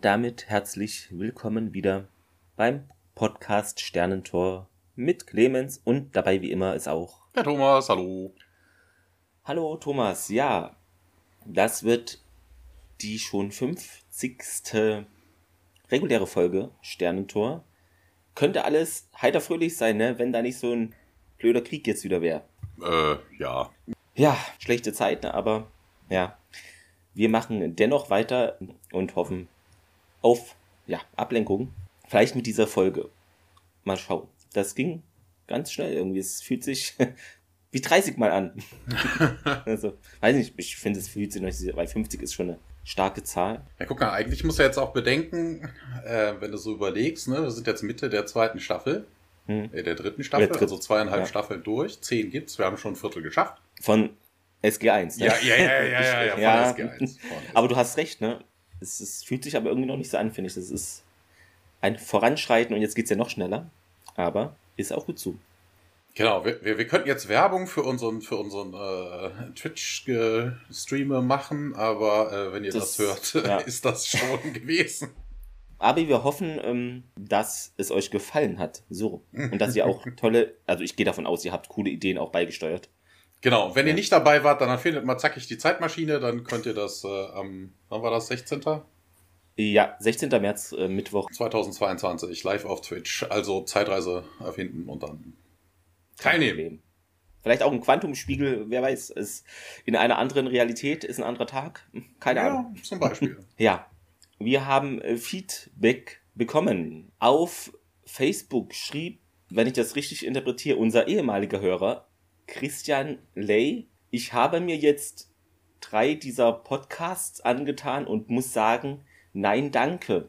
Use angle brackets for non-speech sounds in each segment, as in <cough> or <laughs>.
Und damit herzlich willkommen wieder beim Podcast Sternentor mit Clemens und dabei wie immer ist auch Herr Thomas, hallo. Hallo Thomas, ja, das wird die schon 50. reguläre Folge Sternentor. Könnte alles heiter fröhlich sein, ne? wenn da nicht so ein blöder Krieg jetzt wieder wäre. Äh, ja. Ja, schlechte Zeiten, aber ja, wir machen dennoch weiter und hoffen auf ja, Ablenkung. Vielleicht mit dieser Folge. Mal schauen. Das ging ganz schnell irgendwie. Es fühlt sich <laughs> wie 30 Mal an. <laughs> also, weiß nicht, ich finde, es fühlt sich noch, weil 50 ist schon eine starke Zahl. Ja, guck mal, eigentlich muss er jetzt auch bedenken, äh, wenn du so überlegst, ne, wir sind jetzt Mitte der zweiten Staffel, hm. äh, der dritten Staffel, der also zweieinhalb ja. Staffeln durch, zehn gibt's, wir haben schon ein Viertel geschafft. Von SG1. Ne? Ja, ja, ja, ja, ja, ja, <laughs> von ja. SG1. Aber du hast recht, ne? Es, es, fühlt sich aber irgendwie noch nicht so an, finde ich. Das ist ein Voranschreiten und jetzt geht's ja noch schneller. Aber ist auch gut zu. Genau, wir, wir, wir könnten jetzt Werbung für unseren, für unseren äh, Twitch-Streamer machen, aber äh, wenn ihr das, das hört, <laughs> ja. ist das schon <laughs> gewesen. Aber wir hoffen, ähm, dass es euch gefallen hat. So. Und dass ihr auch <laughs> tolle, also ich gehe davon aus, ihr habt coole Ideen auch beigesteuert. Genau, wenn ihr nicht dabei wart, dann findet mal zackig die Zeitmaschine, dann könnt ihr das äh, am, wann war das, 16.? Ja, 16. März, äh, Mittwoch. 2022, live auf Twitch. Also Zeitreise erfinden und dann teilnehmen. Vielleicht auch ein Quantumspiegel, wer weiß, ist in einer anderen Realität, ist ein anderer Tag. Keine ja, Ahnung. Zum Beispiel. <laughs> ja. Wir haben äh, Feedback bekommen. Auf Facebook schrieb, wenn ich das richtig interpretiere, unser ehemaliger Hörer Christian Lay. Ich habe mir jetzt drei dieser Podcasts angetan und muss sagen, nein, danke.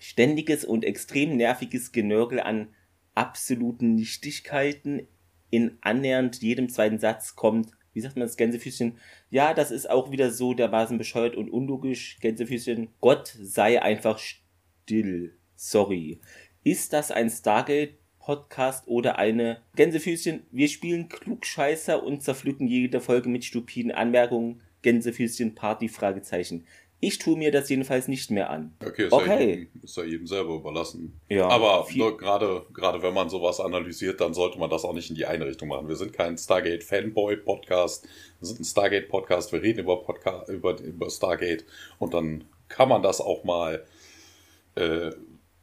Ständiges und extrem nerviges Genörgel an absoluten Nichtigkeiten. In annähernd jedem zweiten Satz kommt, wie sagt man das Gänsefüßchen? Ja, das ist auch wieder so dermaßen bescheuert und unlogisch. Gänsefüßchen, Gott sei einfach still. Sorry. Ist das ein Stargate Podcast oder eine Gänsefüßchen. Wir spielen Klugscheißer und zerpflücken jede Folge mit stupiden Anmerkungen. Gänsefüßchen Party Fragezeichen. Ich tue mir das jedenfalls nicht mehr an. Okay, ist, okay. Ja, jedem, ist ja jedem selber überlassen. Ja, Aber gerade, gerade wenn man sowas analysiert, dann sollte man das auch nicht in die eine Richtung machen. Wir sind kein Stargate Fanboy Podcast. Wir sind ein Stargate Podcast. Wir reden über, Podcast, über, über Stargate. Und dann kann man das auch mal äh,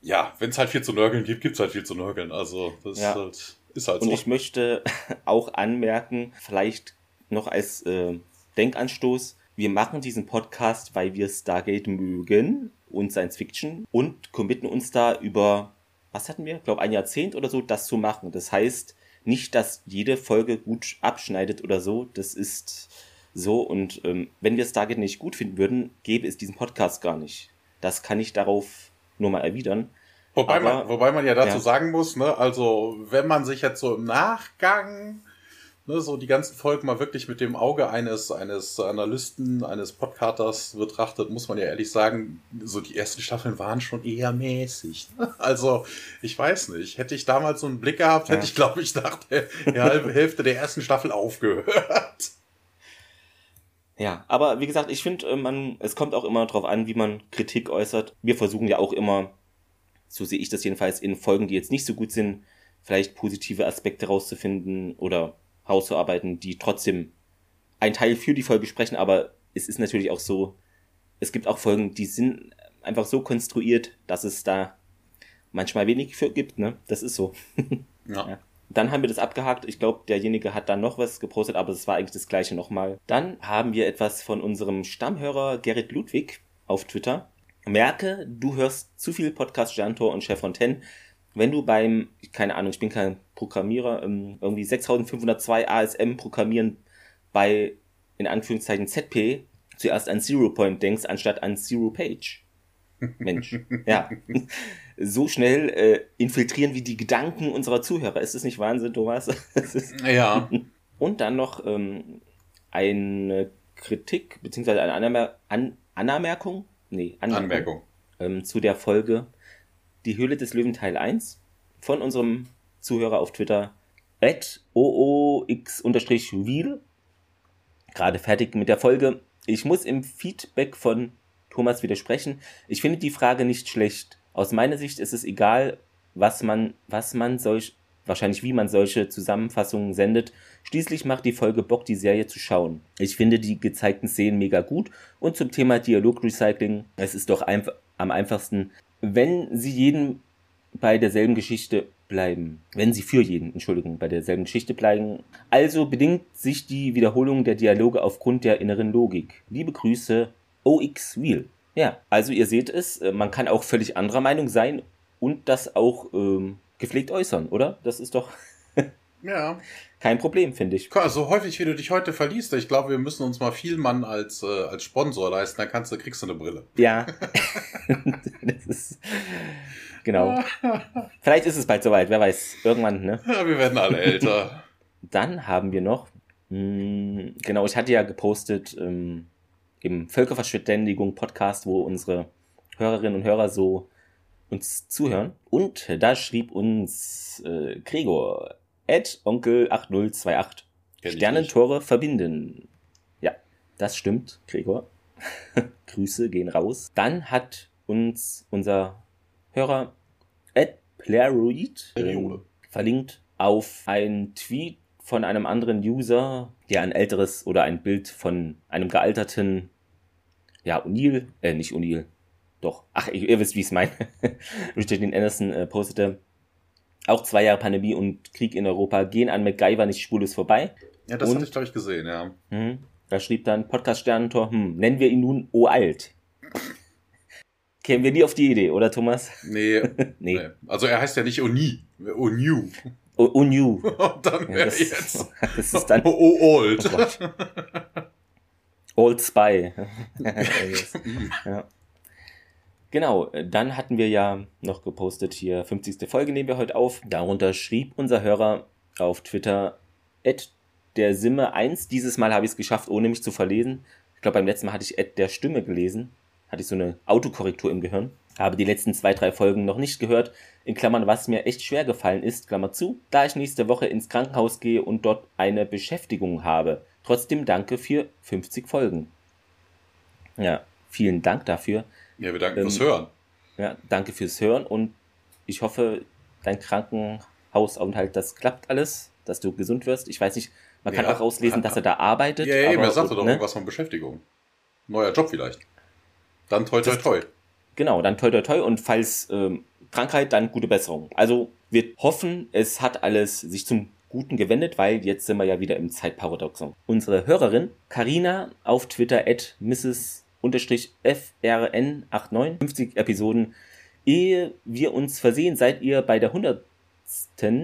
ja, wenn es halt viel zu nörgeln gibt, gibt es halt viel zu nörgeln. Also das ja. ist halt, ist halt Und so. ich möchte <laughs> auch anmerken, vielleicht noch als äh, Denkanstoß, wir machen diesen Podcast, weil wir Stargate mögen und Science Fiction und committen uns da über, was hatten wir? Ich glaube, ein Jahrzehnt oder so, das zu machen. Das heißt nicht, dass jede Folge gut abschneidet oder so. Das ist so. Und ähm, wenn wir Stargate nicht gut finden würden, gäbe es diesen Podcast gar nicht. Das kann ich darauf nur mal erwidern. Wobei, Aber, man, wobei man ja dazu ja. sagen muss, ne, also wenn man sich jetzt so im Nachgang ne, so die ganzen Folgen mal wirklich mit dem Auge eines, eines Analysten, eines Podcasters betrachtet, muss man ja ehrlich sagen, so die ersten Staffeln waren schon eher mäßig. <laughs> Also, ich weiß nicht. Hätte ich damals so einen Blick gehabt, hätte ich, glaube ich, nach der, der halben Hälfte der ersten Staffel aufgehört. Ja, aber wie gesagt, ich finde, äh, man, es kommt auch immer darauf an, wie man Kritik äußert. Wir versuchen ja auch immer, so sehe ich das jedenfalls, in Folgen, die jetzt nicht so gut sind, vielleicht positive Aspekte rauszufinden oder rauszuarbeiten, die trotzdem ein Teil für die Folge sprechen, aber es ist natürlich auch so, es gibt auch Folgen, die sind einfach so konstruiert, dass es da manchmal wenig für gibt, ne? Das ist so. <laughs> ja. ja. Dann haben wir das abgehakt. Ich glaube, derjenige hat dann noch was gepostet, aber es war eigentlich das gleiche nochmal. Dann haben wir etwas von unserem Stammhörer Gerrit Ludwig auf Twitter. Merke, du hörst zu viel Podcast Sterntor und Chef Fontaine. Wenn du beim, keine Ahnung, ich bin kein Programmierer, ähm, irgendwie 6502 ASM programmieren bei, in Anführungszeichen ZP, zuerst an Zero Point denkst, anstatt an Zero Page. Mensch, ja. <laughs> So schnell äh, infiltrieren wie die Gedanken unserer Zuhörer. Ist das nicht Wahnsinn, Thomas? <laughs> ja. <laughs> Und dann noch ähm, eine Kritik, beziehungsweise eine Anmerk An Anmerkung? Nee, Anmerkung. Anmerkung. Ähm, zu der Folge Die Höhle des Löwen Teil 1 von unserem Zuhörer auf Twitter at oox-wheel. Gerade fertig mit der Folge. Ich muss im Feedback von Thomas widersprechen. Ich finde die Frage nicht schlecht. Aus meiner Sicht ist es egal, was man, was man solch, wahrscheinlich wie man solche Zusammenfassungen sendet. Schließlich macht die Folge Bock, die Serie zu schauen. Ich finde die gezeigten Szenen mega gut und zum Thema Dialogrecycling, es ist doch einf am einfachsten, wenn sie jeden bei derselben Geschichte bleiben. Wenn sie für jeden, Entschuldigung, bei derselben Geschichte bleiben. Also bedingt sich die Wiederholung der Dialoge aufgrund der inneren Logik. Liebe Grüße, OX Wheel. Ja, also ihr seht es, äh, man kann auch völlig anderer Meinung sein und das auch ähm, gepflegt äußern, oder? Das ist doch <laughs> ja. kein Problem, finde ich. So häufig, wie du dich heute verliest, ich glaube, wir müssen uns mal Vielmann als, äh, als Sponsor leisten, dann kannst du, kriegst du eine Brille. Ja. <laughs> das ist, genau. <laughs> Vielleicht ist es bald soweit, wer weiß. Irgendwann, ne? Ja, wir werden alle älter. Dann haben wir noch, mh, hm, genau, ich hatte ja gepostet, ähm, im Völkerverständigung Podcast, wo unsere Hörerinnen und Hörer so uns zuhören. Und da schrieb uns äh, Gregor, at Onkel8028. Sternentore verbinden. Ja, das stimmt, Gregor. <laughs> Grüße gehen raus. Dann hat uns unser Hörer at Plaroid äh, verlinkt auf ein Tweet von einem anderen User, der ein älteres oder ein Bild von einem gealterten ja, O'Neill, äh, nicht O'Neill, doch, ach, ihr wisst, wie ich es meine. <laughs> Richard Dean Anderson äh, postete, auch zwei Jahre Pandemie und Krieg in Europa gehen an MacGyver nicht spurlos vorbei. Ja, das und, hatte ich, glaube ich, gesehen, ja. Mh, da schrieb dann Podcast Sternentor, hm, nennen wir ihn nun O alt. Kämen wir nie auf die Idee, oder Thomas? Nee. <laughs> nee. nee. Also er heißt ja nicht Oni, Oniu. Oniu. Und dann wäre ja, jetzt. <laughs> Das ist dann. O old. Oh Old Spy. <laughs> ja. Genau, dann hatten wir ja noch gepostet hier 50. Folge nehmen wir heute auf. Darunter schrieb unser Hörer auf Twitter Ed der Simme 1. Dieses Mal habe ich es geschafft, ohne mich zu verlesen. Ich glaube, beim letzten Mal hatte ich Ed der Stimme gelesen. Hatte ich so eine Autokorrektur im Gehirn. Habe die letzten zwei, drei Folgen noch nicht gehört. In Klammern, was mir echt schwer gefallen ist, Klammer zu, da ich nächste Woche ins Krankenhaus gehe und dort eine Beschäftigung habe. Trotzdem danke für 50 Folgen. Ja, vielen Dank dafür. Ja, wir danken ähm, fürs Hören. Ja, danke fürs Hören und ich hoffe, dein Krankenhausaufenthalt, das klappt alles, dass du gesund wirst. Ich weiß nicht, man kann ja, auch rauslesen, dass er da arbeitet. Ja, ja, aber, er sagte doch ne? irgendwas von Beschäftigung. Neuer Job vielleicht. Dann toi toi toi. Genau, dann toi toi toi und falls ähm, Krankheit, dann gute Besserung. Also wir hoffen, es hat alles sich zum Guten gewendet, weil jetzt sind wir ja wieder im Zeitparadoxon. Unsere Hörerin Karina auf Twitter at Mrs FRN89, 50 Episoden. Ehe wir uns versehen, seid ihr bei der 100.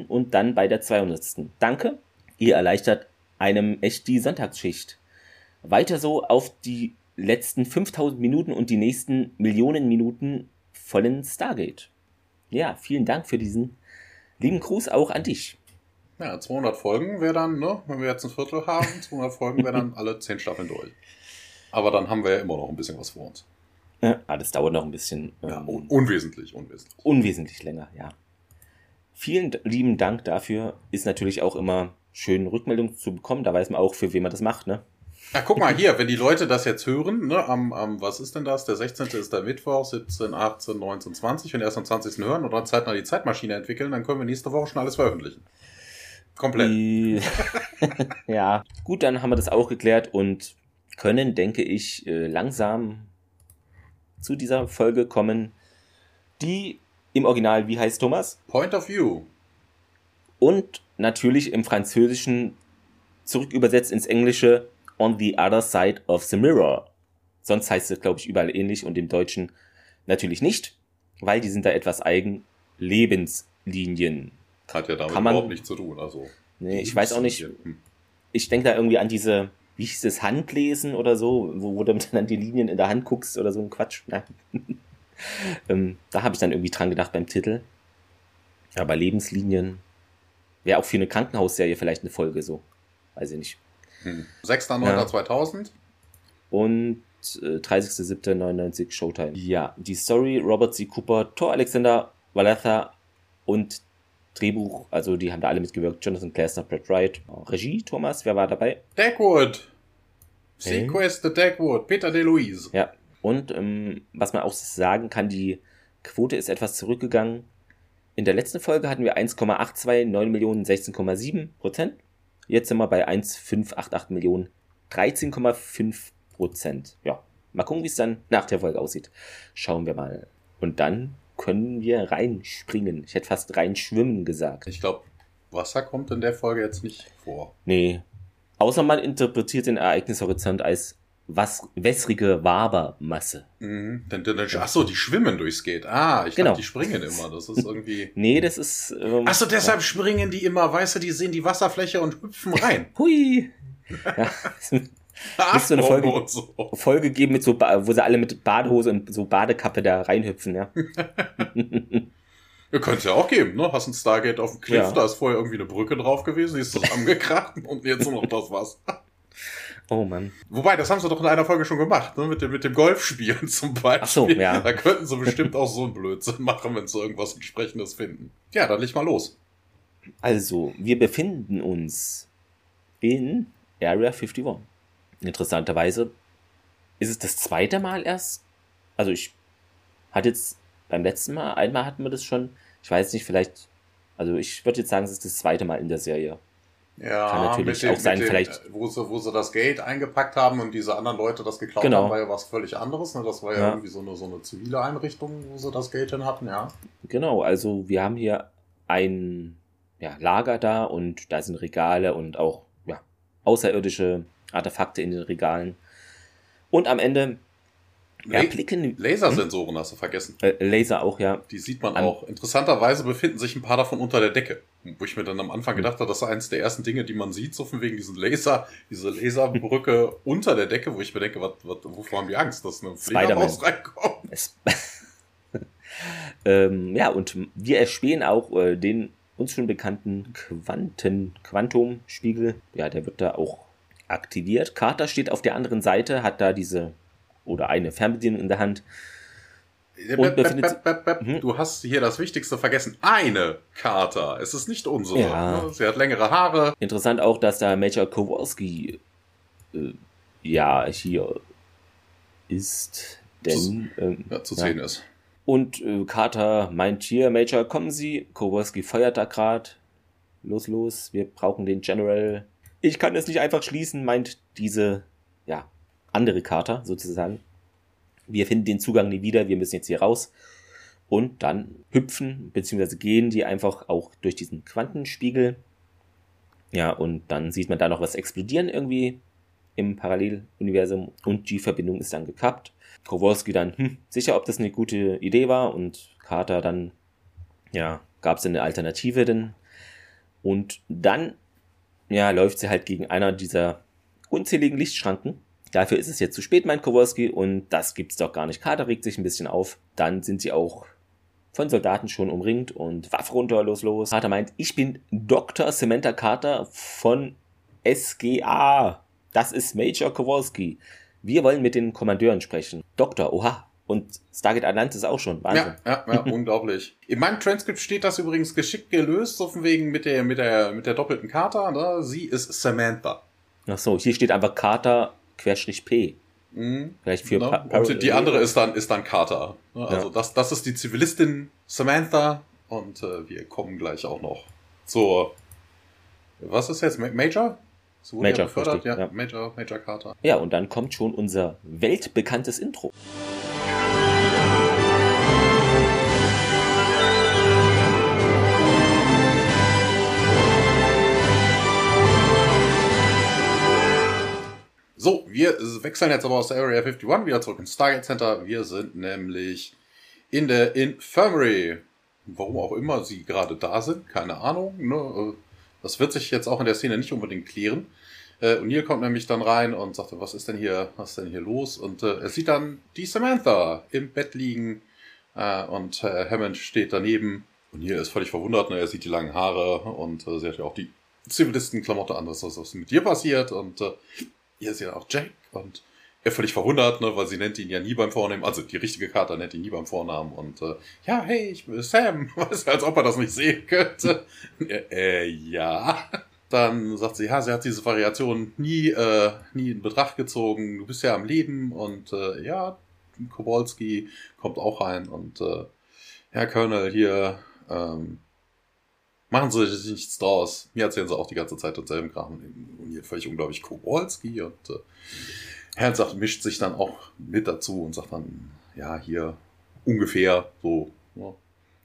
und dann bei der 200. Danke, ihr erleichtert einem echt die Sonntagsschicht. Weiter so auf die letzten 5000 Minuten und die nächsten Millionen Minuten vollen Stargate. Ja, vielen Dank für diesen lieben Gruß auch an dich. Ja, 200 Folgen wäre dann, ne, wenn wir jetzt ein Viertel haben, <laughs> 200 Folgen wäre dann alle 10 Staffeln durch. Aber dann haben wir ja immer noch ein bisschen was vor uns. Ja, ah, das dauert noch ein bisschen. Ähm, ja, un unwesentlich, unwesentlich. Unwesentlich länger, ja. Vielen lieben Dank dafür. Ist natürlich auch immer schön, Rückmeldungen zu bekommen. Da weiß man auch, für wen man das macht, ne? Ja, guck mal hier, <laughs> wenn die Leute das jetzt hören, ne, am, am, was ist denn das? Der 16. ist der Mittwoch, 17, 18, 19, 20. Wenn die erst am 20. hören und dann zeitnah die Zeitmaschine entwickeln, dann können wir nächste Woche schon alles veröffentlichen. Komplett. <laughs> ja, gut, dann haben wir das auch geklärt und können, denke ich, äh, langsam zu dieser Folge kommen, die im Original, wie heißt Thomas? Point of View. Und natürlich im Französischen zurückübersetzt ins Englische On the Other Side of the Mirror. Sonst heißt es, glaube ich, überall ähnlich und im Deutschen natürlich nicht, weil die sind da etwas eigen. Lebenslinien. Hat ja damit man, überhaupt nichts zu tun. Also, nee, ich weiß auch nicht. Hm. Ich denke da irgendwie an diese wie hieß es, Handlesen oder so, wo, wo du <laughs> dann die Linien in der Hand guckst oder so ein Quatsch. <laughs> ähm, da habe ich dann irgendwie dran gedacht beim Titel. Aber Lebenslinien wäre auch für eine Krankenhausserie vielleicht eine Folge so. Weiß ich nicht. Hm. 6.9.2000. Ja. Und äh, 30.07.99 Showtime. Ja, die Story Robert C. Cooper, Thor Alexander Valetha und Drehbuch, also die haben da alle mitgewirkt. Jonathan Claster, Brad Wright. Regie, Thomas, wer war dabei? Deckwood. Sequest the Deckwood, Peter DeLuise. Ja. Und ähm, was man auch sagen kann, die Quote ist etwas zurückgegangen. In der letzten Folge hatten wir 1,82, 9 Millionen, 16,7 Prozent. Jetzt sind wir bei 1,588 Millionen, 13,5 Prozent. Ja, mal gucken, wie es dann nach der Folge aussieht. Schauen wir mal. Und dann können wir reinspringen. Ich hätte fast reinschwimmen gesagt. Ich glaube, Wasser kommt in der Folge jetzt nicht vor. Nee. Außer man interpretiert den Ereignishorizont als was, wässrige Wabermasse. Mhm. Denn, denn, achso, die schwimmen durchs Gate. Ah, ich genau. glaube, die springen immer. Das ist irgendwie. <laughs> nee, das ist. Ähm, achso, deshalb ja. springen die immer, weißt du, die sehen die Wasserfläche und hüpfen rein. <laughs> Hui. <laughs> ja. Muss so eine Folge, so. Folge geben, mit so, wo sie alle mit Badehose und so Badekappe da reinhüpfen, ja. <laughs> Ja, könnte es ja auch geben, ne? Hast ein Stargate auf dem Cliff, ja. da ist vorher irgendwie eine Brücke drauf gewesen, die ist zusammengekracht und jetzt nur noch das Wasser. Oh Mann. Wobei, das haben sie doch in einer Folge schon gemacht, ne? Mit dem, mit dem Golfspielen <laughs> zum Beispiel. Ach so, ja. Da könnten sie bestimmt auch so einen Blödsinn machen, wenn sie irgendwas entsprechendes finden. Ja, dann leg mal los. Also, wir befinden uns in Area 51. Interessanterweise ist es das zweite Mal erst. Also ich hatte jetzt beim letzten Mal, einmal hatten wir das schon. Ich weiß nicht, vielleicht. Also ich würde jetzt sagen, es ist das zweite Mal in der Serie. Ja, Kann natürlich dem, auch sein, dem, vielleicht. Wo sie, wo sie das Gate eingepackt haben und diese anderen Leute das geklaut genau. haben, war ja was völlig anderes. Ne? Das war ja, ja, irgendwie so eine, so eine zivile Einrichtung, wo sie das Gate hin hatten, ja. Genau, also wir haben hier ein ja, Lager da und da sind Regale und auch ja, außerirdische Artefakte in den Regalen. Und am Ende ja, blicken. Lasersensoren hast du vergessen. Äh, Laser auch, ja. Die sieht man An auch. Interessanterweise befinden sich ein paar davon unter der Decke. Wo ich mir dann am Anfang gedacht habe, das ist eines der ersten Dinge, die man sieht, so von wegen diesen Laser, diese Laserbrücke <laughs> unter der Decke, wo ich mir denke, was, was, wovor haben die Angst, dass eine Fledermaus reinkommt? <laughs> ähm, ja, und wir erspähen auch äh, den uns schon bekannten Quanten, Quantumspiegel. Ja, der wird da auch aktiviert. Carter steht auf der anderen Seite, hat da diese oder eine Fernbedienung in der Hand. Und befindet mhm. Du hast hier das Wichtigste vergessen. Eine Carter. Es ist nicht unsere. Ja. Ne? Sie hat längere Haare. Interessant auch, dass da Major Kowalski äh, ja hier ist. Denn zu, ähm, ja, zu sehen ja. ist. Und äh, Carter meint hier, Major, kommen Sie. Kowalski feuert da gerade. Los, los, wir brauchen den General. Ich kann es nicht einfach schließen, meint diese, ja, andere Kater sozusagen. Wir finden den Zugang nie wieder, wir müssen jetzt hier raus. Und dann hüpfen, beziehungsweise gehen die einfach auch durch diesen Quantenspiegel. Ja, und dann sieht man da noch was explodieren irgendwie im Paralleluniversum und die Verbindung ist dann gekappt. Kowalski dann, hm, sicher, ob das eine gute Idee war und Carter dann, ja, gab es eine Alternative denn. Und dann, ja, läuft sie halt gegen einer dieser unzähligen Lichtschranken Dafür ist es jetzt zu spät, meint Kowalski, und das gibt's doch gar nicht. Carter regt sich ein bisschen auf. Dann sind sie auch von Soldaten schon umringt und Waffe runter, los, los. Carter meint, ich bin Dr. Samantha Carter von SGA. Das ist Major Kowalski. Wir wollen mit den Kommandeuren sprechen. Doktor, oha. Und Stargate Atlantis auch schon. Wahnsinn. Ja, ja, ja <laughs> unglaublich. In meinem Transkript steht das übrigens geschickt gelöst, so von wegen mit der, mit der, mit der doppelten Carter. Ne? Sie ist Samantha. Ach so, hier steht einfach Carter Querstrich P. Mhm. Vielleicht für genau. Und die andere ist dann, ist dann Carter. Ne? Also ja. das, das ist die Zivilistin Samantha und äh, wir kommen gleich auch noch zur, was ist jetzt, Major? So Major, ja, ja, Major, Major Carter. Ja, und dann kommt schon unser weltbekanntes Intro. So, wir wechseln jetzt aber aus der Area 51 wieder zurück ins Stargate Center. Wir sind nämlich in der Infirmary. Warum auch immer sie gerade da sind, keine Ahnung. Ne? Das wird sich jetzt auch in der Szene nicht unbedingt klären. Äh, und Neil kommt nämlich dann rein und sagt, was ist denn hier, was ist denn hier los? Und äh, er sieht dann die Samantha im Bett liegen äh, und äh, Hammond steht daneben. Und Neil ist völlig verwundert, ne? er sieht die langen Haare und äh, sie hat ja auch die Zivilistenklamotte an, was, was mit dir passiert. Und äh, ist ja auch Jack und er völlig verwundert, ne, weil sie nennt ihn ja nie beim Vornamen, also die richtige Karte nennt ihn nie beim Vornamen und äh, ja, hey, ich bin Sam, <laughs> weißt als ob er das nicht sehen könnte. <laughs> äh, ja. Dann sagt sie, ja, sie hat diese Variation nie, äh, nie in Betracht gezogen, du bist ja am Leben und äh, ja, Kowalski kommt auch rein und äh, Herr Colonel hier, ähm, machen Sie sich nichts draus. Mir erzählen Sie auch die ganze Zeit denselben Kram. Und hier völlig unglaublich Kowalski und äh, Herr sagt, mischt sich dann auch mit dazu und sagt dann, ja, hier ungefähr so, ja,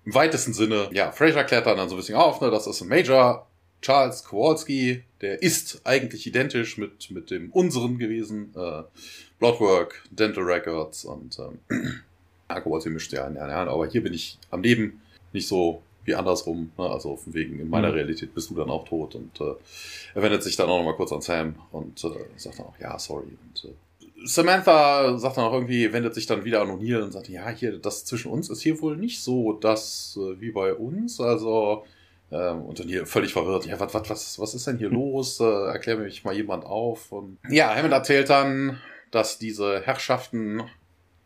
im weitesten Sinne, ja, Fraser klärt dann, so ein bisschen auf, ne, das ist ein Major Charles Kowalski, der ist eigentlich identisch mit, mit dem unseren gewesen, äh, Bloodwork, Dental Records und ähm, <clears throat> ja, Kowalski mischt ja ein, aber hier bin ich am Leben nicht so wie andersrum, ne? also dem Wegen in meiner mhm. Realität bist du dann auch tot und äh, er wendet sich dann auch nochmal kurz an Sam und äh, sagt dann auch, ja, sorry und äh, Samantha sagt dann auch irgendwie, wendet sich dann wieder an O'Neill und sagt, ja, hier, das zwischen uns ist hier wohl nicht so das äh, wie bei uns. Also, ähm, und dann hier völlig verwirrt, ja, was, was, was, was ist denn hier los? Äh, erklär mich mal jemand auf. Und ja, Hammond erzählt dann, dass diese Herrschaften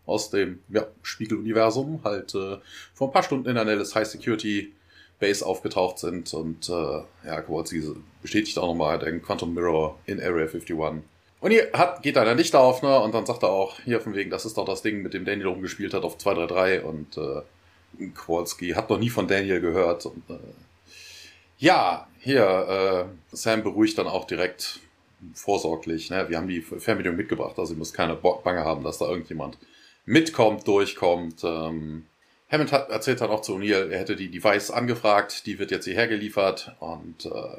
aus dem ja, Spiegeluniversum halt äh, vor ein paar Stunden in der Nellis High Security Base aufgetaucht sind und äh, ja, Kowalski bestätigt auch nochmal den Quantum Mirror in Area 51 und hier hat, geht dann der Licht auf, ne? Und dann sagt er auch, hier von wegen, das ist doch das Ding, mit dem Daniel rumgespielt hat auf 233 und äh, Kowalski hat noch nie von Daniel gehört. Und äh, ja, hier, äh, Sam beruhigt dann auch direkt vorsorglich, ne? Wir haben die Fernbedienung mitgebracht, also ihr müsst keine Bange haben, dass da irgendjemand mitkommt, durchkommt. Ähm, Hammond hat, erzählt dann auch zu O'Neill, er hätte die Device angefragt, die wird jetzt hierher geliefert und äh,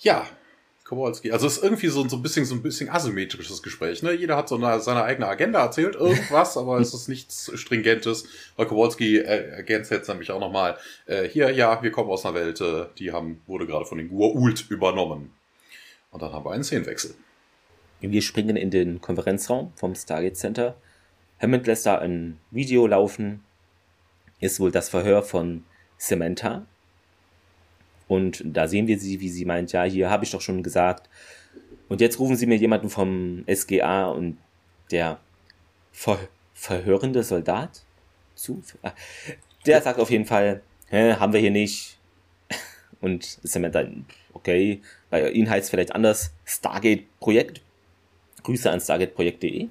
ja, Kowalski. Also es ist irgendwie so, so ein bisschen so ein bisschen asymmetrisches Gespräch. Ne? Jeder hat so eine, seine eigene Agenda erzählt, irgendwas, <laughs> aber es ist nichts Stringentes. Weil Kowalski äh, ergänzt jetzt nämlich auch nochmal, äh, hier, ja, wir kommen aus einer Welt, äh, die haben, wurde gerade von den Gua'uld übernommen. Und dann haben wir einen Szenenwechsel. Wir springen in den Konferenzraum vom Stargate Center. Hammond lässt da ein Video laufen. Ist wohl das Verhör von Samantha, und da sehen wir sie, wie sie meint, ja, hier habe ich doch schon gesagt. Und jetzt rufen sie mir jemanden vom SGA und der ver verhörende Soldat zu. Ah, der sagt auf jeden Fall, hä, haben wir hier nicht. <laughs> Und Samantha, okay, bei Ihnen heißt es vielleicht anders, Stargate-Projekt. Grüße an stargateprojekt.de.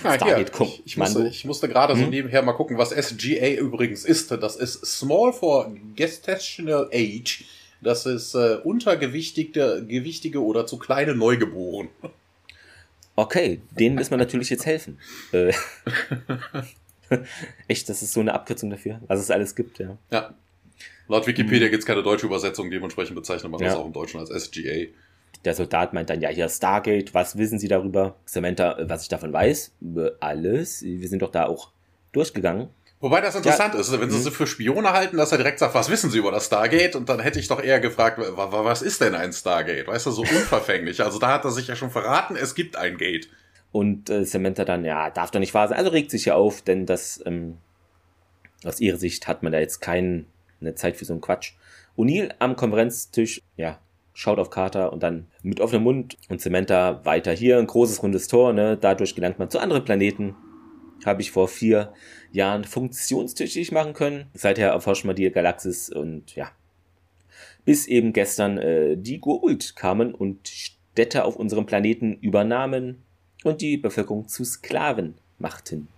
Stargate ja, ich, ich, musste, ich musste gerade hm? so nebenher mal gucken, was SGA übrigens ist. Das ist Small for Gestational Age. Das ist äh, untergewichtige gewichtige oder zu kleine Neugeborene. Okay, denen müssen wir natürlich jetzt helfen. Äh, <laughs> echt, das ist so eine Abkürzung dafür, was es alles gibt, ja. Ja. Laut Wikipedia hm. gibt es keine deutsche Übersetzung, dementsprechend bezeichnet man ja. das auch im Deutschen als SGA. Der Soldat meint dann, ja, hier Stargate, was wissen Sie darüber? Samantha, was ich davon weiß? Alles. Wir sind doch da auch durchgegangen. Wobei das interessant ja. ist, wenn sie mhm. sie für Spione halten, dass er direkt sagt, was wissen sie über das Stargate? Und dann hätte ich doch eher gefragt, was ist denn ein Stargate? Weißt du, so unverfänglich. Also da hat er sich ja schon verraten, es gibt ein Gate. Und äh, Samantha dann, ja, darf doch nicht wahr sein. Also regt sich ja auf, denn das, ähm, aus ihrer Sicht hat man da jetzt keine Zeit für so einen Quatsch. O'Neill am Konferenztisch, ja, schaut auf Carter und dann mit offenem Mund und Samantha weiter hier, ein großes rundes Tor, ne? Dadurch gelangt man zu anderen Planeten. Habe ich vor vier Jahren funktionstüchtig machen können. Seither erforscht man die Galaxis und ja. Bis eben gestern äh, die Gould kamen und Städte auf unserem Planeten übernahmen und die Bevölkerung zu Sklaven machten.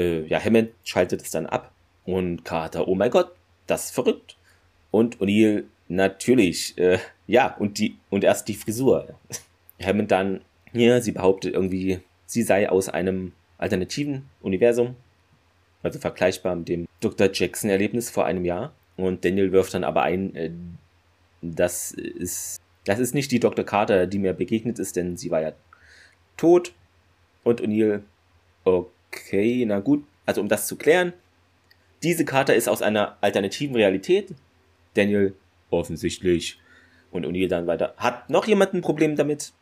Äh, ja, Hammond schaltet es dann ab und Carter, oh mein Gott, das ist verrückt. Und O'Neill Natürlich, äh, ja, und die, und erst die Frisur. Hammond dann, hier, sie behauptet irgendwie, sie sei aus einem alternativen Universum, also vergleichbar mit dem Dr. Jackson-Erlebnis vor einem Jahr. Und Daniel wirft dann aber ein, äh, das ist, das ist nicht die Dr. Carter, die mir begegnet ist, denn sie war ja tot. Und O'Neill, okay, na gut, also um das zu klären, diese Carter ist aus einer alternativen Realität. Daniel, offensichtlich. Und O'Neill dann weiter. Hat noch jemand ein Problem damit?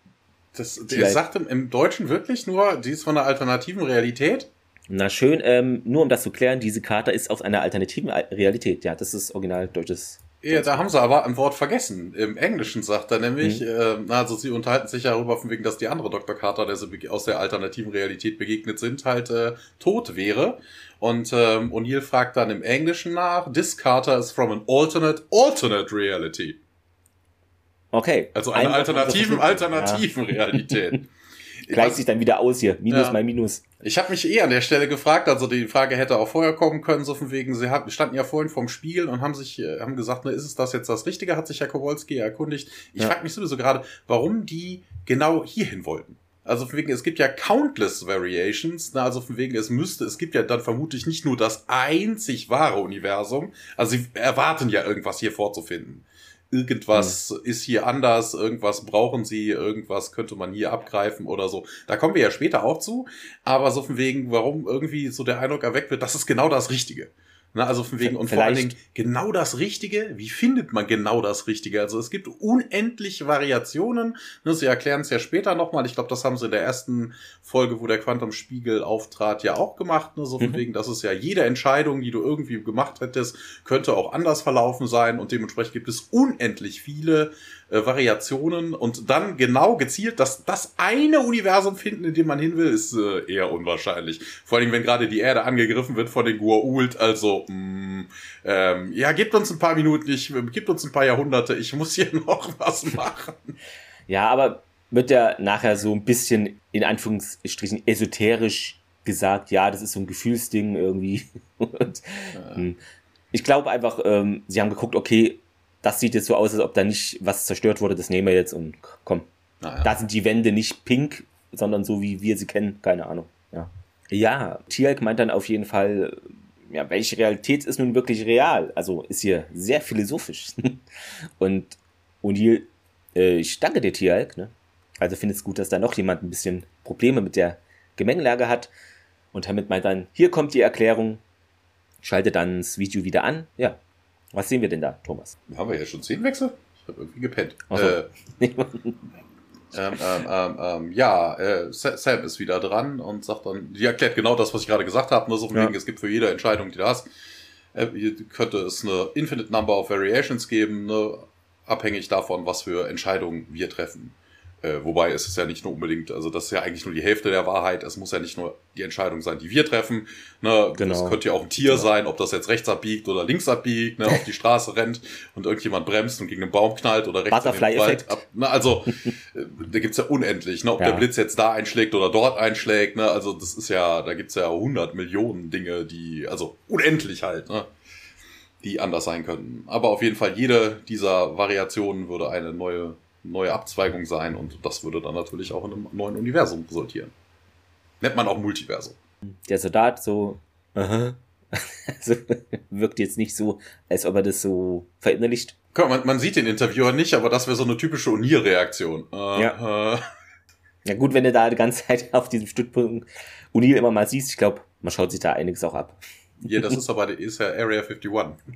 Das, der sagt im, im, Deutschen wirklich nur, die ist von einer alternativen Realität? Na schön, ähm, nur um das zu klären, diese Karte ist aus einer alternativen Realität. Ja, das ist original deutsches. Ja, da haben sie aber ein Wort vergessen. Im Englischen sagt er nämlich, mhm. äh, also sie unterhalten sich ja darüber, von wegen, dass die andere Dr. Carter, der sie aus der alternativen Realität begegnet sind, halt äh, tot wäre. Und ähm, O'Neill fragt dann im Englischen nach, this Carter is from an alternate, alternate reality. Okay. Also eine alternativen, <laughs> alternativen ja. Realität. Gleicht sich dann wieder aus hier. Minus ja. mal Minus. Ich habe mich eh an der Stelle gefragt, also die Frage hätte auch vorher kommen können, so von wegen, sie hatten, standen ja vorhin vorm Spiel und haben sich, äh, haben gesagt, ne, ist es das jetzt das Richtige, hat sich Herr Kowalski erkundigt. Ich ja. frage mich sowieso gerade, warum die genau hierhin wollten. Also von wegen, es gibt ja countless Variations, ne? also von wegen, es müsste, es gibt ja dann vermutlich nicht nur das einzig wahre Universum, also sie erwarten ja irgendwas hier vorzufinden irgendwas mhm. ist hier anders, irgendwas brauchen sie, irgendwas könnte man hier abgreifen oder so. Da kommen wir ja später auch zu, aber so von wegen, warum irgendwie so der Eindruck erweckt wird, das ist genau das Richtige. Na, also von wegen, und Vielleicht. vor allen Dingen genau das Richtige. Wie findet man genau das Richtige? Also es gibt unendlich Variationen. Ne, sie erklären es ja später nochmal. Ich glaube, das haben sie in der ersten Folge, wo der Quantum-Spiegel auftrat, ja auch gemacht. Ne? So von mhm. wegen, das ist ja jede Entscheidung, die du irgendwie gemacht hättest, könnte auch anders verlaufen sein. Und dementsprechend gibt es unendlich viele äh, Variationen und dann genau gezielt dass das eine Universum finden, in dem man hin will, ist äh, eher unwahrscheinlich. Vor allem, wenn gerade die Erde angegriffen wird von den Gua'uld, also mh, mm, ähm, ja, gebt uns ein paar Minuten, ich, gebt uns ein paar Jahrhunderte, ich muss hier <laughs> noch was machen. Ja, aber wird ja nachher so ein bisschen in Anführungsstrichen esoterisch gesagt, ja, das ist so ein Gefühlsding irgendwie. <laughs> Und, ja. Hm, ich glaube einfach, ähm, sie haben geguckt, okay, das sieht jetzt so aus, als ob da nicht was zerstört wurde, das nehmen wir jetzt und komm. Naja. Da sind die Wände nicht pink, sondern so wie wir sie kennen, keine Ahnung. Ja, ja Tielk meint dann auf jeden Fall, ja, welche Realität ist nun wirklich real? Also ist hier sehr philosophisch. <laughs> und O'Neill, äh, ich danke dir, Tielk, ne? Also finde es gut, dass da noch jemand ein bisschen Probleme mit der Gemengelage hat. Und Hammond meint dann, hier kommt die Erklärung, schalte dann das Video wieder an. Ja, was sehen wir denn da, Thomas? Haben wir ja schon Szenenwechsel? Ich habe irgendwie gepennt. So. Äh, ähm, ähm, ähm, ähm, ja, äh, Sam ist wieder dran und sagt dann, die erklärt genau das, was ich gerade gesagt habe, nur so ja. wegen, es gibt für jede Entscheidung, die du hast, äh, könnte es eine Infinite Number of Variations geben, ne, abhängig davon, was für Entscheidungen wir treffen. Äh, wobei es ist ja nicht nur unbedingt, also das ist ja eigentlich nur die Hälfte der Wahrheit. Es muss ja nicht nur die Entscheidung sein, die wir treffen. Ne? Genau. Es könnte ja auch ein Tier genau. sein, ob das jetzt rechts abbiegt oder links abbiegt, ne? auf die Straße rennt und irgendjemand bremst und gegen einen Baum knallt oder rechts in den Wald ab. Ne? Also <laughs> äh, da gibt's ja unendlich, ne? ob ja. der Blitz jetzt da einschlägt oder dort einschlägt. Ne? Also das ist ja, da gibt's ja hundert Millionen Dinge, die, also unendlich halt, ne? die anders sein könnten. Aber auf jeden Fall jede dieser Variationen würde eine neue neue Abzweigung sein und das würde dann natürlich auch in einem neuen Universum resultieren. Nennt man auch Multiversum. Der Soldat so, aha. <laughs> also, wirkt jetzt nicht so, als ob er das so verinnerlicht. Man, man sieht den Interviewer nicht, aber das wäre so eine typische O'Neill-Reaktion. Uh, ja. ja gut, wenn du da die ganze Zeit auf diesem Stützpunkt O'Neill immer mal siehst, ich glaube, man schaut sich da einiges auch ab. Ja, das ist aber ist ja Area 51.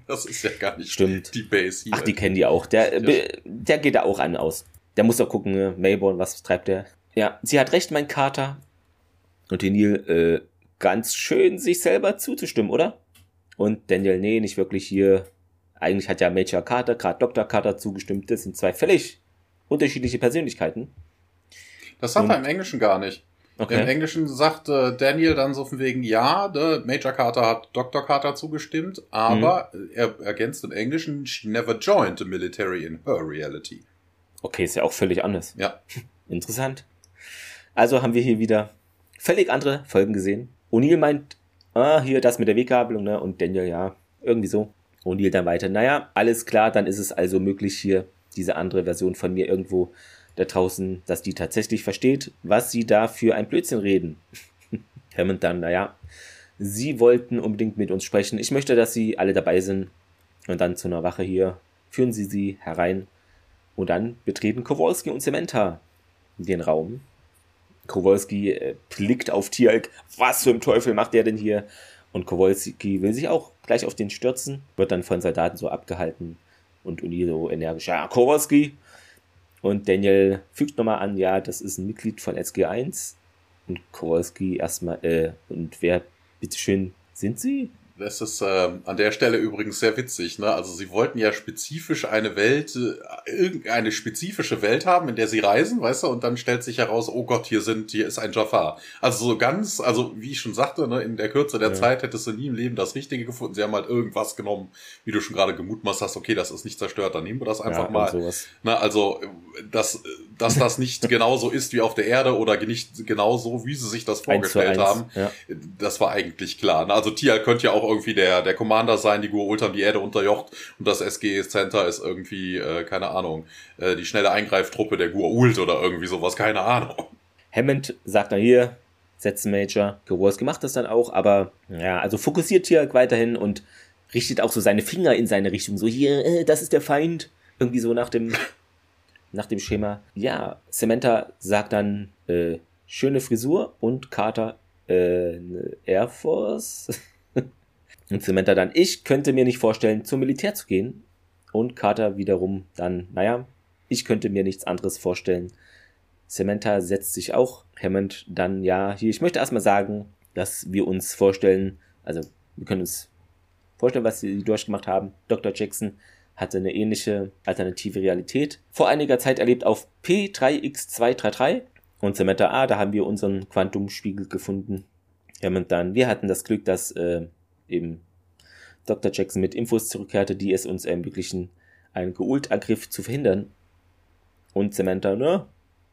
Das ist ja gar nicht Stimmt. die Base hier. Ach, die kennen die auch. Der, der geht da auch an aus. Der muss doch gucken, ne? Mayborn, was treibt der? Ja, sie hat recht, mein Kater. Und die Neil, äh, ganz schön sich selber zuzustimmen, oder? Und Daniel, nee, nicht wirklich hier. Eigentlich hat ja Major Carter, gerade Dr. Carter zugestimmt. Das sind zwei völlig unterschiedliche Persönlichkeiten. Das hat er im Englischen gar nicht. Okay. Im Englischen sagt äh, Daniel dann so von wegen, ja, der Major Carter hat Dr. Carter zugestimmt, aber mhm. er ergänzt im Englischen, she never joined the military in her reality. Okay, ist ja auch völlig anders. Ja. <laughs> Interessant. Also haben wir hier wieder völlig andere Folgen gesehen. O'Neill meint, ah, hier das mit der Weggabelung, ne? Und Daniel, ja, irgendwie so. O'Neill dann weiter, naja, alles klar, dann ist es also möglich, hier diese andere Version von mir irgendwo da draußen, dass die tatsächlich versteht, was sie da für ein Blödsinn reden. <laughs> Hammond dann, naja, sie wollten unbedingt mit uns sprechen. Ich möchte, dass sie alle dabei sind. Und dann zu einer Wache hier führen sie sie herein. Und dann betreten Kowalski und Samantha den Raum. Kowalski äh, blickt auf Tierk. Was zum Teufel macht der denn hier? Und Kowalski will sich auch gleich auf den stürzen, wird dann von Soldaten so abgehalten. Und Uni so energisch, ja, Kowalski, und Daniel fügt nochmal an, ja, das ist ein Mitglied von SG1. Und Kowalski erstmal, äh, und wer, bitteschön, sind Sie? Das ist äh, an der Stelle übrigens sehr witzig. Ne? Also sie wollten ja spezifisch eine Welt, äh, irgendeine spezifische Welt haben, in der sie reisen, weißt du, und dann stellt sich heraus, oh Gott, hier sind, hier ist ein Jafar. Also so ganz, also wie ich schon sagte, ne, in der Kürze der ja. Zeit hättest du nie im Leben das Richtige gefunden. Sie haben halt irgendwas genommen, wie du schon gerade gemutmaßt hast, okay, das ist nicht zerstört, dann nehmen wir das einfach ja, mal. Sowas. Na, also, dass, dass das nicht <laughs> genauso ist wie auf der Erde oder nicht genauso, wie sie sich das vorgestellt haben, ja. das war eigentlich klar. Ne? Also Tia könnte ja auch irgendwie der, der Commander sein, die haben die Erde unterjocht und das SG Center ist irgendwie, äh, keine Ahnung, äh, die schnelle Eingreiftruppe der Gua'uld oder irgendwie sowas, keine Ahnung. Hammond sagt dann hier, setzen Major, Kowalski macht das dann auch, aber ja, also fokussiert hier weiterhin und richtet auch so seine Finger in seine Richtung, so hier, äh, das ist der Feind, irgendwie so nach dem, <laughs> nach dem Schema. Ja, Samantha sagt dann, äh, schöne Frisur und Carter, äh, Air Force. <laughs> Und Samantha dann, ich könnte mir nicht vorstellen, zum Militär zu gehen. Und Carter wiederum dann, naja, ich könnte mir nichts anderes vorstellen. Samantha setzt sich auch. Hammond dann, ja, hier, ich möchte erstmal sagen, dass wir uns vorstellen, also wir können uns vorstellen, was sie durchgemacht haben. Dr. Jackson hatte eine ähnliche alternative Realität vor einiger Zeit erlebt auf P3X233 und Samantha, ah, da haben wir unseren Quantumspiegel gefunden. Hammond dann, wir hatten das Glück, dass äh, eben Dr. Jackson mit Infos zurückkehrte, die es uns ermöglichen, einen Geult-Angriff zu verhindern. Und Samantha, ne,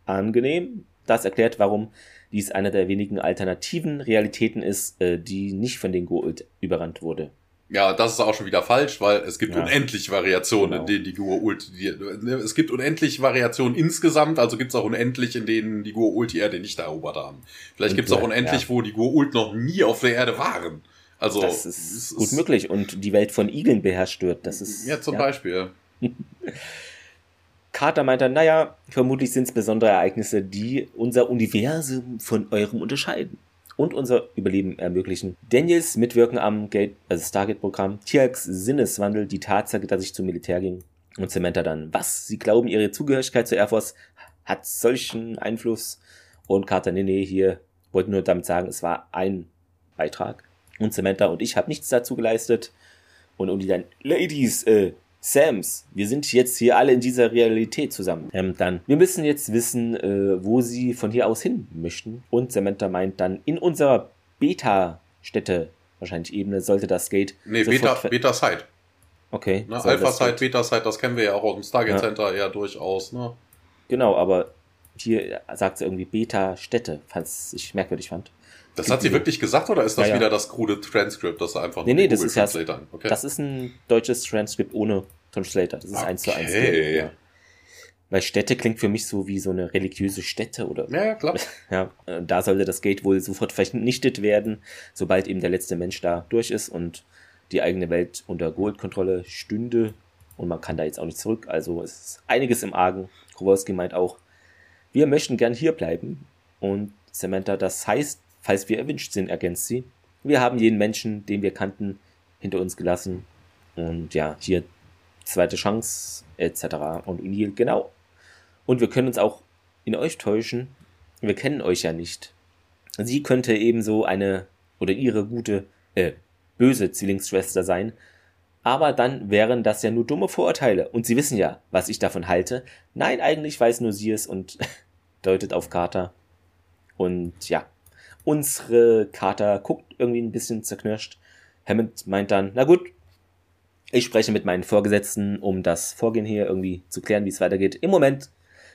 angenehm. Das erklärt, warum dies einer der wenigen alternativen Realitäten ist, äh, die nicht von den Geult überrannt wurde. Ja, das ist auch schon wieder falsch, weil es gibt ja. unendlich Variationen, genau. in denen die Gua'uld, die, es gibt unendlich Variationen insgesamt, also gibt es auch unendlich, in denen die Gua'uld die Erde nicht erobert haben. Vielleicht gibt es auch unendlich, ja. wo die Gua'uld noch nie auf der Erde waren. Also das ist gut ist möglich und die Welt von Igeln beherrscht wird. Das ist ja zum ja. Beispiel. <laughs> Carter meinte, naja, vermutlich sind es besondere Ereignisse, die unser Universum von eurem unterscheiden und unser Überleben ermöglichen. Daniels Mitwirken am Gate, also Stargate-Programm, Tiax Sinneswandel, die Tatsache, dass ich zum Militär ging und Samantha dann, was? Sie glauben, ihre Zugehörigkeit zur Air Force hat solchen Einfluss? Und Carter, nee, nee, hier wollte nur damit sagen, es war ein Beitrag und Samantha und ich haben nichts dazu geleistet. Und Uli dann, Ladies, äh, Sams, wir sind jetzt hier alle in dieser Realität zusammen. Ähm, dann, wir müssen jetzt wissen, äh, wo sie von hier aus hin möchten. Und Samantha meint dann, in unserer Beta-Stätte, wahrscheinlich Ebene, sollte das Gate. Nee, Beta, Beta Side. Okay. Ne, Alpha Side, Beta Side, das kennen wir ja auch aus dem Stargate ja. Center ja durchaus, ne? Genau, aber hier sagt sie irgendwie Beta-Stätte, was ich merkwürdig fand. Das hat sie wirklich gesagt oder ist das ja, wieder das krude Transkript, das einfach nee, nee, das ist ja, okay. Das ist ein deutsches Transkript ohne Translator. Das ist okay. eins zu eins. Ja. Weil Städte klingt für mich so wie so eine religiöse Stätte oder. Ja, ja, klar. <laughs> Ja, äh, da sollte das Gate wohl sofort vernichtet werden, sobald eben der letzte Mensch da durch ist und die eigene Welt unter Goldkontrolle stünde. Und man kann da jetzt auch nicht zurück. Also es ist einiges im Argen. Kowalski meint auch, wir möchten gern hier bleiben. Und Samantha, das heißt, falls wir erwünscht sind, ergänzt sie. Wir haben jeden Menschen, den wir kannten, hinter uns gelassen. Und ja, hier zweite Chance, etc. Und O'Neill, genau. Und wir können uns auch in euch täuschen. Wir kennen euch ja nicht. Sie könnte ebenso eine oder ihre gute, äh, böse Zwillingsschwester sein. Aber dann wären das ja nur dumme Vorurteile. Und sie wissen ja, was ich davon halte. Nein, eigentlich weiß nur sie es und <laughs> deutet auf Carter. Und ja, Unsere Kater guckt irgendwie ein bisschen zerknirscht. Hammond meint dann, na gut, ich spreche mit meinen Vorgesetzten, um das Vorgehen hier irgendwie zu klären, wie es weitergeht. Im Moment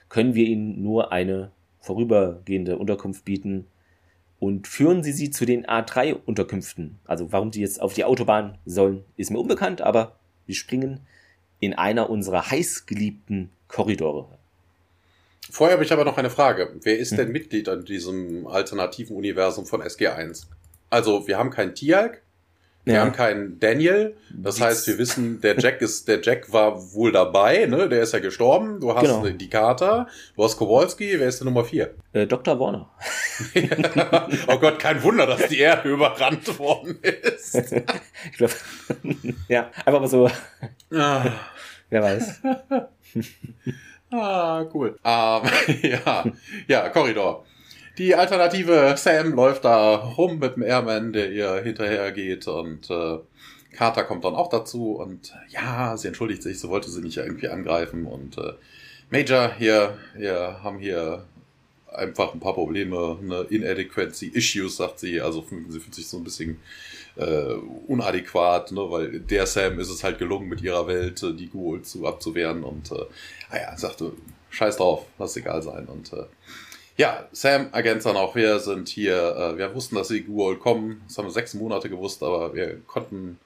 können wir Ihnen nur eine vorübergehende Unterkunft bieten und führen Sie sie zu den A3-Unterkünften. Also warum die jetzt auf die Autobahn sollen, ist mir unbekannt, aber wir springen in einer unserer heißgeliebten Korridore. Vorher habe ich aber noch eine Frage. Wer ist hm. denn Mitglied an diesem alternativen Universum von SG1? Also, wir haben keinen Tialk, wir ja. haben keinen Daniel. Das heißt, wir wissen, der Jack ist, der Jack war wohl dabei, ne? Der ist ja gestorben. Du hast genau. die Carter, du hast Kowalski. Wer ist der Nummer vier? Äh, Dr. Warner. <laughs> oh Gott, kein Wunder, dass die Erde überrannt worden ist. <laughs> ich glaube, <laughs> ja, einfach mal so. Ah. Wer weiß. Ah, cool. Ähm, <laughs> ja, ja, Korridor. Die Alternative, Sam läuft da rum mit dem Airman, der ihr hinterher geht und äh, Carter kommt dann auch dazu und ja, sie entschuldigt sich, so wollte sie nicht irgendwie angreifen und äh, Major, hier, wir haben hier einfach ein paar Probleme, eine Inadequacy Issues, sagt sie, also sie fühlt sich so ein bisschen äh, unadäquat, ne, weil der Sam ist es halt gelungen, mit ihrer Welt äh, die Ghoul zu abzuwehren und äh, naja, ah sagte, scheiß drauf, lass egal sein und äh, ja, Sam ergänzt dann auch, wir sind hier, äh, wir wussten, dass die Ghoul kommen, das haben wir sechs Monate gewusst, aber wir konnten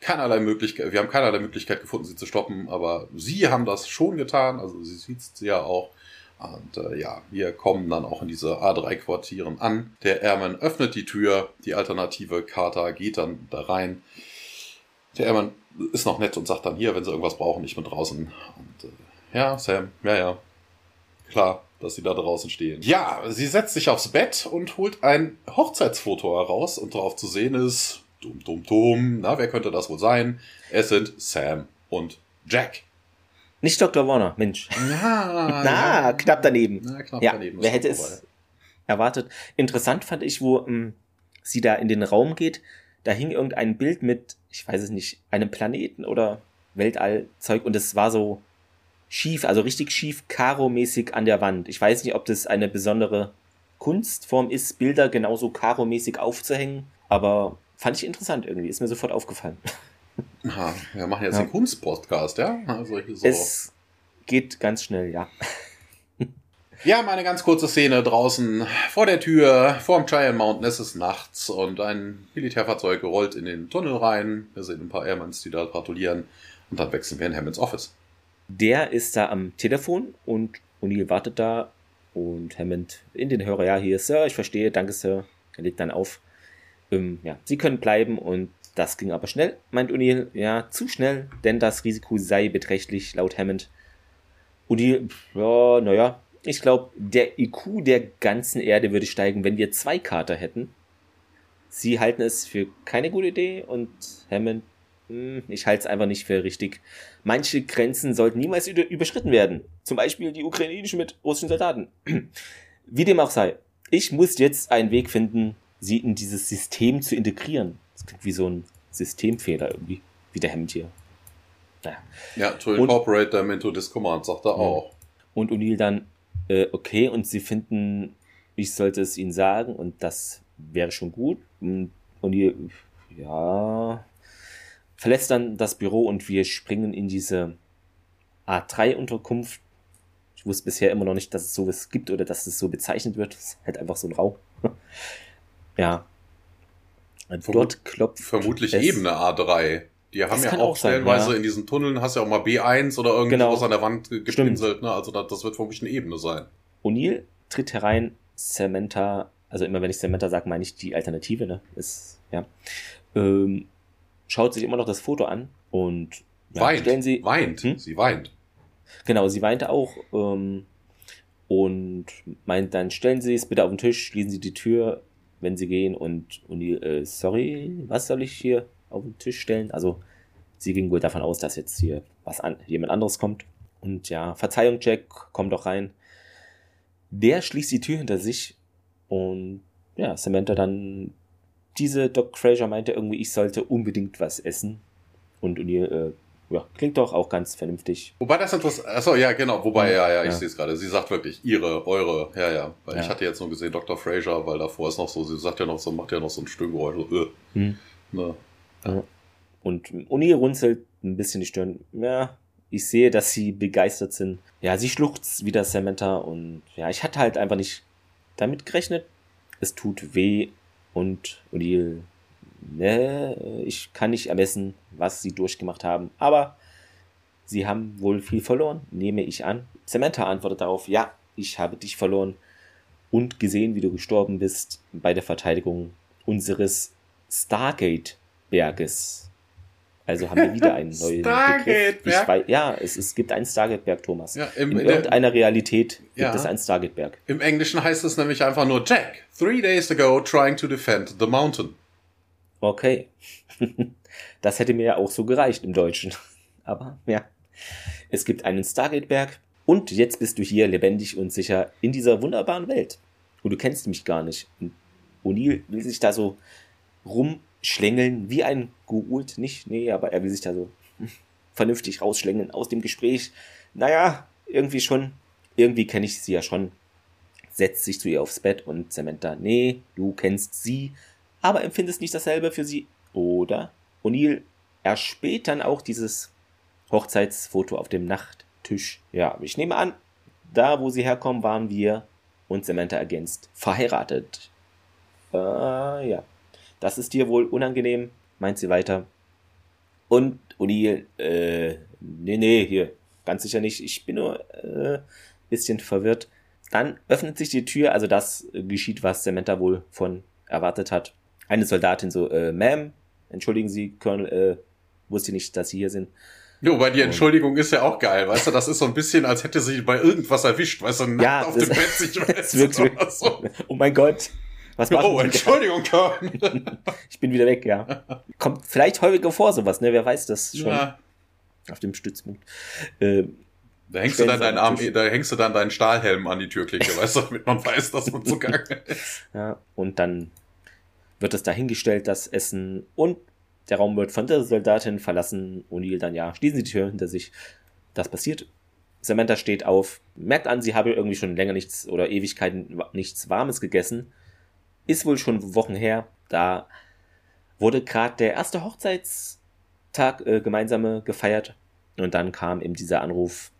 keinerlei Möglichkeit, wir haben keinerlei Möglichkeit gefunden, sie zu stoppen, aber sie haben das schon getan, also sie sieht sie ja auch. Und äh, ja, wir kommen dann auch in diese A3-Quartieren an. Der Airman öffnet die Tür, die alternative Carter geht dann da rein. Der Airman ist noch nett und sagt dann hier, wenn sie irgendwas brauchen, ich bin draußen. Und äh, ja, Sam, ja, ja, klar, dass sie da draußen stehen. Ja, sie setzt sich aufs Bett und holt ein Hochzeitsfoto heraus und darauf zu sehen ist Dum, dum, dum. Na, wer könnte das wohl sein? Es sind Sam und Jack. Nicht Dr. Warner, Mensch. <laughs> Na, Na ja. knapp daneben. Na, knapp ja, daneben. Wer hätte es erwartet? Interessant fand ich, wo ähm, sie da in den Raum geht. Da hing irgendein Bild mit, ich weiß es nicht, einem Planeten oder Weltallzeug und es war so schief, also richtig schief, Karo-mäßig an der Wand. Ich weiß nicht, ob das eine besondere Kunstform ist, Bilder genauso Karo-mäßig aufzuhängen, aber Fand ich interessant irgendwie, ist mir sofort aufgefallen. <laughs> Ja, wir machen jetzt ja. einen Kunstpodcast, ja? Also so. Es geht ganz schnell, ja. Wir haben eine ganz kurze Szene draußen vor der Tür, vor dem Giant Mountain. Es ist nachts und ein Militärfahrzeug rollt in den Tunnel rein. Wir sehen ein paar Airmans, die da gratulieren. Und dann wechseln wir in Hammonds Office. Der ist da am Telefon und O'Neill wartet da. Und Hammond in den Hörer, ja, hier, Sir, ich verstehe, danke, Sir. Er legt dann auf. Ähm, ja, sie können bleiben und das ging aber schnell, meint O'Neill. Ja, zu schnell, denn das Risiko sei beträchtlich, laut Hammond. O'Neill, ja, naja, ich glaube, der IQ der ganzen Erde würde steigen, wenn wir zwei Kater hätten. Sie halten es für keine gute Idee und Hammond, hm, ich halte es einfach nicht für richtig. Manche Grenzen sollten niemals überschritten werden. Zum Beispiel die ukrainische mit russischen Soldaten. Wie dem auch sei. Ich muss jetzt einen Weg finden, sie in dieses System zu integrieren. Das klingt wie so ein Systemfehler irgendwie, wie der Hemd hier. Naja. Ja, to incorporate them into this command, sagt er auch. Und O'Neill dann, äh, okay, und sie finden, ich sollte es ihnen sagen und das wäre schon gut. Und O'Neill, ja, verlässt dann das Büro und wir springen in diese A3-Unterkunft. Ich wusste bisher immer noch nicht, dass es sowas gibt oder dass es so bezeichnet wird. Es ist halt einfach so ein Raum. <laughs> Ja. Vermut Dort klopft. Vermutlich es. eben eine A3. Die haben ja auch, auch stellenweise ja. in diesen Tunneln, hast ja auch mal B1 oder irgendwas genau. an der Wand gepinselt. Ne? Also das, das wird vermutlich eine Ebene sein. O'Neill tritt herein, Samantha, also immer wenn ich Samantha sage, meine ich die Alternative, ne? Ist, ja. Ähm, schaut sich immer noch das Foto an und ja, weint. Stellen sie, weint. Hm? Sie weint. Genau, sie weinte auch. Ähm, und meint dann, stellen Sie es bitte auf den Tisch, schließen Sie die Tür, wenn sie gehen und, und die, äh, sorry, was soll ich hier auf den Tisch stellen? Also sie ging wohl davon aus, dass jetzt hier was an, jemand anderes kommt. Und ja, Verzeihung, Jack, komm doch rein. Der schließt die Tür hinter sich und ja, Samantha dann, diese Doc Fraser meinte irgendwie, ich sollte unbedingt was essen. Und O'Neill, äh, ja, klingt doch auch ganz vernünftig. Wobei das interessant, achso, ja, genau, wobei, ja, ja, ich ja. sehe es gerade. Sie sagt wirklich, ihre, eure, ja, ja. Weil ja. ich hatte jetzt nur gesehen Dr. Fraser, weil davor ist noch so, sie sagt ja noch so, macht ja noch so ein Stöhngeräusch, so, äh. Hm. Ne. Ja. Und Uni runzelt ein bisschen die Stirn. Ja, ich sehe, dass sie begeistert sind. Ja, sie schluchzt wieder Samantha und ja, ich hatte halt einfach nicht damit gerechnet. Es tut weh und O'Neill ne, ich kann nicht ermessen, was sie durchgemacht haben, aber sie haben wohl viel verloren, nehme ich an. Samantha antwortet darauf, ja, ich habe dich verloren und gesehen, wie du gestorben bist bei der Verteidigung unseres Stargate-Berges. Also haben wir wieder einen <laughs> neuen Stargate-Berg? Ja, es, es gibt einen Stargate-Berg, Thomas. Ja, im, in, in irgendeiner Realität gibt ja. es einen Stargate-Berg. Im Englischen heißt es nämlich einfach nur Jack, three days ago trying to defend the mountain. Okay. <laughs> das hätte mir ja auch so gereicht im Deutschen. <laughs> Aber ja. Es gibt einen Stargate-Berg und jetzt bist du hier lebendig und sicher in dieser wunderbaren Welt. und du kennst mich gar nicht. Und O'Neill will sich da so rumschlängeln, wie ein Geult, nicht, nee, aber er will sich da so <laughs> vernünftig rausschlängeln aus dem Gespräch. Naja, irgendwie schon, irgendwie kenne ich sie ja schon. Setzt sich zu ihr aufs Bett und Samantha, nee, du kennst sie, aber empfindest nicht dasselbe für sie, oder? O'Neill erspäht dann auch dieses Hochzeitsfoto auf dem Nachttisch. Ja, ich nehme an, da wo sie herkommen, waren wir und Samantha ergänzt verheiratet. Äh, ja. Das ist dir wohl unangenehm, meint sie weiter. Und O'Neill, äh, nee, nee, hier, ganz sicher nicht. Ich bin nur äh, bisschen verwirrt. Dann öffnet sich die Tür, also das geschieht, was Samantha wohl von erwartet hat. Eine Soldatin so, äh, Ma'am, entschuldigen Sie, Colonel, äh, wusste nicht, dass Sie hier sind. Jo, weil die Entschuldigung ist ja auch geil, weißt du, das ist so ein bisschen, als hätte sie bei irgendwas erwischt, weißt du, ja, auf dem Bett sich <laughs> wirklich, so. <laughs> Oh mein Gott. Was oh, Entschuldigung, <laughs> Ich bin wieder weg, ja. Kommt vielleicht häufiger vor, sowas, ne? Wer weiß das schon. Ja. Auf dem Stützpunkt. Äh, da hängst du dann deinen Arm, da hängst du dann deinen Stahlhelm an die Türklinke, weißt du, damit man weiß, dass man zugange ist. Ja, und dann wird es dahingestellt, das Essen, und der Raum wird von der Soldatin verlassen. O'Neill dann, ja, schließen sie die Tür hinter sich. Das passiert. Samantha steht auf, merkt an, sie habe irgendwie schon länger nichts oder Ewigkeiten nichts Warmes gegessen ist wohl schon Wochen her. Da wurde gerade der erste Hochzeitstag äh, gemeinsame gefeiert. Und dann kam eben dieser Anruf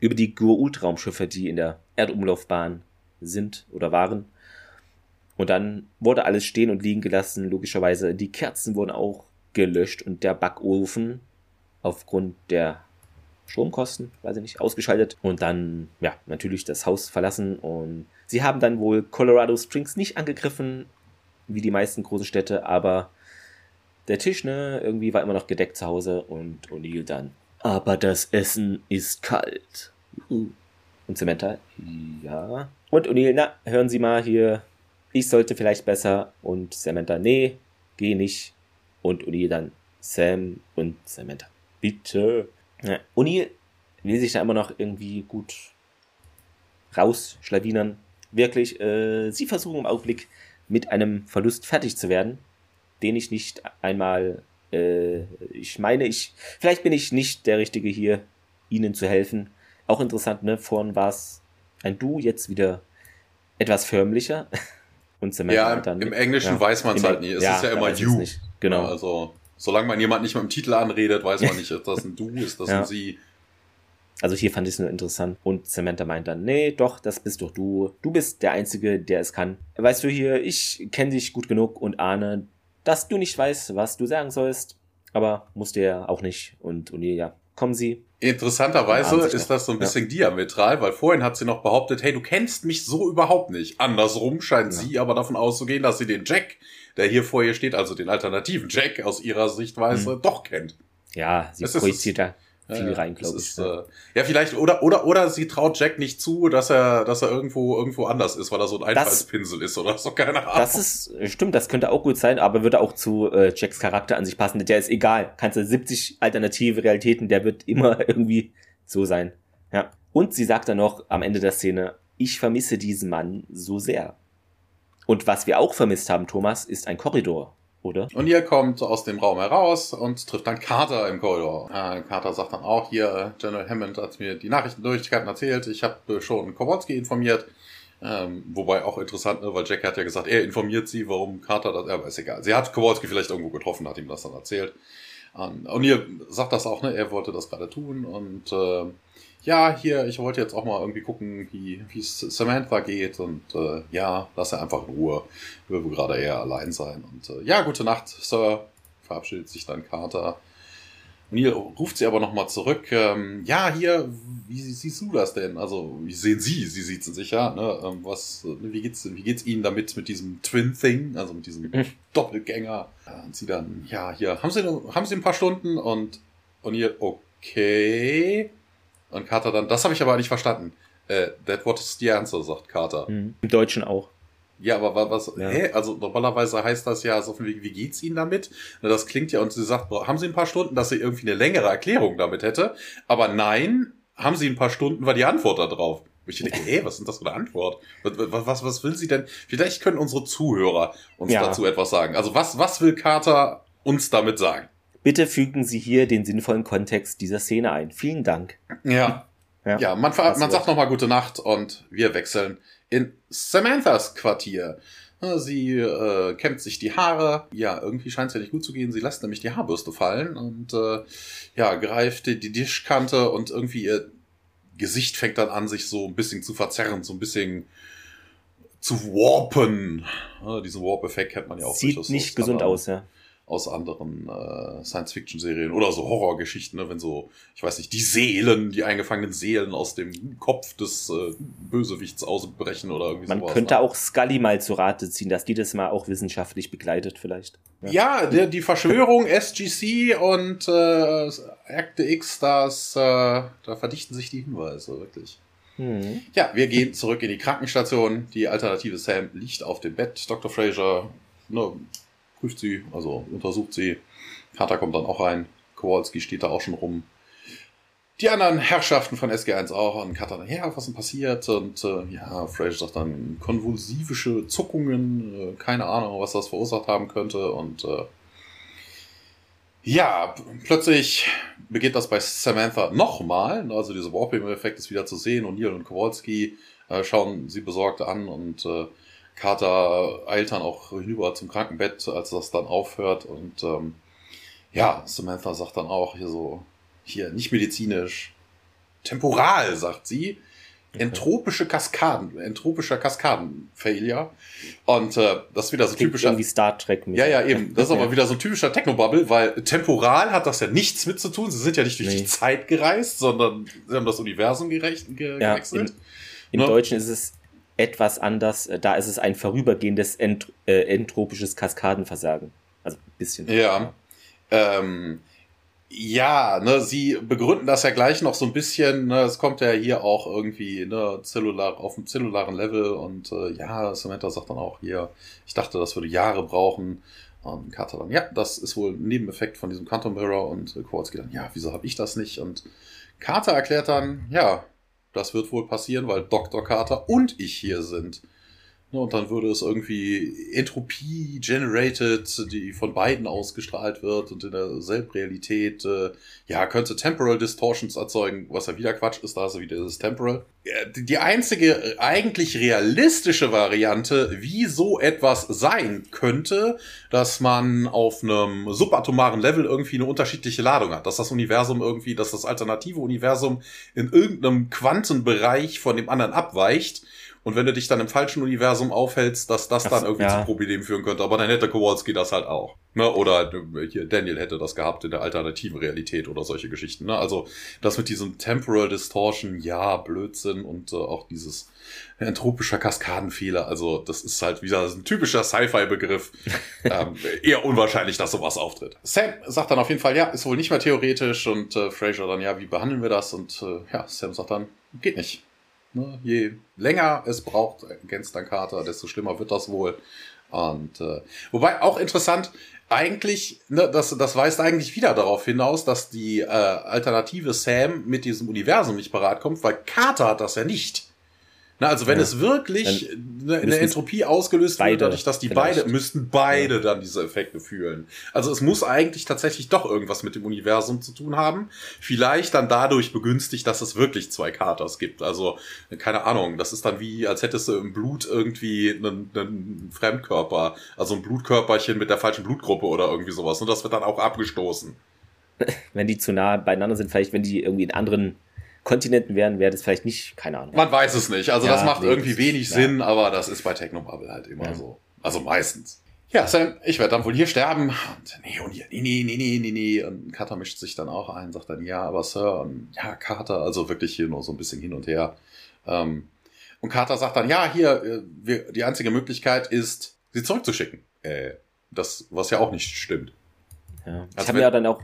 über die Goa'uld-Raumschiffe, die in der Erdumlaufbahn sind oder waren. Und dann wurde alles stehen und liegen gelassen, logischerweise. Die Kerzen wurden auch gelöscht und der Backofen aufgrund der Stromkosten, weiß ich nicht, ausgeschaltet. Und dann, ja, natürlich das Haus verlassen und Sie haben dann wohl Colorado Springs nicht angegriffen, wie die meisten großen Städte, aber der Tisch, ne, irgendwie war immer noch gedeckt zu Hause und O'Neill dann. Aber das Essen ist kalt. Und Samantha, ja. Und O'Neill, na, hören Sie mal hier, ich sollte vielleicht besser. Und Samantha, nee, geh nicht. Und O'Neill dann, Sam und Samantha, bitte. Ja, O'Neill will sich da immer noch irgendwie gut rausschlawinern wirklich, äh, sie versuchen im Augenblick mit einem Verlust fertig zu werden, den ich nicht einmal, äh, ich meine, ich, vielleicht bin ich nicht der Richtige hier, ihnen zu helfen. Auch interessant, ne? Vorhin war es ein Du, jetzt wieder etwas förmlicher. <laughs> Und Samantha ja, dann, im Englischen ja, weiß man es halt nie. Es ja, ist ja immer You. Genau. also, solange man jemand nicht mit dem Titel anredet, weiß man <laughs> nicht, ist das ein Du, ist das ein Sie. Also hier fand ich es nur interessant. Und Samantha meint dann, nee, doch, das bist doch du. Du bist der Einzige, der es kann. Weißt du hier, ich kenne dich gut genug und ahne, dass du nicht weißt, was du sagen sollst. Aber musst du ja auch nicht. Und O'Neill, ja, kommen Sie. Interessanterweise ist das so ein bisschen ja. diametral, weil vorhin hat sie noch behauptet, hey, du kennst mich so überhaupt nicht. Andersrum scheint ja. sie aber davon auszugehen, dass sie den Jack, der hier vor ihr steht, also den alternativen Jack aus ihrer Sichtweise, mhm. doch kennt. Ja, sie projiziert da viel ja, rein, glaube ich. Ja. Äh, ja, vielleicht, oder, oder, oder sie traut Jack nicht zu, dass er, dass er irgendwo, irgendwo anders ist, weil er so ein Einfallspinsel ist oder so, <laughs> keine Ahnung. Das ist, stimmt, das könnte auch gut sein, aber würde auch zu äh, Jacks Charakter an sich passen. Der ist egal. Kannst du 70 alternative Realitäten, der wird immer <laughs> irgendwie so sein. Ja. Und sie sagt dann noch am Ende der Szene, ich vermisse diesen Mann so sehr. Und was wir auch vermisst haben, Thomas, ist ein Korridor oder? Und ihr kommt aus dem Raum heraus und trifft dann Carter im Korridor. Äh, Carter sagt dann auch, hier, General Hammond hat mir die Nachrichtendurchkeiten erzählt, ich habe schon Kowalski informiert. Ähm, wobei auch interessant, ne, weil Jack hat ja gesagt, er informiert sie, warum Carter das, aber ist egal. Sie hat Kowalski vielleicht irgendwo getroffen, hat ihm das dann erzählt. Ähm, und ihr sagt das auch, ne, er wollte das gerade tun und äh, ja, hier, ich wollte jetzt auch mal irgendwie gucken, wie es Samantha geht und äh, ja, lass er einfach in Ruhe. Ich will gerade eher allein sein. Und äh, ja, gute Nacht, Sir. Verabschiedet sich dann Carter. Und hier ruft sie aber nochmal zurück. Ähm, ja, hier, wie siehst du das denn? Also, wie sehen Sie? Sie sieht es sicher. Ne? Ähm, was, wie geht's, wie geht's Ihnen damit mit diesem Twin Thing, also mit diesem mhm. Doppelgänger? Und sie dann, ja, hier, haben Sie, haben Sie ein paar Stunden? Und, und ihr, okay. Und Carter dann, das habe ich aber nicht verstanden. Äh, that was the answer, sagt Carter. Mhm. Im Deutschen auch. Ja, aber was, ja. hä? Also normalerweise heißt das ja so wie, wie geht's Ihnen damit? Na, das klingt ja, und sie sagt, haben Sie ein paar Stunden, dass sie irgendwie eine längere Erklärung damit hätte? Aber nein, haben Sie ein paar Stunden, war die Antwort da drauf. ich denke, hey, was ist das für eine Antwort? Was, was, was will sie denn? Vielleicht können unsere Zuhörer uns ja. dazu etwas sagen. Also was, was will Carter uns damit sagen? Bitte fügen Sie hier den sinnvollen Kontext dieser Szene ein. Vielen Dank. Ja. Ja, ja man, man sagt nochmal gute Nacht und wir wechseln in Samanthas Quartier. Sie äh, kämmt sich die Haare. Ja, irgendwie scheint es ja nicht gut zu gehen. Sie lässt nämlich die Haarbürste fallen und äh, ja, greift die, die Tischkante und irgendwie ihr Gesicht fängt dann an, sich so ein bisschen zu verzerren, so ein bisschen zu warpen. Ja, diesen Warp-Effekt kennt man ja auch. Sieht nicht gesund aus, ja aus anderen äh, Science-Fiction-Serien oder so Horrorgeschichten, ne? wenn so, ich weiß nicht, die Seelen, die eingefangenen Seelen aus dem Kopf des äh, Bösewichts ausbrechen oder irgendwie Man sowas. Man könnte ne? auch Scully mal zu Rate ziehen, dass die das mal auch wissenschaftlich begleitet vielleicht. Ja, ja der, die Verschwörung SGC und äh, Akte X, das, äh, da verdichten sich die Hinweise, wirklich. Hm. Ja, wir gehen zurück in die Krankenstation. Die alternative Sam liegt auf dem Bett. Dr. Fraser ne, prüft sie, also untersucht sie. Carter kommt dann auch rein. Kowalski steht da auch schon rum. Die anderen Herrschaften von SG1 auch. Und Carter dann, ja, was ist denn passiert? Und äh, ja, Fraser sagt dann konvulsivische Zuckungen. Äh, keine Ahnung, was das verursacht haben könnte. Und äh, ja, plötzlich beginnt das bei Samantha nochmal. Also dieser Warping-Effekt ist wieder zu sehen. Und Neil und Kowalski äh, schauen sie besorgt an und äh, Carter eilt dann auch hinüber zum Krankenbett, als das dann aufhört. Und ähm, ja, Samantha sagt dann auch hier so, hier nicht medizinisch, temporal, sagt sie. Entropische Kaskaden, entropischer Kaskaden-Failure. Und äh, das ist wieder so typischer. Irgendwie Star Trek. Ja, ja, eben. Das ist <laughs> aber wieder so ein typischer Technobubble, weil temporal hat das ja nichts mit zu tun. Sie sind ja nicht durch nee. die Zeit gereist, sondern sie haben das Universum gerecht, ge ja, gewechselt. Im, im ne? Deutschen ist es etwas anders. Äh, da ist es ein vorübergehendes ent, äh, entropisches Kaskadenversagen. Also ein bisschen. Ja. Ähm, ja, ne, sie begründen das ja gleich noch so ein bisschen. Ne, es kommt ja hier auch irgendwie ne, zellular, auf dem zellularen Level und äh, ja, Samantha sagt dann auch hier, ich dachte, das würde Jahre brauchen. Und Carter dann, ja, das ist wohl ein Nebeneffekt von diesem Quantum Mirror und äh, Kowalski dann, ja, wieso habe ich das nicht? Und Carter erklärt dann, ja, das wird wohl passieren, weil Dr. Carter und ich hier sind. Ne, und dann würde es irgendwie Entropie generated, die von beiden ausgestrahlt wird und in derselben Realität, äh, ja, könnte Temporal Distortions erzeugen, was ja wieder Quatsch ist, da ist ja wieder das Temporal. Die einzige eigentlich realistische Variante, wie so etwas sein könnte, dass man auf einem subatomaren Level irgendwie eine unterschiedliche Ladung hat, dass das Universum irgendwie, dass das alternative Universum in irgendeinem Quantenbereich von dem anderen abweicht und wenn du dich dann im falschen Universum aufhältst, dass das dann irgendwie ja. zu Problemen führen könnte. Aber dann hätte Kowalski das halt auch. Ne? Oder äh, hier Daniel hätte das gehabt in der alternativen Realität oder solche Geschichten. Ne? Also das mit diesem Temporal Distortion, ja, Blödsinn und äh, auch dieses entropischer Kaskadenfehler. Also das ist halt wieder ein typischer Sci-Fi-Begriff. <laughs> ähm, eher unwahrscheinlich, dass sowas auftritt. Sam sagt dann auf jeden Fall, ja, ist wohl nicht mehr theoretisch und äh, Fraser dann, ja, wie behandeln wir das? Und äh, ja, Sam sagt dann, geht nicht. Ne? Je länger es braucht, ergänzt dann Carter, desto schlimmer wird das wohl. Und äh, wobei auch interessant, eigentlich, ne, das, das weist eigentlich wieder darauf hinaus, dass die äh, alternative Sam mit diesem Universum nicht parat kommt, weil Carter hat das ja nicht. Na, also wenn ja. es wirklich eine, eine Entropie ausgelöst wird, dadurch, dass die vielleicht. beide, müssten beide ja. dann diese Effekte fühlen. Also es muss eigentlich tatsächlich doch irgendwas mit dem Universum zu tun haben. Vielleicht dann dadurch begünstigt, dass es wirklich zwei Katers gibt. Also, keine Ahnung, das ist dann wie, als hättest du im Blut irgendwie einen, einen Fremdkörper, also ein Blutkörperchen mit der falschen Blutgruppe oder irgendwie sowas. Und das wird dann auch abgestoßen. <laughs> Wenn die zu nah beieinander sind, vielleicht wenn die irgendwie in anderen Kontinenten wären, wäre das vielleicht nicht, keine Ahnung. Man weiß es nicht. Also ja, das macht nee, irgendwie wenig ja. Sinn, aber das ist bei Technobubble halt immer ja. so. Also meistens. Ja, Sam, ich werde dann wohl hier sterben. Und nee, und hier, nee, nee, nee, nee, nee, nee. Und Carter mischt sich dann auch ein, sagt dann, ja, aber Sir, und ja, Carter, also wirklich hier nur so ein bisschen hin und her. Ähm, und Carter sagt dann, ja, hier, äh, wir, die einzige Möglichkeit ist, sie zurückzuschicken. Äh, das, was ja auch nicht stimmt. Ja. Also ich habe ja dann auch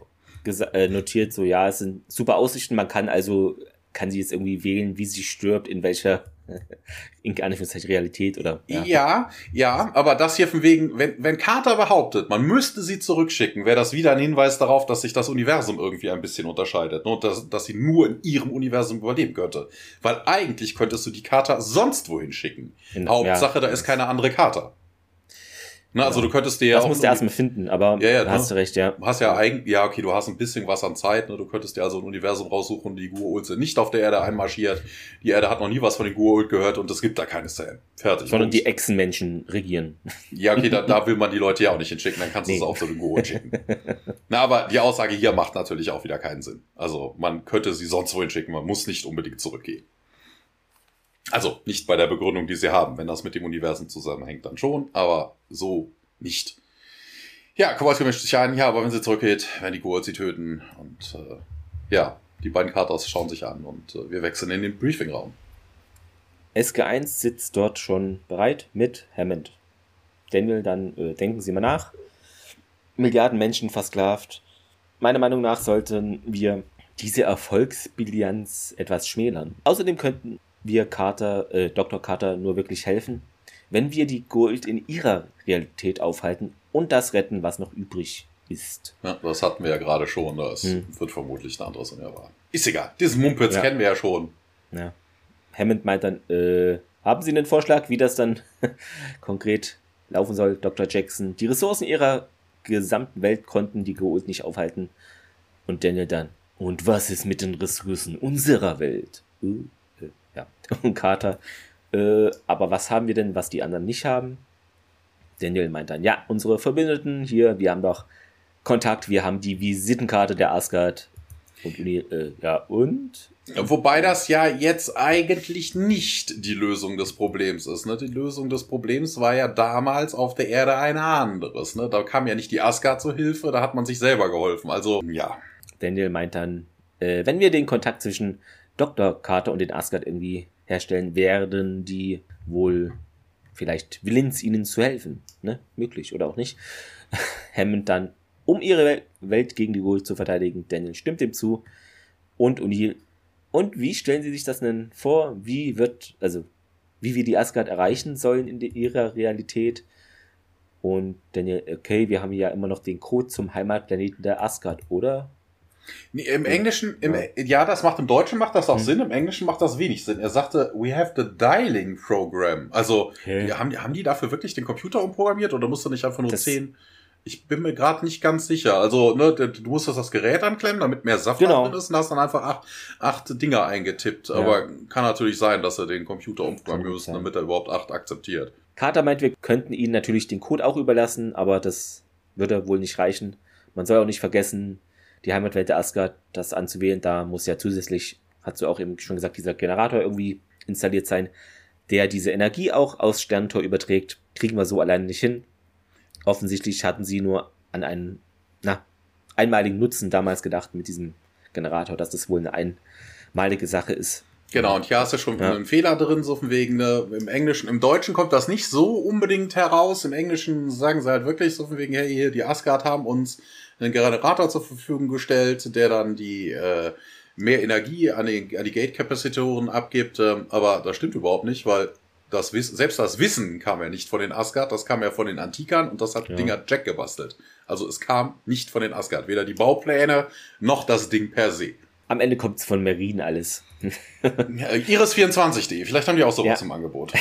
äh, notiert, so ja, es sind super Aussichten, man kann also kann sie jetzt irgendwie wählen, wie sie stirbt, in welcher <laughs> in Anführungszeichen Realität oder. Ja. ja, ja, aber das hier von wegen, wenn, wenn Carter behauptet, man müsste sie zurückschicken, wäre das wieder ein Hinweis darauf, dass sich das Universum irgendwie ein bisschen unterscheidet ne? und dass, dass sie nur in ihrem Universum überleben könnte. Weil eigentlich könntest du die Carter sonst wohin schicken. In, Hauptsache, ja. da ist keine andere Carter. Ne, also du könntest dir ja. Das musst du erstmal finden, aber ja, ja, hast ne? du recht, ja. Du hast ja eigentlich, ja, okay, du hast ein bisschen was an Zeit, ne? Du könntest dir also ein Universum raussuchen, die Gua'uld sind nicht auf der Erde einmarschiert. Die Erde hat noch nie was von den Gua'uld gehört und es gibt da keine Szenen. Fertig. Sondern die Echsenmenschen regieren. Ja, okay, da, da <laughs> will man die Leute ja auch nicht hinschicken, dann kannst du nee. es auch zu den Gua'uld schicken. <laughs> Na, aber die Aussage hier macht natürlich auch wieder keinen Sinn. Also man könnte sie sonst wohin schicken, man muss nicht unbedingt zurückgehen. Also nicht bei der Begründung, die sie haben. Wenn das mit dem Universum zusammenhängt, dann schon, aber so nicht. Ja, Kowalski mischt sich ein, ja, aber wenn sie zurückgeht, werden die Goa'uld sie töten. Und äh, ja, die beiden Katas schauen sich an und äh, wir wechseln in den Briefingraum. SG1 sitzt dort schon bereit mit Hammond. Daniel, dann äh, denken Sie mal nach. Milliarden Menschen versklavt. Meiner Meinung nach sollten wir diese Erfolgsbilanz etwas schmälern. Außerdem könnten wir Carter, äh, Dr. Carter nur wirklich helfen, wenn wir die Gold in ihrer Realität aufhalten und das retten, was noch übrig ist. Ja, das hatten wir ja gerade schon. Das hm. wird vermutlich ein anderes Universum. Ist egal. Diesen Mumpitz ja. kennen wir ja schon. Ja. Hammond meint dann, äh, haben Sie einen Vorschlag, wie das dann <laughs> konkret laufen soll, Dr. Jackson? Die Ressourcen ihrer gesamten Welt konnten die Gold nicht aufhalten. Und Daniel dann, und was ist mit den Ressourcen unserer Welt? Uh, ja. <laughs> Und Carter, äh, aber was haben wir denn, was die anderen nicht haben? Daniel meint dann, ja, unsere Verbündeten hier, wir haben doch Kontakt, wir haben die Visitenkarte der Asgard. Und, äh, ja, und? Wobei das ja jetzt eigentlich nicht die Lösung des Problems ist. Ne? Die Lösung des Problems war ja damals auf der Erde ein anderes. Ne? Da kam ja nicht die Asgard zur Hilfe, da hat man sich selber geholfen. Also, ja. Daniel meint dann, äh, wenn wir den Kontakt zwischen Dr. Carter und den Asgard irgendwie herstellen, werden die wohl vielleicht willens, ihnen zu helfen. Ne? Möglich oder auch nicht. <laughs> Hammond dann, um ihre Welt gegen die Gold zu verteidigen. Daniel stimmt dem zu. Und O'Neill. Und wie stellen Sie sich das denn vor? Wie wird, also, wie wir die Asgard erreichen sollen in ihrer Realität? Und Daniel, okay, wir haben ja immer noch den Code zum Heimatplaneten der Asgard, oder? Nee, Im Englischen, im, ja. ja. das macht im Deutschen macht das auch hm. Sinn, im Englischen macht das wenig Sinn. Er sagte, we have the dialing program. Also, okay. die, haben, haben die dafür wirklich den Computer umprogrammiert oder musst du nicht einfach nur das zehn? Ich bin mir gerade nicht ganz sicher. Also, ne, du musstest das Gerät anklemmen, damit mehr Saft genau. drin ist und hast dann einfach acht, acht Dinger eingetippt. Ja. Aber kann natürlich sein, dass er den Computer umprogrammieren müssen, damit er überhaupt acht akzeptiert. Carter meint, wir könnten ihnen natürlich den Code auch überlassen, aber das würde wohl nicht reichen. Man soll auch nicht vergessen, die Heimatwelt der Asgard, das anzuwählen, da muss ja zusätzlich, hast du auch eben schon gesagt, dieser Generator irgendwie installiert sein, der diese Energie auch aus Sterntor überträgt. Kriegen wir so alleine nicht hin. Offensichtlich hatten sie nur an einen, na, einmaligen Nutzen damals gedacht mit diesem Generator, dass das wohl eine einmalige Sache ist. Genau, und hier hast du schon ja. einen Fehler drin, so von wegen, ne, im Englischen, im Deutschen kommt das nicht so unbedingt heraus. Im Englischen sagen sie halt wirklich so von wegen, hey, hier, die Asgard haben uns einen Generator zur Verfügung gestellt, der dann die äh, mehr Energie an die, an die Gate-Kapazitoren abgibt. Ähm, aber das stimmt überhaupt nicht, weil das Wissen, selbst das Wissen kam ja nicht von den Asgard, das kam ja von den Antikern und das hat ja. Ding hat Jack gebastelt. Also es kam nicht von den Asgard, weder die Baupläne noch das Ding per se. Am Ende kommt es von Marine alles. <laughs> Iris24.de, vielleicht haben die auch sowas ja. im Angebot.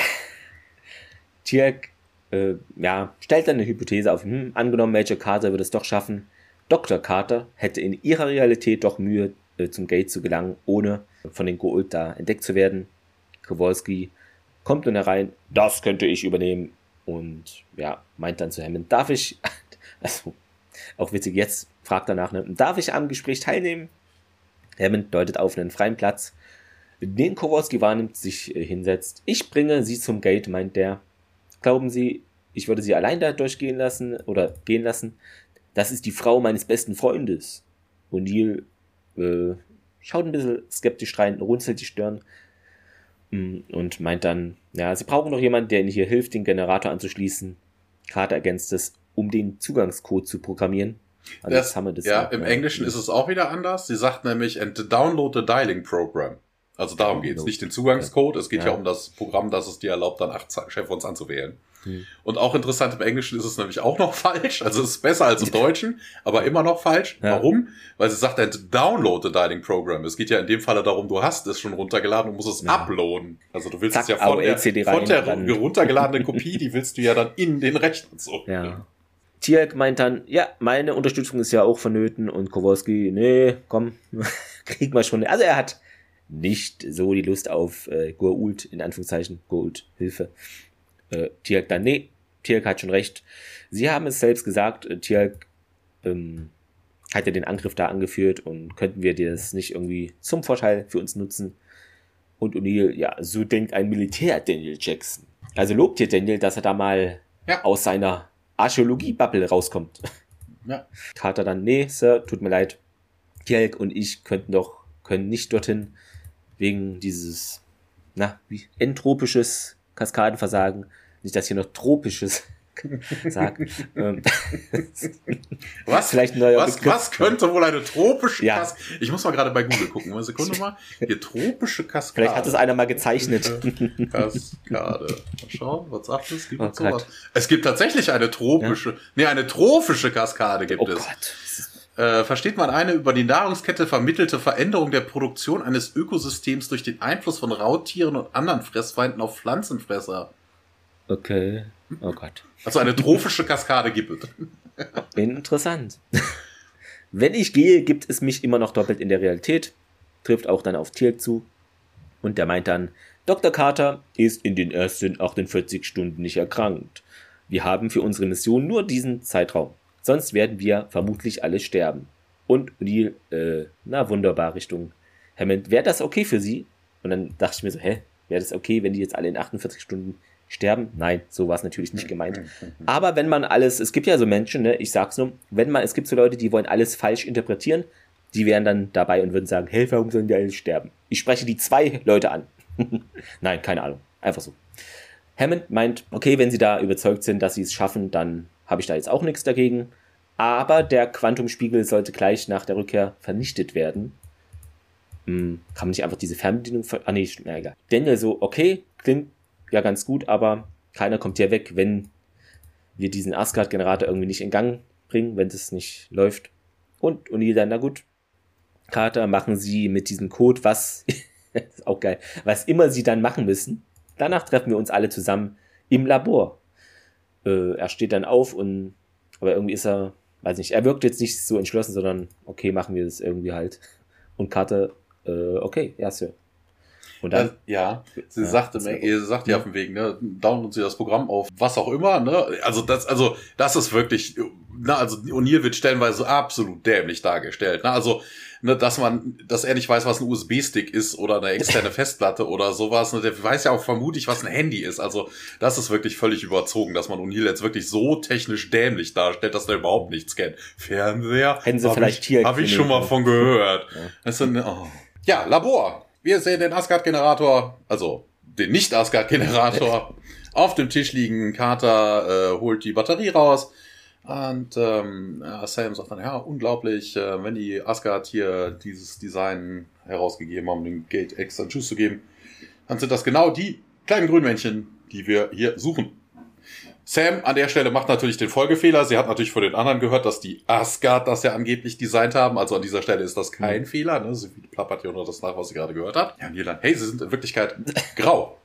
Tierk äh, ja, stellt dann eine Hypothese auf, hm, angenommen Major Carter wird es doch schaffen, Dr. Carter hätte in ihrer Realität doch Mühe, äh, zum Gate zu gelangen, ohne von den Goa'uld da entdeckt zu werden. Kowalski kommt nun herein, das könnte ich übernehmen und ja, meint dann zu Hammond, darf ich, <laughs> also auch witzig, jetzt fragt er nach, ne, darf ich am Gespräch teilnehmen? Hammond deutet auf einen freien Platz, den Kowalski wahrnimmt, sich äh, hinsetzt. Ich bringe sie zum Gate, meint der. Glauben Sie, ich würde sie allein da durchgehen lassen oder gehen lassen? Das ist die Frau meines besten Freundes. O'Neill äh, schaut ein bisschen skeptisch rein, runzelt die Stirn mm, und meint dann, ja, sie brauchen noch jemanden, der ihnen hier hilft, den Generator anzuschließen. Carter ergänzt es, um den Zugangscode zu programmieren. Also das, das das ja, im ja. Englischen ist es auch wieder anders. Sie sagt nämlich, and download the dialing program. Also darum geht es. Nicht den Zugangscode, es geht ja. ja. um das Programm, das es dir erlaubt, dann acht Chevons anzuwählen. Hm. Und auch interessant, im Englischen ist es nämlich auch noch <laughs> falsch. Also es ist besser als im Deutschen, aber immer noch falsch. Ja. Warum? Weil sie sagt, download the dialing program. Es geht ja in dem Falle darum, du hast es schon runtergeladen und musst es ja. uploaden. Also du willst Zack, es ja von der, von der runtergeladenen <laughs> Kopie, die willst du ja dann in den Rechner so. Ja. Tierk meint dann, ja, meine Unterstützung ist ja auch vonnöten und Kowalski, nee, komm, <laughs> krieg mal schon. Also er hat nicht so die Lust auf äh, Goa'uld, in Anführungszeichen, Goa'uld, Hilfe. Äh, Tierk dann, nee, Tierk hat schon recht. Sie haben es selbst gesagt, äh, Tierk ähm, hat ja den Angriff da angeführt und könnten wir das nicht irgendwie zum Vorteil für uns nutzen. Und O'Neill, ja, so denkt ein Militär Daniel Jackson. Also lobt hier Daniel, dass er da mal ja. aus seiner Archäologie-Bubble rauskommt. Ja. Carter dann, nee, Sir, tut mir leid. Tjelk und ich könnten doch, können nicht dorthin wegen dieses, na, wie, entropisches Kaskadenversagen. Nicht, dass hier noch tropisches <laughs> sagt. Ähm, was, <laughs> Vielleicht ein neuer was, was könnte wohl eine tropische ja. Kaskade? Ich muss mal gerade bei Google gucken. Eine Sekunde mal. Hier tropische Kaskade. Vielleicht hat es einer mal gezeichnet. Kaskade. Mal schauen, was sagt es? Gibt oh sowas? Es gibt tatsächlich eine tropische, ja? nee, eine trophische Kaskade gibt oh es. Gott. Äh, versteht man eine über die Nahrungskette vermittelte Veränderung der Produktion eines Ökosystems durch den Einfluss von Raubtieren und anderen Fressfeinden auf Pflanzenfresser. Okay. Oh Gott. Also eine trophische Kaskade gibt es. <laughs> Interessant. Wenn ich gehe, gibt es mich immer noch doppelt in der Realität. Trifft auch dann auf Tirk zu. Und der meint dann, Dr. Carter ist in den ersten 48 Stunden nicht erkrankt. Wir haben für unsere Mission nur diesen Zeitraum. Sonst werden wir vermutlich alle sterben. Und O'Neill, äh, na wunderbar, Richtung Hammond, wäre das okay für Sie? Und dann dachte ich mir so, hä, wäre das okay, wenn die jetzt alle in 48 Stunden sterben? Nein, so war es natürlich nicht gemeint. <laughs> Aber wenn man alles, es gibt ja so Menschen, ne, ich sag's nur, wenn man, es gibt so Leute, die wollen alles falsch interpretieren, die wären dann dabei und würden sagen, hey, warum sollen die alle sterben? Ich spreche die zwei Leute an. <laughs> Nein, keine Ahnung. Einfach so. Hammond meint, okay, wenn sie da überzeugt sind, dass sie es schaffen, dann habe ich da jetzt auch nichts dagegen. Aber der Quantumspiegel sollte gleich nach der Rückkehr vernichtet werden. Hm, kann man nicht einfach diese Fernbedienung ver... Ah, nee, na egal. Daniel so, okay, klingt ja ganz gut, aber keiner kommt hier weg, wenn wir diesen Asgard-Generator irgendwie nicht in Gang bringen, wenn das nicht läuft. Und O'Neill dann, na gut, Carter, machen Sie mit diesem Code, was, <laughs> ist auch geil, was immer Sie dann machen müssen. Danach treffen wir uns alle zusammen im Labor. Äh, er steht dann auf und, aber irgendwie ist er, weiß nicht, er wirkt jetzt nicht so entschlossen, sondern okay, machen wir das irgendwie halt. Und Carter, äh, okay, ja, Sir. Und dann, ja, sie ja, sagte, sie sagt ja von wegen, ne, downloaden Sie das Programm auf was auch immer, ne? Also das, also das ist wirklich, na, also O'Neill wird stellenweise absolut dämlich dargestellt, ne? Also, ne, dass man, dass er nicht weiß, was ein USB-Stick ist oder eine externe <laughs> Festplatte oder sowas, ne? Der weiß ja auch vermutlich, was ein Handy ist. Also, das ist wirklich völlig überzogen, dass man O'Neill jetzt wirklich so technisch dämlich darstellt, dass er überhaupt nichts kennt. Fernseher? Hätten sie vielleicht ich, hier. Habe ich schon mal von gehört. Ja, also, oh. ja Labor. Wir sehen den Asgard-Generator, also den Nicht-Asgard-Generator, <laughs> auf dem Tisch liegen. Carter äh, holt die Batterie raus. Und ähm, Sam sagt dann, ja, unglaublich, äh, wenn die Asgard hier dieses Design herausgegeben haben, den Gate X einen Schuss zu geben, dann sind das genau die kleinen Grünmännchen, die wir hier suchen. Sam an der Stelle macht natürlich den Folgefehler. Sie hat natürlich von den anderen gehört, dass die Asgard das ja angeblich designt haben. Also an dieser Stelle ist das kein mhm. Fehler. Ne? Sie plappert ja nur das nach, was sie gerade gehört hat. Ja, und hey, sie sind in Wirklichkeit grau.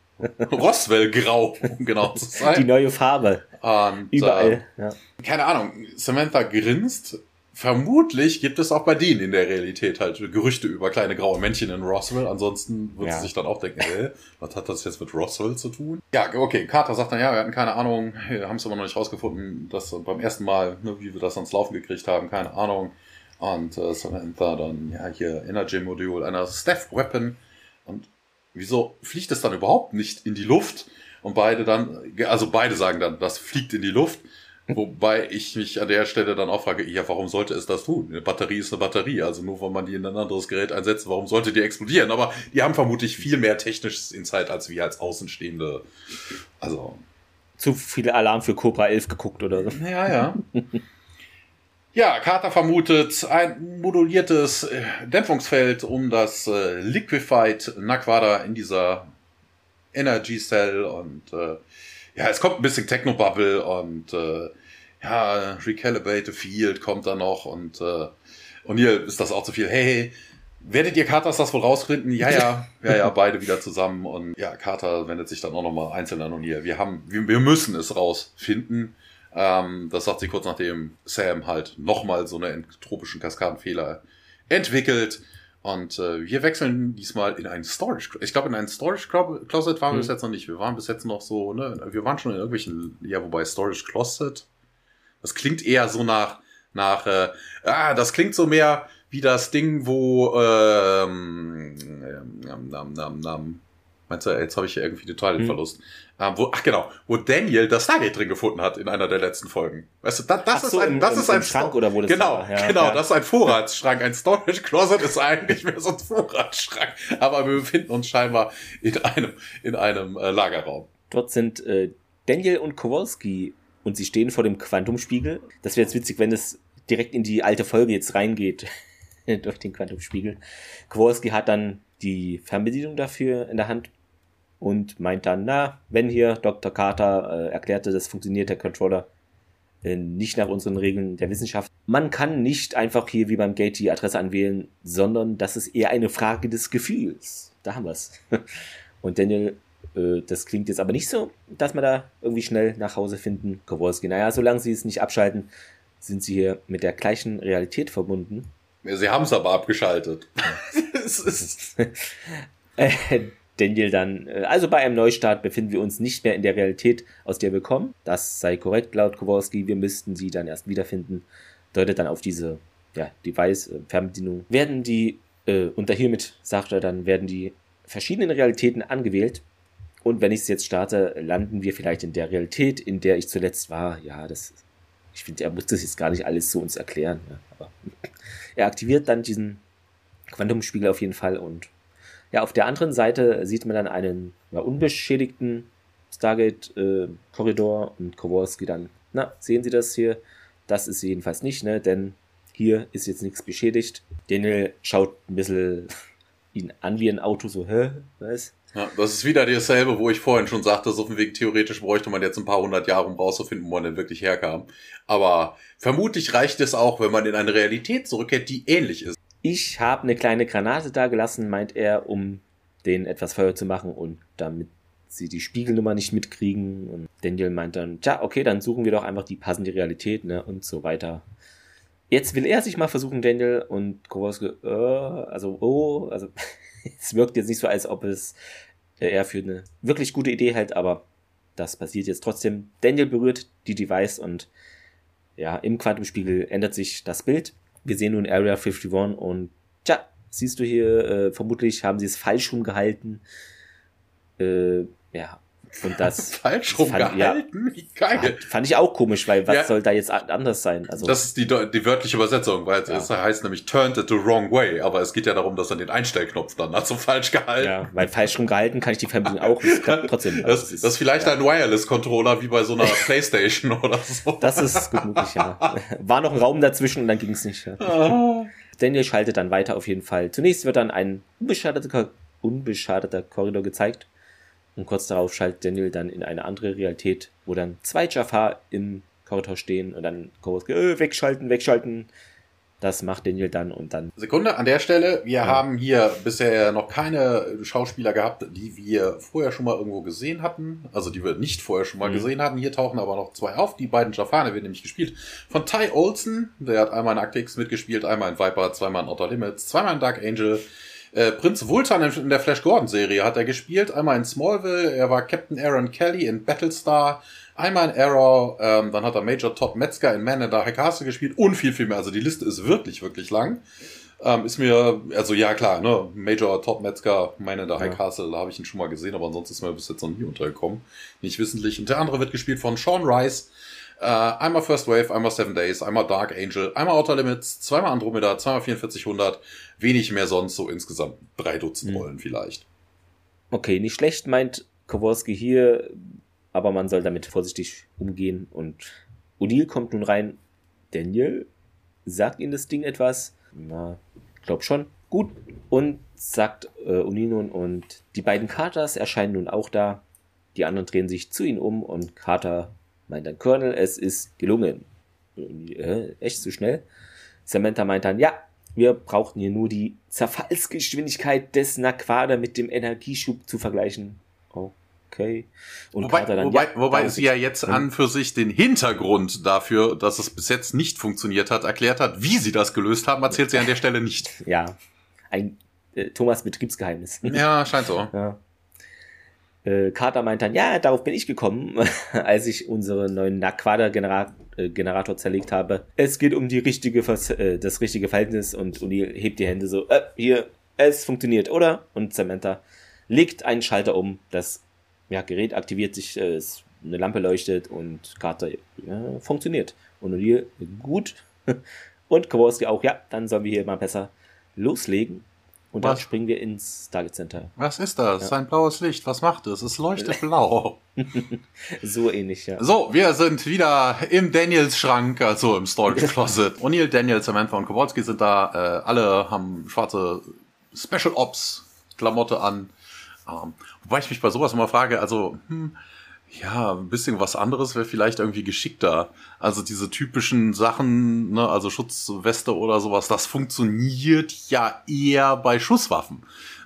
Roswell grau, um <laughs> genau zu sein. Die neue Farbe. Und, Überall. Äh, ja. Keine Ahnung. Samantha grinst vermutlich gibt es auch bei denen in der Realität halt Gerüchte über kleine graue Männchen in Roswell. Ansonsten wird ja. sie sich dann auch denken, ey, was hat das jetzt mit Roswell zu tun? Ja, okay, Carter sagt dann, ja, wir hatten keine Ahnung, haben es aber noch nicht rausgefunden, dass beim ersten Mal, ne, wie wir das ans Laufen gekriegt haben, keine Ahnung. Und äh, Samantha dann, ja, hier Energy-Modul einer Staff-Weapon. Und wieso fliegt es dann überhaupt nicht in die Luft? Und beide dann, also beide sagen dann, das fliegt in die Luft. Wobei ich mich an der Stelle dann auch frage, ja, warum sollte es das tun? Eine Batterie ist eine Batterie, also nur wenn man die in ein anderes Gerät einsetzt, warum sollte die explodieren? Aber die haben vermutlich viel mehr technisches Insight als wir als Außenstehende. Also. Zu viele Alarm für Cobra 11 geguckt oder so. Ja, ja. Ja, Carter vermutet ein moduliertes äh, Dämpfungsfeld um das äh, Liquefied Naquada in dieser Energy Cell und äh, ja, es kommt ein bisschen Technobubble und äh, ja, Recalibrate Field kommt da noch und äh, und hier ist das auch zu viel. Hey, hey, werdet ihr Carters das wohl rausfinden? Ja, ja, <laughs> ja, ja, beide wieder zusammen und ja, Carter wendet sich dann auch nochmal einzeln an und hier, wir haben, wir, wir müssen es rausfinden. Ähm, das sagt sie kurz nachdem Sam halt nochmal so eine entropischen Kaskadenfehler entwickelt. Und äh, wir wechseln diesmal in einen Storage. Ich glaube, in einen Storage Closet waren wir mhm. bis jetzt noch nicht. Wir waren bis jetzt noch so, ne, wir waren schon in irgendwelchen, ja, wobei Storage Closet. Das klingt eher so nach, nach, äh, ah, das klingt so mehr wie das Ding, wo, ähm, ähm, ähm, ähm, ähm, Meinst du, jetzt habe ich irgendwie total den hm. Verlust. Ähm, wo, ach genau, wo Daniel das Stargate drin gefunden hat in einer der letzten Folgen. Weißt du, da, das so, ist ein, das im, ist ein Schrank oder wo das Genau, war. Ja, genau, ja. das ist ein Vorratsschrank. Ein Storage Closet ist eigentlich mehr so ein Vorratsschrank. Aber wir befinden uns scheinbar in einem, in einem äh, Lagerraum. Dort sind äh, Daniel und Kowalski und sie stehen vor dem Quantumspiegel. Das wäre jetzt witzig, wenn es direkt in die alte Folge jetzt reingeht. <laughs> durch den Quantumspiegel. Kowalski hat dann die Fernbedienung dafür in der Hand und meint dann, na, wenn hier Dr. Carter äh, erklärte, das funktioniert der Controller äh, nicht nach unseren Regeln der Wissenschaft. Man kann nicht einfach hier wie beim Gate die Adresse anwählen, sondern das ist eher eine Frage des Gefühls. Da haben wir es. <laughs> Und Daniel, äh, das klingt jetzt aber nicht so, dass wir da irgendwie schnell nach Hause finden. Kowalski, naja, solange sie es nicht abschalten, sind sie hier mit der gleichen Realität verbunden. Sie haben es aber abgeschaltet. <laughs> <laughs> äh, Daniel dann, äh, also bei einem Neustart befinden wir uns nicht mehr in der Realität, aus der wir kommen. Das sei korrekt laut Kowalski. Wir müssten sie dann erst wiederfinden. Deutet dann auf diese ja, Device, äh. Werden die, äh, und da hiermit sagt er dann, werden die verschiedenen Realitäten angewählt. Und wenn ich es jetzt starte, landen wir vielleicht in der Realität, in der ich zuletzt war. Ja, das, ich finde, er muss das jetzt gar nicht alles so uns erklären. Ja, aber er aktiviert dann diesen Quantumspiegel auf jeden Fall und ja, auf der anderen Seite sieht man dann einen ja, unbeschädigten Stargate-Korridor äh, und Kowalski dann, na, sehen Sie das hier? Das ist jedenfalls nicht, ne, denn hier ist jetzt nichts beschädigt. Daniel schaut ein bisschen <laughs> ihn an wie ein Auto, so, hä, was? Ja, das ist wieder dasselbe, wo ich vorhin schon sagte, so auf dem Weg theoretisch bräuchte man jetzt ein paar hundert Jahre, um rauszufinden, wo man denn wirklich herkam. Aber vermutlich reicht es auch, wenn man in eine Realität zurückkehrt, die ähnlich ist. Ich habe eine kleine Granate da gelassen, meint er, um denen etwas Feuer zu machen und damit sie die Spiegelnummer nicht mitkriegen. Und Daniel meint dann, tja, okay, dann suchen wir doch einfach die passende Realität, ne, und so weiter. Jetzt will er sich mal versuchen, Daniel, und Kowalski, äh, also, oh, also, <laughs> <laughs> es wirkt jetzt nicht so, als ob es äh, er für eine wirklich gute Idee hält, aber das passiert jetzt trotzdem. Daniel berührt die Device und ja, im Quantumspiegel ändert sich das Bild. Wir sehen nun Area 51 und tja, siehst du hier, äh, vermutlich haben sie es falsch rumgehalten. Äh, ja, und das <laughs> falsch rumgehalten? Ja, Wie geil. Fand, ich auch komisch, weil was ja, soll da jetzt anders sein? Also, das ist die, die wörtliche Übersetzung, weil ja. es heißt nämlich turned it the wrong way, aber es geht ja darum, dass er den Einstellknopf dann hat so falsch gehalten. Ja, weil falsch rumgehalten kann ich die Fernbedienung auch trotzdem. Das, das, ist, das ist vielleicht ein Wireless-Controller wie bei so einer <laughs> Playstation oder so. Das ist gut möglich, ja. <laughs> War noch ein Raum dazwischen und dann ging es nicht. Ah. Daniel schaltet dann weiter auf jeden Fall. Zunächst wird dann ein unbeschadeter, unbeschadeter Korridor gezeigt und kurz darauf schaltet Daniel dann in eine andere Realität, wo dann zwei Jafar im Korridor stehen und dann Kowalski, äh, wegschalten, wegschalten. Das macht Daniel dann und dann. Sekunde, an der Stelle, wir ja. haben hier bisher noch keine Schauspieler gehabt, die wir vorher schon mal irgendwo gesehen hatten. Also die wir nicht vorher schon mal mhm. gesehen hatten. Hier tauchen aber noch zwei auf. Die beiden Jafar, werden nämlich gespielt von Ty Olsen. Der hat einmal in Act X mitgespielt, einmal in Viper, zweimal in Outer Limits, zweimal in Dark Angel. Äh, Prinz Vultan in der Flash Gordon Serie hat er gespielt. Einmal in Smallville, er war Captain Aaron Kelly in Battlestar. Einmal in Arrow, ähm, dann hat er Major Todd Metzger in Man in the High Castle gespielt und viel, viel mehr. Also die Liste ist wirklich, wirklich lang. Ähm, ist mir, also ja klar, ne, Major Todd Metzger, Man in the High ja. Castle, da habe ich ihn schon mal gesehen, aber ansonsten ist mir bis jetzt noch nie untergekommen. Nicht wissentlich. Und der andere wird gespielt von Sean Rice. Äh, einmal First Wave, einmal Seven Days, einmal Dark Angel, einmal Outer Limits, zweimal Andromeda, zweimal 4400, wenig mehr sonst, so insgesamt drei Dutzend mhm. Rollen vielleicht. Okay, nicht schlecht, meint Kowalski hier, aber man soll damit vorsichtig umgehen und O'Neill kommt nun rein. Daniel, sagt Ihnen das Ding etwas? Na, glaub schon. Gut. Und sagt äh, Uni nun und die beiden Katers erscheinen nun auch da. Die anderen drehen sich zu ihnen um und Carter meint dann, Colonel, es ist gelungen. Äh, echt so schnell? Samantha meint dann, ja, wir brauchten hier nur die Zerfallsgeschwindigkeit des Naquada mit dem Energieschub zu vergleichen. Okay. Und wobei, dann, wobei, ja, wobei sie ja jetzt an für sich den Hintergrund dafür, dass es bis jetzt nicht funktioniert hat, erklärt hat. Wie sie das gelöst haben, erzählt sie an der Stelle nicht. Ja, ein äh, Thomas Betriebsgeheimnis. Ja, scheint so. Ja. Äh, Carter meint dann, ja, darauf bin ich gekommen, <laughs> als ich unseren neuen Naquada-Generator äh, Generator zerlegt habe. Es geht um die richtige, äh, das richtige Verhältnis und Uni hebt die Hände so, äh, hier, es funktioniert, oder? Und Samantha legt einen Schalter um, das ja, Gerät aktiviert sich, äh, eine Lampe leuchtet und Carter ja, funktioniert. Und O'Neill gut. <laughs> und Kowalski auch, ja, dann sollen wir hier mal besser loslegen. Und Was? dann springen wir ins Stargate Center. Was ist das? Ja. Ein blaues Licht. Was macht es? Es leuchtet blau. <laughs> so ähnlich, ja. So, wir sind wieder im Daniels Schrank, also im Storage <laughs> Closet. O'Neill, Daniel, Samantha und Kowalski sind da. Äh, alle haben schwarze Special Ops Klamotte an. Ähm, wobei ich mich bei sowas immer frage, also, hm, ja, ein bisschen was anderes wäre vielleicht irgendwie geschickter. Also diese typischen Sachen, ne, also Schutzweste oder sowas, das funktioniert ja eher bei Schusswaffen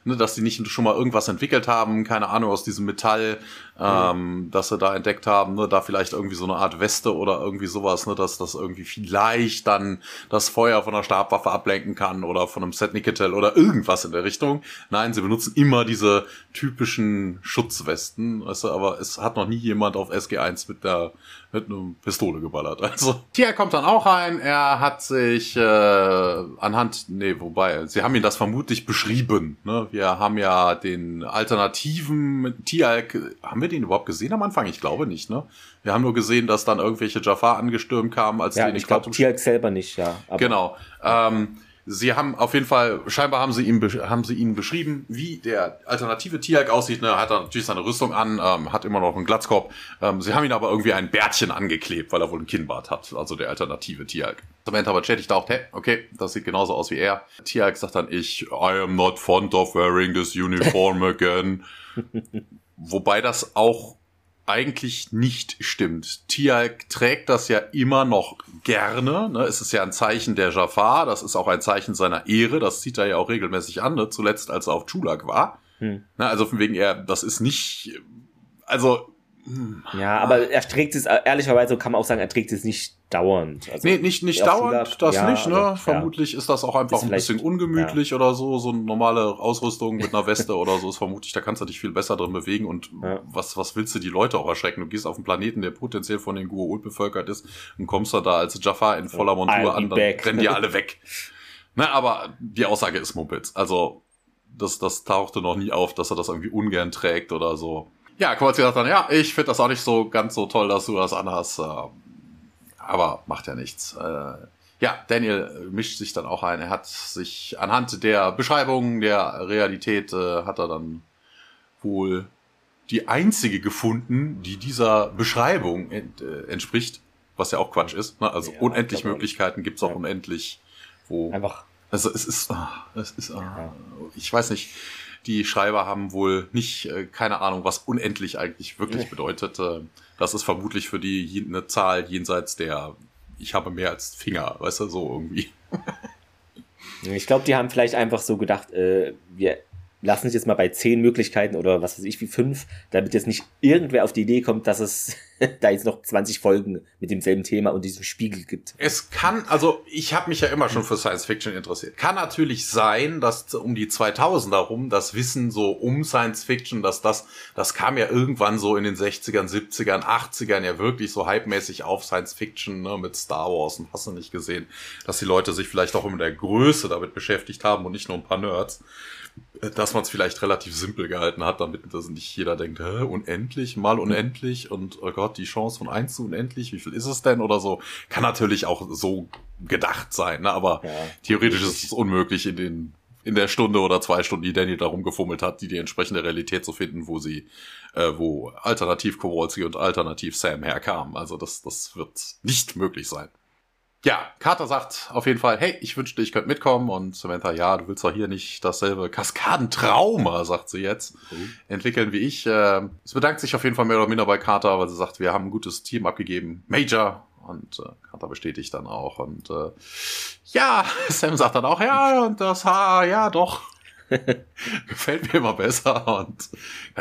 ne, dass die nicht schon mal irgendwas entwickelt haben, keine Ahnung, aus diesem Metall, ähm, mhm. das sie da entdeckt haben, ne, da vielleicht irgendwie so eine Art Weste oder irgendwie sowas, ne, dass das irgendwie vielleicht dann das Feuer von einer Stabwaffe ablenken kann oder von einem Set Niketel oder irgendwas in der Richtung. Nein, sie benutzen immer diese typischen Schutzwesten, weißt du, aber es hat noch nie jemand auf SG1 mit der mit einer Pistole geballert. Also Tia kommt dann auch rein. Er hat sich äh, anhand, nee, wobei, sie haben ihn das vermutlich beschrieben. Ne? Wir haben ja den alternativen Tialk, haben wir den überhaupt gesehen am Anfang? Ich glaube nicht, ne? Wir haben nur gesehen, dass dann irgendwelche Jafar angestürmt kamen, als ja, die in ich glaube Tialk selber nicht, ja. genau. Ähm, Sie haben auf jeden Fall, scheinbar haben sie ihm, haben sie ihnen beschrieben, wie der alternative Tiag aussieht. Ne? Hat er natürlich seine Rüstung an, ähm, hat immer noch einen Glatzkorb. Ähm, sie haben ihn aber irgendwie ein Bärtchen angeklebt, weil er wohl ein Kinnbart hat. Also der alternative Tiag. Samantha aber bestätigt auch, hey, okay, das sieht genauso aus wie er. Tiag sagt dann, ich, I am not fond of wearing this uniform <laughs> again. Wobei das auch eigentlich nicht stimmt. Tialk trägt das ja immer noch gerne. Ne? Es ist ja ein Zeichen der Jafar, das ist auch ein Zeichen seiner Ehre, das zieht er ja auch regelmäßig an, ne? zuletzt als er auf Chulak war. Hm. Ne? Also von wegen er, das ist nicht, also ja, aber er trägt es, ehrlicherweise kann man auch sagen, er trägt es nicht dauernd. Also nee, nicht, nicht dauernd, das ja, nicht, ne? Aber, vermutlich ja. ist das auch einfach ein bisschen ungemütlich ja. oder so. So eine normale Ausrüstung mit einer Weste oder so ist vermutlich, da kannst du dich viel besser drin bewegen und was, was willst du die Leute auch erschrecken? Du gehst auf einen Planeten, der potenziell von den Gua'uld bevölkert ist und kommst da als Jaffa in voller Montur an, dann back. rennen die alle <laughs> weg. Ne, aber die Aussage ist Mumpitz. Also, das, das tauchte noch nie auf, dass er das irgendwie ungern trägt oder so. Ja, Kowalski sagt dann, ja, ich finde das auch nicht so ganz so toll, dass du das anhast. Äh, aber macht ja nichts. Äh, ja, Daniel mischt sich dann auch ein. Er hat sich anhand der Beschreibung der Realität äh, hat er dann wohl die einzige gefunden, die dieser Beschreibung ent, äh, entspricht, was ja auch Quatsch ist. Ne? Also ja, unendlich Möglichkeiten gibt's auch ja. unendlich. Wo Einfach. Also es ist, oh, es ist, oh, ich weiß nicht die Schreiber haben wohl nicht, äh, keine Ahnung, was unendlich eigentlich wirklich bedeutet. Äh, das ist vermutlich für die eine Zahl jenseits der, ich habe mehr als Finger, weißt du, so irgendwie. <laughs> ich glaube, die haben vielleicht einfach so gedacht, äh, wir lassen uns jetzt mal bei zehn Möglichkeiten oder was weiß ich wie fünf, damit jetzt nicht irgendwer auf die Idee kommt, dass es <laughs> da jetzt noch 20 Folgen mit demselben Thema und diesem Spiegel gibt. Es kann, also ich habe mich ja immer schon für Science Fiction interessiert. Kann natürlich sein, dass um die 2000 herum das Wissen so um Science Fiction, dass das, das kam ja irgendwann so in den 60ern, 70ern, 80ern ja wirklich so hypemäßig auf Science Fiction ne, mit Star Wars und hast du nicht gesehen, dass die Leute sich vielleicht auch in der Größe damit beschäftigt haben und nicht nur ein paar Nerds dass man es vielleicht relativ simpel gehalten hat, damit dass nicht jeder denkt, Hä, unendlich, mal unendlich und oh Gott, die Chance von eins zu unendlich, wie viel ist es denn oder so, kann natürlich auch so gedacht sein, ne? aber ja, theoretisch ist es unmöglich in den in der Stunde oder zwei Stunden, die Daniel darum gefummelt hat, die die entsprechende Realität zu finden, wo sie, äh, wo alternativ Kowalski und alternativ Sam herkamen. Also das, das wird nicht möglich sein. Ja, Carter sagt auf jeden Fall, hey, ich wünschte, ich könnte mitkommen. Und Samantha, ja, du willst doch hier nicht dasselbe Kaskadentrauma, sagt sie jetzt, mhm. entwickeln wie ich. Äh, es bedankt sich auf jeden Fall mehr oder minder bei Carter, weil sie sagt, wir haben ein gutes Team abgegeben. Major. Und äh, Carter bestätigt dann auch. Und äh, ja, <laughs> Sam sagt dann auch, ja, und das Haar, ja, doch. <laughs> Gefällt mir immer besser. Und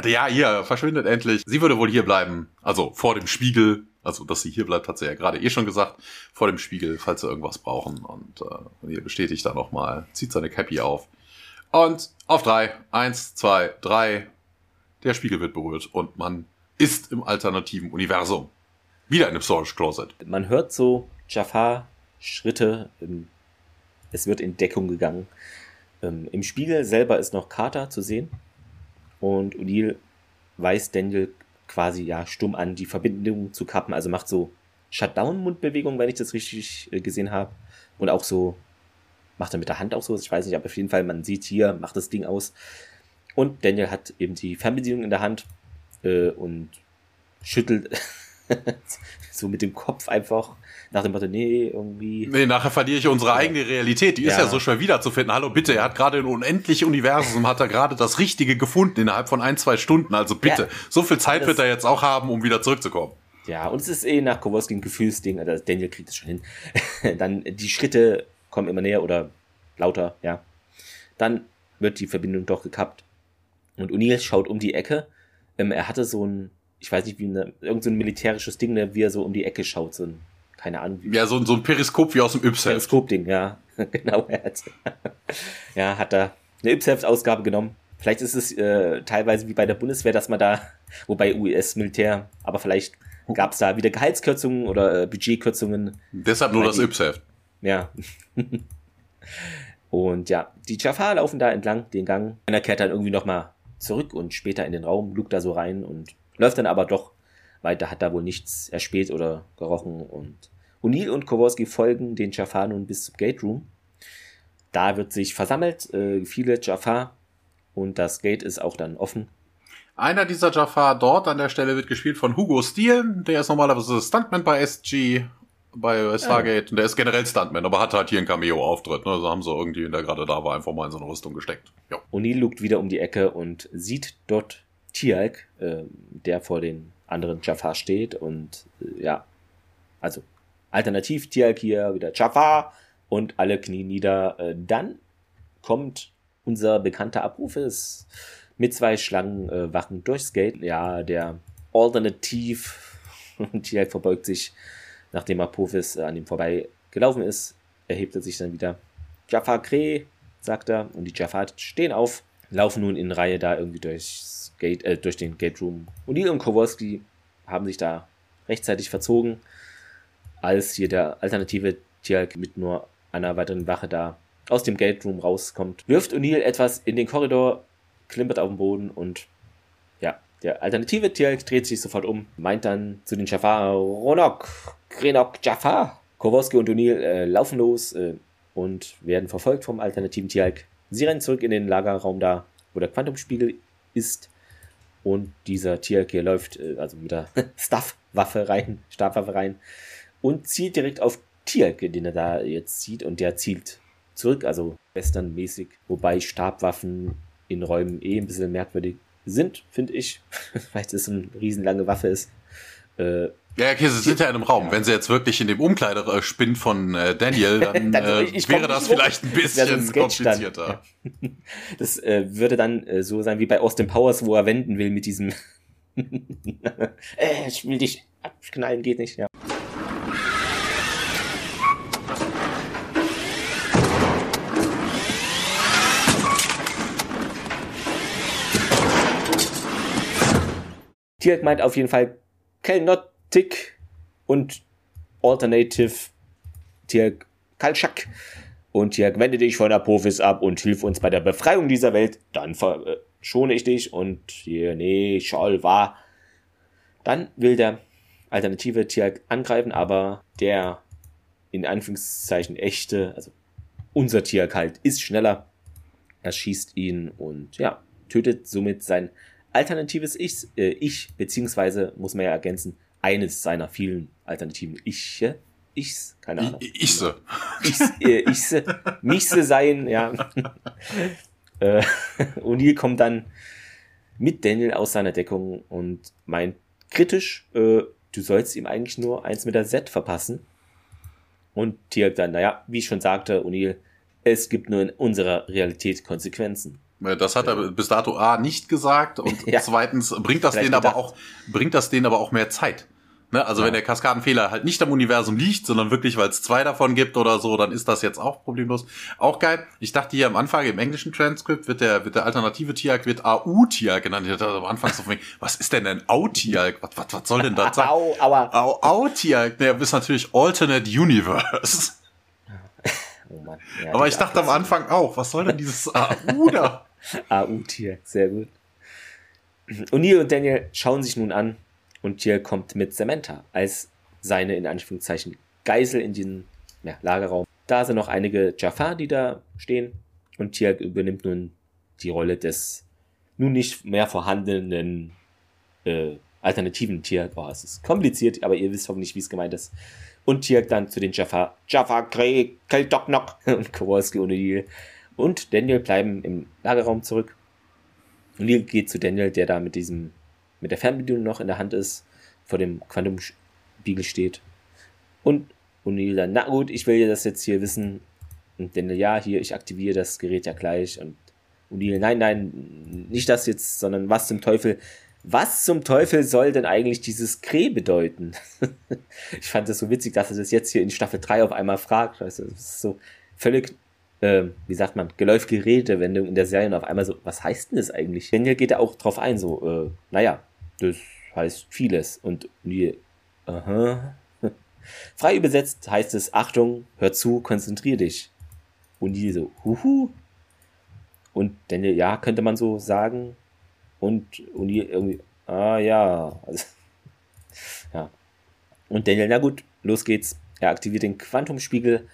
ja, hier, verschwindet endlich. Sie würde wohl hier bleiben. Also vor dem Spiegel also, dass sie hier bleibt, hat sie ja gerade eh schon gesagt, vor dem Spiegel, falls sie irgendwas brauchen. Und äh, ihr bestätigt dann nochmal, zieht seine Cappy auf. Und auf drei, eins, zwei, drei, der Spiegel wird berührt und man ist im alternativen Universum. Wieder in einem Storage Closet. Man hört so Jafar Schritte, es wird in Deckung gegangen. Ähm, Im Spiegel selber ist noch Carter zu sehen und O'Neill weist Daniel quasi ja stumm an, die Verbindung zu kappen. Also macht so Shutdown-Mundbewegungen, wenn ich das richtig äh, gesehen habe. Und auch so, macht er mit der Hand auch so, ich weiß nicht, aber auf jeden Fall, man sieht hier, macht das Ding aus. Und Daniel hat eben die Fernbedienung in der Hand äh, und schüttelt <laughs> so mit dem Kopf einfach nach dem Motto, nee, irgendwie. Nee, nachher verliere ich unsere eigene Realität. Die ja. ist ja so schwer wiederzufinden. Hallo, bitte, er hat gerade ein unendlich Universum, hat er gerade das Richtige gefunden innerhalb von ein, zwei Stunden. Also bitte, ja. so viel Zeit wird er jetzt auch haben, um wieder zurückzukommen. Ja, und es ist eh nach Kowalski ein Gefühlsding. Also Daniel kriegt es schon hin. <laughs> Dann die Schritte kommen immer näher oder lauter, ja. Dann wird die Verbindung doch gekappt. Und O'Neill schaut um die Ecke. Ähm, er hatte so ein ich weiß nicht, wie eine, irgend so ein militärisches Ding, ne, wie er so um die Ecke schaut, so ein, keine Ahnung. Wie ja, so, so ein Periskop wie aus dem Yps-Heft. Periskop-Ding, ja. <laughs> genau, er hat, <laughs> ja, hat da eine Yps-Heft-Ausgabe genommen. Vielleicht ist es äh, teilweise wie bei der Bundeswehr, dass man da, <laughs> wobei US-Militär, aber vielleicht gab es da wieder Gehaltskürzungen oder äh, Budgetkürzungen. Deshalb nur das Yps-Heft. Ja. und ja, die Jafar laufen da entlang den Gang. Einer kehrt dann irgendwie nochmal zurück und später in den Raum, lugt da so rein und Läuft dann aber doch weiter, hat da wohl nichts erspäht oder gerochen und O'Neill und Kowalski folgen den Jafar nun bis zum Gate Room. Da wird sich versammelt, äh, viele Jafar und das Gate ist auch dann offen. Einer dieser Jafar dort an der Stelle wird gespielt von Hugo Steele, der ist normalerweise Stuntman bei SG, bei Stargate, ja. und der ist generell Stuntman, aber hat halt hier einen Cameo-Auftritt, ne? also haben sie irgendwie, der gerade da war, einfach mal in so eine Rüstung gesteckt. O'Neill lugt wieder um die Ecke und sieht dort Tialk, äh, der vor den anderen Jafar steht und äh, ja, also alternativ Tialk hier wieder Jafar und alle knien nieder. Äh, dann kommt unser bekannter Abrufes mit zwei Schlangenwachen äh, durchs Gate. Ja, der Alternativ <laughs> Tialk verbeugt sich, nachdem Apophis äh, an ihm vorbei gelaufen ist, erhebt er sich dann wieder. Jafar Kre, sagt er, und die Jafar stehen auf, laufen nun in Reihe da irgendwie durchs Gate, äh, durch den Gate Room. O'Neill und Kowalski haben sich da rechtzeitig verzogen, als hier der alternative Tjalk mit nur einer weiteren Wache da aus dem Gate Room rauskommt. Wirft O'Neill etwas in den Korridor, klimpert auf den Boden und ja, der alternative Tjalk dreht sich sofort um, meint dann zu den Jafar, Ronok, Grenok, Jafar. Kowalski und O'Neill äh, laufen los äh, und werden verfolgt vom alternativen Tjalk. Sie rennen zurück in den Lagerraum da, wo der Quantumspiegel ist und dieser Tierkehr läuft äh, also mit der <laughs> Staffwaffe rein, Stabwaffe rein und zielt direkt auf Tierke, den er da jetzt sieht und der zielt zurück, also westernmäßig, wobei Stabwaffen in Räumen eh ein bisschen merkwürdig sind, finde ich, <laughs> weil es eine riesenlange Waffe ist. Äh, ja, okay, sie sind ja in einem Raum. Ja. Wenn sie jetzt wirklich in dem Umkleidespind von äh, Daniel, <laughs> dann, dann äh, wäre das vielleicht ein bisschen so komplizierter. <laughs> Das äh, würde dann äh, so sein wie bei Austin Powers, wo er wenden will mit diesem <laughs> äh, ich will dich abknallen, geht nicht, ja. Tierk meint auf jeden Fall, cannot Tick und Alternative Tirk Kalschak. Und Tirk, wende dich von Apophis ab und hilf uns bei der Befreiung dieser Welt. Dann verschone ich dich und hier, nee, Scholl war. Dann will der alternative Tirk angreifen, aber der in Anführungszeichen echte, also unser Tirk halt, ist schneller. Er schießt ihn und ja, tötet somit sein alternatives Ich, äh, ich beziehungsweise muss man ja ergänzen, eines seiner vielen alternativen Ich, ich's, keine Ahnung. Ich, ichse. Ich's, äh, ichse, michse sein, ja. <laughs> äh, O'Neill kommt dann mit Daniel aus seiner Deckung und meint kritisch, äh, du sollst ihm eigentlich nur eins mit der Z verpassen. Und Tirk dann, naja, wie ich schon sagte, O'Neill, es gibt nur in unserer Realität Konsequenzen. Das hat er bis dato A nicht gesagt und <laughs> ja. zweitens bringt das denen aber auch, bringt das denen aber auch mehr Zeit. Ne? Also ja. wenn der Kaskadenfehler halt nicht am Universum liegt, sondern wirklich, weil es zwei davon gibt oder so, dann ist das jetzt auch problemlos. Auch geil. Ich dachte hier am Anfang im englischen Transkript wird der, wird der alternative Tiag wird AU-Tiag genannt. Ich dachte am Anfang so von mir, was ist denn ein AU-Tiag? Was, was, was soll denn das sein? Au, aber. AU-Tiag, der ist natürlich Alternate Universe. Oh Mann. Ja, aber ich dachte am Anfang auch, was soll denn dieses <laughs> AU da? AU-Tiag, sehr gut. O'Neill und Daniel schauen sich nun an, und hier kommt mit Samantha als seine, in Anführungszeichen, Geisel in den ja, Lagerraum. Da sind noch einige Jafar, die da stehen. Und hier übernimmt nun die Rolle des nun nicht mehr vorhandenen äh, alternativen Tier. Boah, es ist kompliziert, aber ihr wisst hoffentlich, wie es gemeint ist. Und Tirk dann zu den Jafar. Jafar, Grey, Keldoknok <laughs> und Kowalski und O'Neill. Und Daniel bleiben im Lagerraum zurück. Und O'Neill geht zu Daniel, der da mit diesem mit der Fernbedienung noch in der Hand ist, vor dem Quantumspiegel steht. Und O'Neill dann, na gut, ich will ja das jetzt hier wissen. Und Daniel, ja, hier, ich aktiviere das Gerät ja gleich. Und O'Neill, nein, nein, nicht das jetzt, sondern was zum Teufel. Was zum Teufel soll denn eigentlich dieses Kreh bedeuten? <laughs> ich fand das so witzig, dass er das jetzt hier in Staffel 3 auf einmal fragt. Du, das ist so völlig äh, wie sagt man, geläufige Redewendung in der Serie und auf einmal so, was heißt denn das eigentlich? Daniel geht da auch drauf ein, so, äh, naja, das heißt vieles. Und die, aha. <laughs> Frei übersetzt heißt es, Achtung, hör zu, konzentrier dich. Und die so, huhu. Und Daniel, ja, könnte man so sagen. Und, die irgendwie, ah ja. Also, <laughs> ja. Und Daniel, na gut, los geht's. Er aktiviert den Quantumspiegel.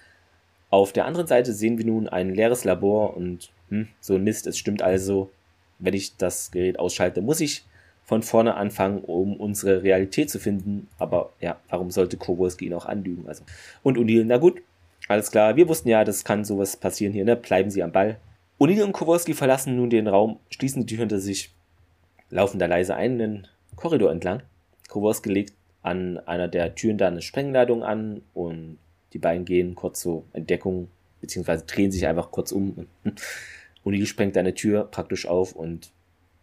Auf der anderen Seite sehen wir nun ein leeres Labor und hm, so ein Mist, es stimmt also, wenn ich das Gerät ausschalte, muss ich von vorne anfangen, um unsere Realität zu finden. Aber ja, warum sollte Kowalski ihn auch anlügen? Also. Und O'Neill, na gut, alles klar, wir wussten ja, das kann sowas passieren hier, ne? Bleiben Sie am Ball. O'Neill und Kowalski verlassen nun den Raum, schließen die Tür hinter sich, laufen da leise einen Korridor entlang. Kowalski legt an einer der Türen da eine Sprengladung an und die beiden gehen kurz so Entdeckung, beziehungsweise drehen sich einfach kurz um. <laughs> O'Neill sprengt eine Tür praktisch auf und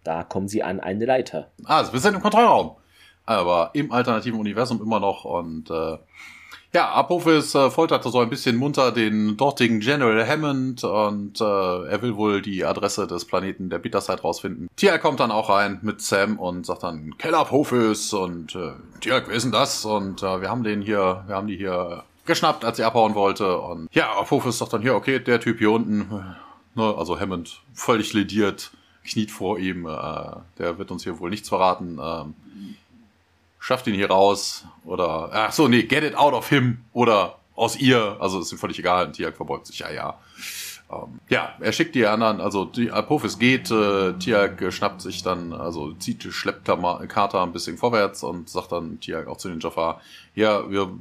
da kommen sie an eine Leiter. Ah, also wir sind im Kontrollraum. Aber im alternativen Universum immer noch und äh, ja, Apophis äh, folterte so ein bisschen munter den dortigen General Hammond und äh, er will wohl die Adresse des Planeten der Bitterside rausfinden. Tia kommt dann auch rein mit Sam und sagt dann, Keller Apophis und äh, Tia, wer ist denn das? Und äh, wir haben den hier, wir haben die hier geschnappt, als sie abhauen wollte. Und ja, Apophis sagt dann hier, okay, der Typ hier unten, <laughs> ne, also Hammond, völlig lediert, kniet vor ihm, äh, der wird uns hier wohl nichts verraten. Ähm, schafft ihn hier raus oder ach so, nee, get it out of him oder aus ihr, also ist ihm völlig egal, ein Tiag verbeugt sich, ja, ja. Ähm, ja, er schickt die anderen, also die Apophis geht, äh, Tiag schnappt sich dann, also zieht, schleppt Carter ein bisschen vorwärts und sagt dann Tiag auch zu den Jafar, ja, wir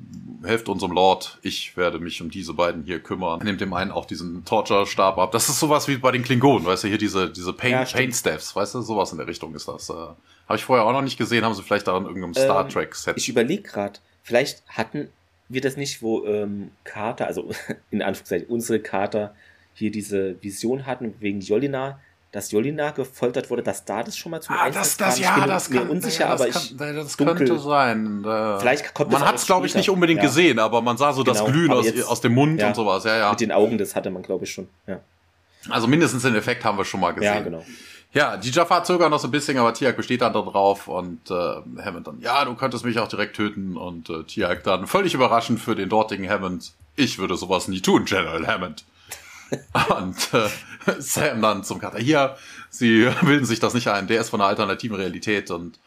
helft unserem Lord, ich werde mich um diese beiden hier kümmern. Er nimmt dem einen auch diesen Torture-Stab ab. Das ist sowas wie bei den Klingonen, weißt du, hier diese, diese Pain, ja, Pain Staffs, weißt du, sowas in der Richtung ist das. Äh, Habe ich vorher auch noch nicht gesehen, haben sie vielleicht da in irgendeinem ähm, Star Trek-Set. Ich überlege gerade, vielleicht hatten wir das nicht, wo ähm, Carter, also <laughs> in Anführungszeichen unsere Carter hier diese Vision hatten wegen Jolina, dass Jolina gefoltert wurde, dass da das schon mal zum ah, Einsatz das, das, kam. Ja, das kann, unsicher, ja, das aber kann, das dunkel. könnte sein. Vielleicht kommt man hat es, glaube ich, nicht unbedingt ja. gesehen, aber man sah so genau, das Glühen aus, aus dem Mund ja, und sowas. Ja, ja. Mit den Augen, das hatte man, glaube ich, schon. Ja. Also mindestens den Effekt haben wir schon mal gesehen. Ja, genau. Ja, die Jafar zögern noch so ein bisschen, aber Tiak besteht dann darauf und äh, Hammond dann, ja, du könntest mich auch direkt töten und äh, Tiak dann völlig überraschend für den dortigen Hammond, ich würde sowas nie tun, General Hammond. <laughs> und äh, Sam dann zum Kater, hier, sie <laughs> bilden sich das nicht ein, der ist von einer alternativen Realität und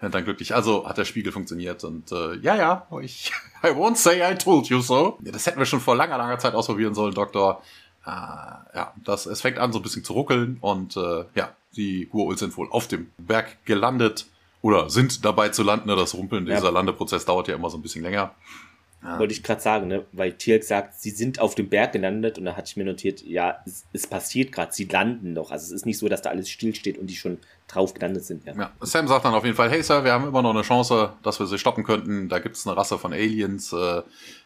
dann glücklich. Also hat der Spiegel funktioniert und äh, ja, ja, ich <laughs> I won't say I told you so. Das hätten wir schon vor langer, langer Zeit ausprobieren sollen, Doktor. Äh, ja, das, es fängt an so ein bisschen zu ruckeln und äh, ja, die Gua'uld sind wohl auf dem Berg gelandet oder sind dabei zu landen. Das Rumpeln, dieser ja. Landeprozess dauert ja immer so ein bisschen länger. Ah. Wollte ich gerade sagen, ne? weil Tielk sagt, sie sind auf dem Berg gelandet und da hatte ich mir notiert, ja, es, es passiert gerade, sie landen noch. Also es ist nicht so, dass da alles stillsteht und die schon drauf gelandet sind. Ja. ja. Sam sagt dann auf jeden Fall, hey Sir, wir haben immer noch eine Chance, dass wir sie stoppen könnten. Da gibt es eine Rasse von Aliens, äh,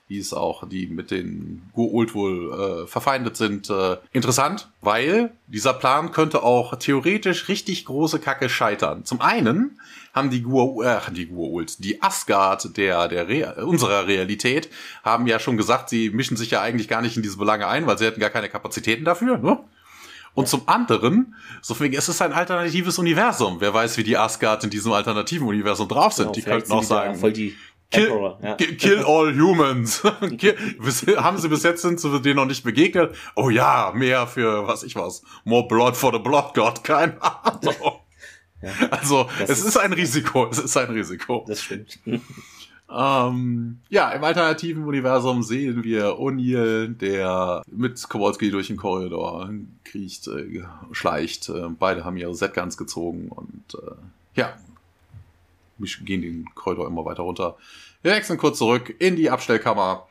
die ist auch, die mit den Goa'uld wohl äh, verfeindet sind. Äh, interessant, weil dieser Plan könnte auch theoretisch richtig große Kacke scheitern. Zum einen haben die Gur, äh, die Gurult, die Asgard der, der Re unserer Realität, haben ja schon gesagt, sie mischen sich ja eigentlich gar nicht in diese Belange ein, weil sie hätten gar keine Kapazitäten dafür, ne? Und zum anderen, so wegen, es ist ein alternatives Universum. Wer weiß, wie die Asgard in diesem alternativen Universum drauf sind. Genau, die könnten auch sagen. Kill, ja. kill all humans. <laughs> kill, haben sie bis jetzt sind sie denen noch nicht begegnet? Oh ja, mehr für was ich was. More blood for the blood god. Keine Ahnung. <laughs> Ja. <laughs> Also, das es ist, ist, ein Risiko. Es ist ein Risiko. Das stimmt. <laughs> ähm, ja, im alternativen Universum sehen wir O'Neill, der mit Kowalski durch den Korridor kriecht, äh, schleicht. Äh, beide haben ihre Setguns gezogen und äh, ja, wir gehen den Korridor immer weiter runter. Wir wechseln kurz zurück in die Abstellkammer.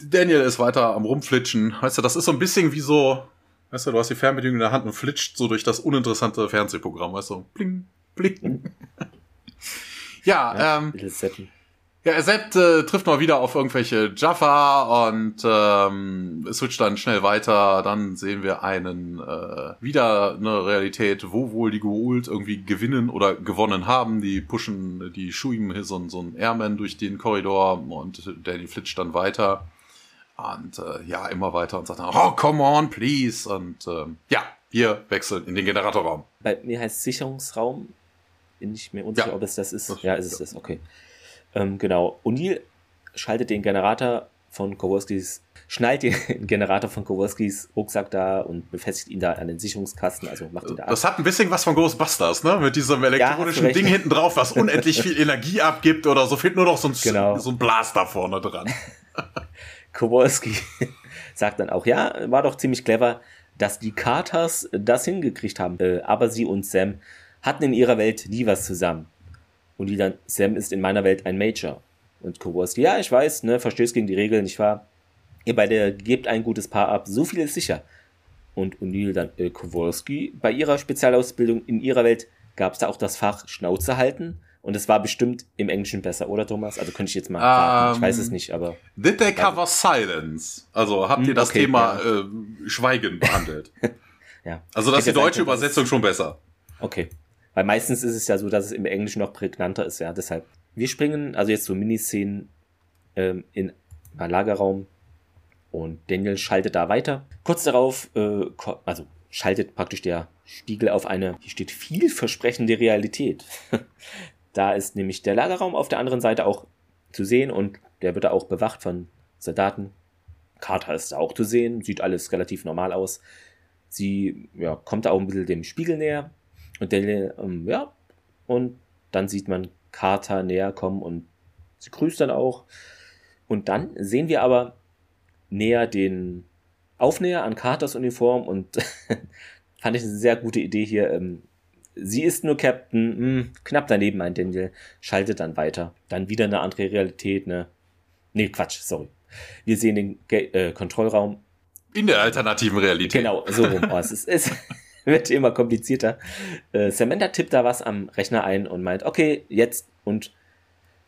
Daniel ist weiter am Rumflitschen. Weißt du, das ist so ein bisschen wie so, weißt du, du hast die Fernbedienung in der Hand und flitscht so durch das uninteressante Fernsehprogramm, weißt du, bling, bling. <laughs> ja, ja, ähm, ja, er selbst äh, trifft mal wieder auf irgendwelche Jaffa und ähm, switcht dann schnell weiter. Dann sehen wir einen äh, wieder eine Realität, wo wohl die Goa'uld irgendwie gewinnen oder gewonnen haben. Die pushen, die schuben hier so, so ein Airman durch den Korridor und Danny flitscht dann weiter. Und äh, ja, immer weiter und sagt dann, oh, come on, please. Und äh, ja, wir wechseln in den Generatorraum. Bei mir heißt Sicherungsraum. Bin ich mir unsicher, ja. ob es das ist. Das, ja, ist es das, okay. Ähm, genau. O'Neill schaltet den Generator von Kowalskis, schnallt den <laughs> Generator von Kowalskis Rucksack da und befestigt ihn da an den Sicherungskasten, also macht ihn da Das ab. hat ein bisschen was von Ghostbusters, ne? Mit diesem elektronischen ja, Ding hinten drauf, was unendlich <laughs> viel Energie abgibt oder so, fehlt nur noch so ein, genau. so ein Blaster vorne dran. <laughs> Kowalski <laughs> sagt dann auch, ja, war doch ziemlich clever, dass die Carters das hingekriegt haben, äh, aber sie und Sam hatten in ihrer Welt nie was zusammen. Und die dann, Sam ist in meiner Welt ein Major. Und Kowalski, ja, ich weiß, ne, verstößt gegen die Regeln, nicht wahr? Ihr beide gebt ein gutes Paar ab, so viel ist sicher. Und O'Neill dann, äh, Kowalski, bei ihrer Spezialausbildung in ihrer Welt gab es da auch das Fach Schnauze halten. Und es war bestimmt im Englischen besser, oder Thomas? Also könnte ich jetzt mal um, Ich weiß es ähm, nicht, aber. Did they cover silence? Also habt ihr hm, das okay, Thema ja. äh, Schweigen behandelt? <laughs> ja. Also das ist die deutsche Übersetzung schon besser. Okay. Weil meistens ist es ja so, dass es im Englischen noch prägnanter ist, ja. Deshalb. Wir springen, also jetzt so Miniszenen ähm, in einen Lagerraum und Daniel schaltet da weiter. Kurz darauf, äh, also schaltet praktisch der Spiegel auf eine, hier steht vielversprechende Realität. <laughs> da ist nämlich der Lagerraum auf der anderen Seite auch zu sehen und der wird da auch bewacht von Soldaten. Carter ist da auch zu sehen, sieht alles relativ normal aus. Sie ja, kommt da auch ein bisschen dem Spiegel näher und der, ähm, ja, und dann sieht man Carter näher kommen und sie grüßt dann auch. Und dann sehen wir aber näher den Aufnäher an Carters Uniform und <laughs> fand ich eine sehr gute Idee hier. Ähm, sie ist nur Captain, hm, knapp daneben ein Daniel, schaltet dann weiter. Dann wieder eine andere Realität, ne? Nee, Quatsch, sorry. Wir sehen den Ge äh, Kontrollraum. In der alternativen Realität. Genau, so rum. Oh, es ist, es, <laughs> wird immer komplizierter. Äh, Samantha tippt da was am Rechner ein und meint, okay, jetzt und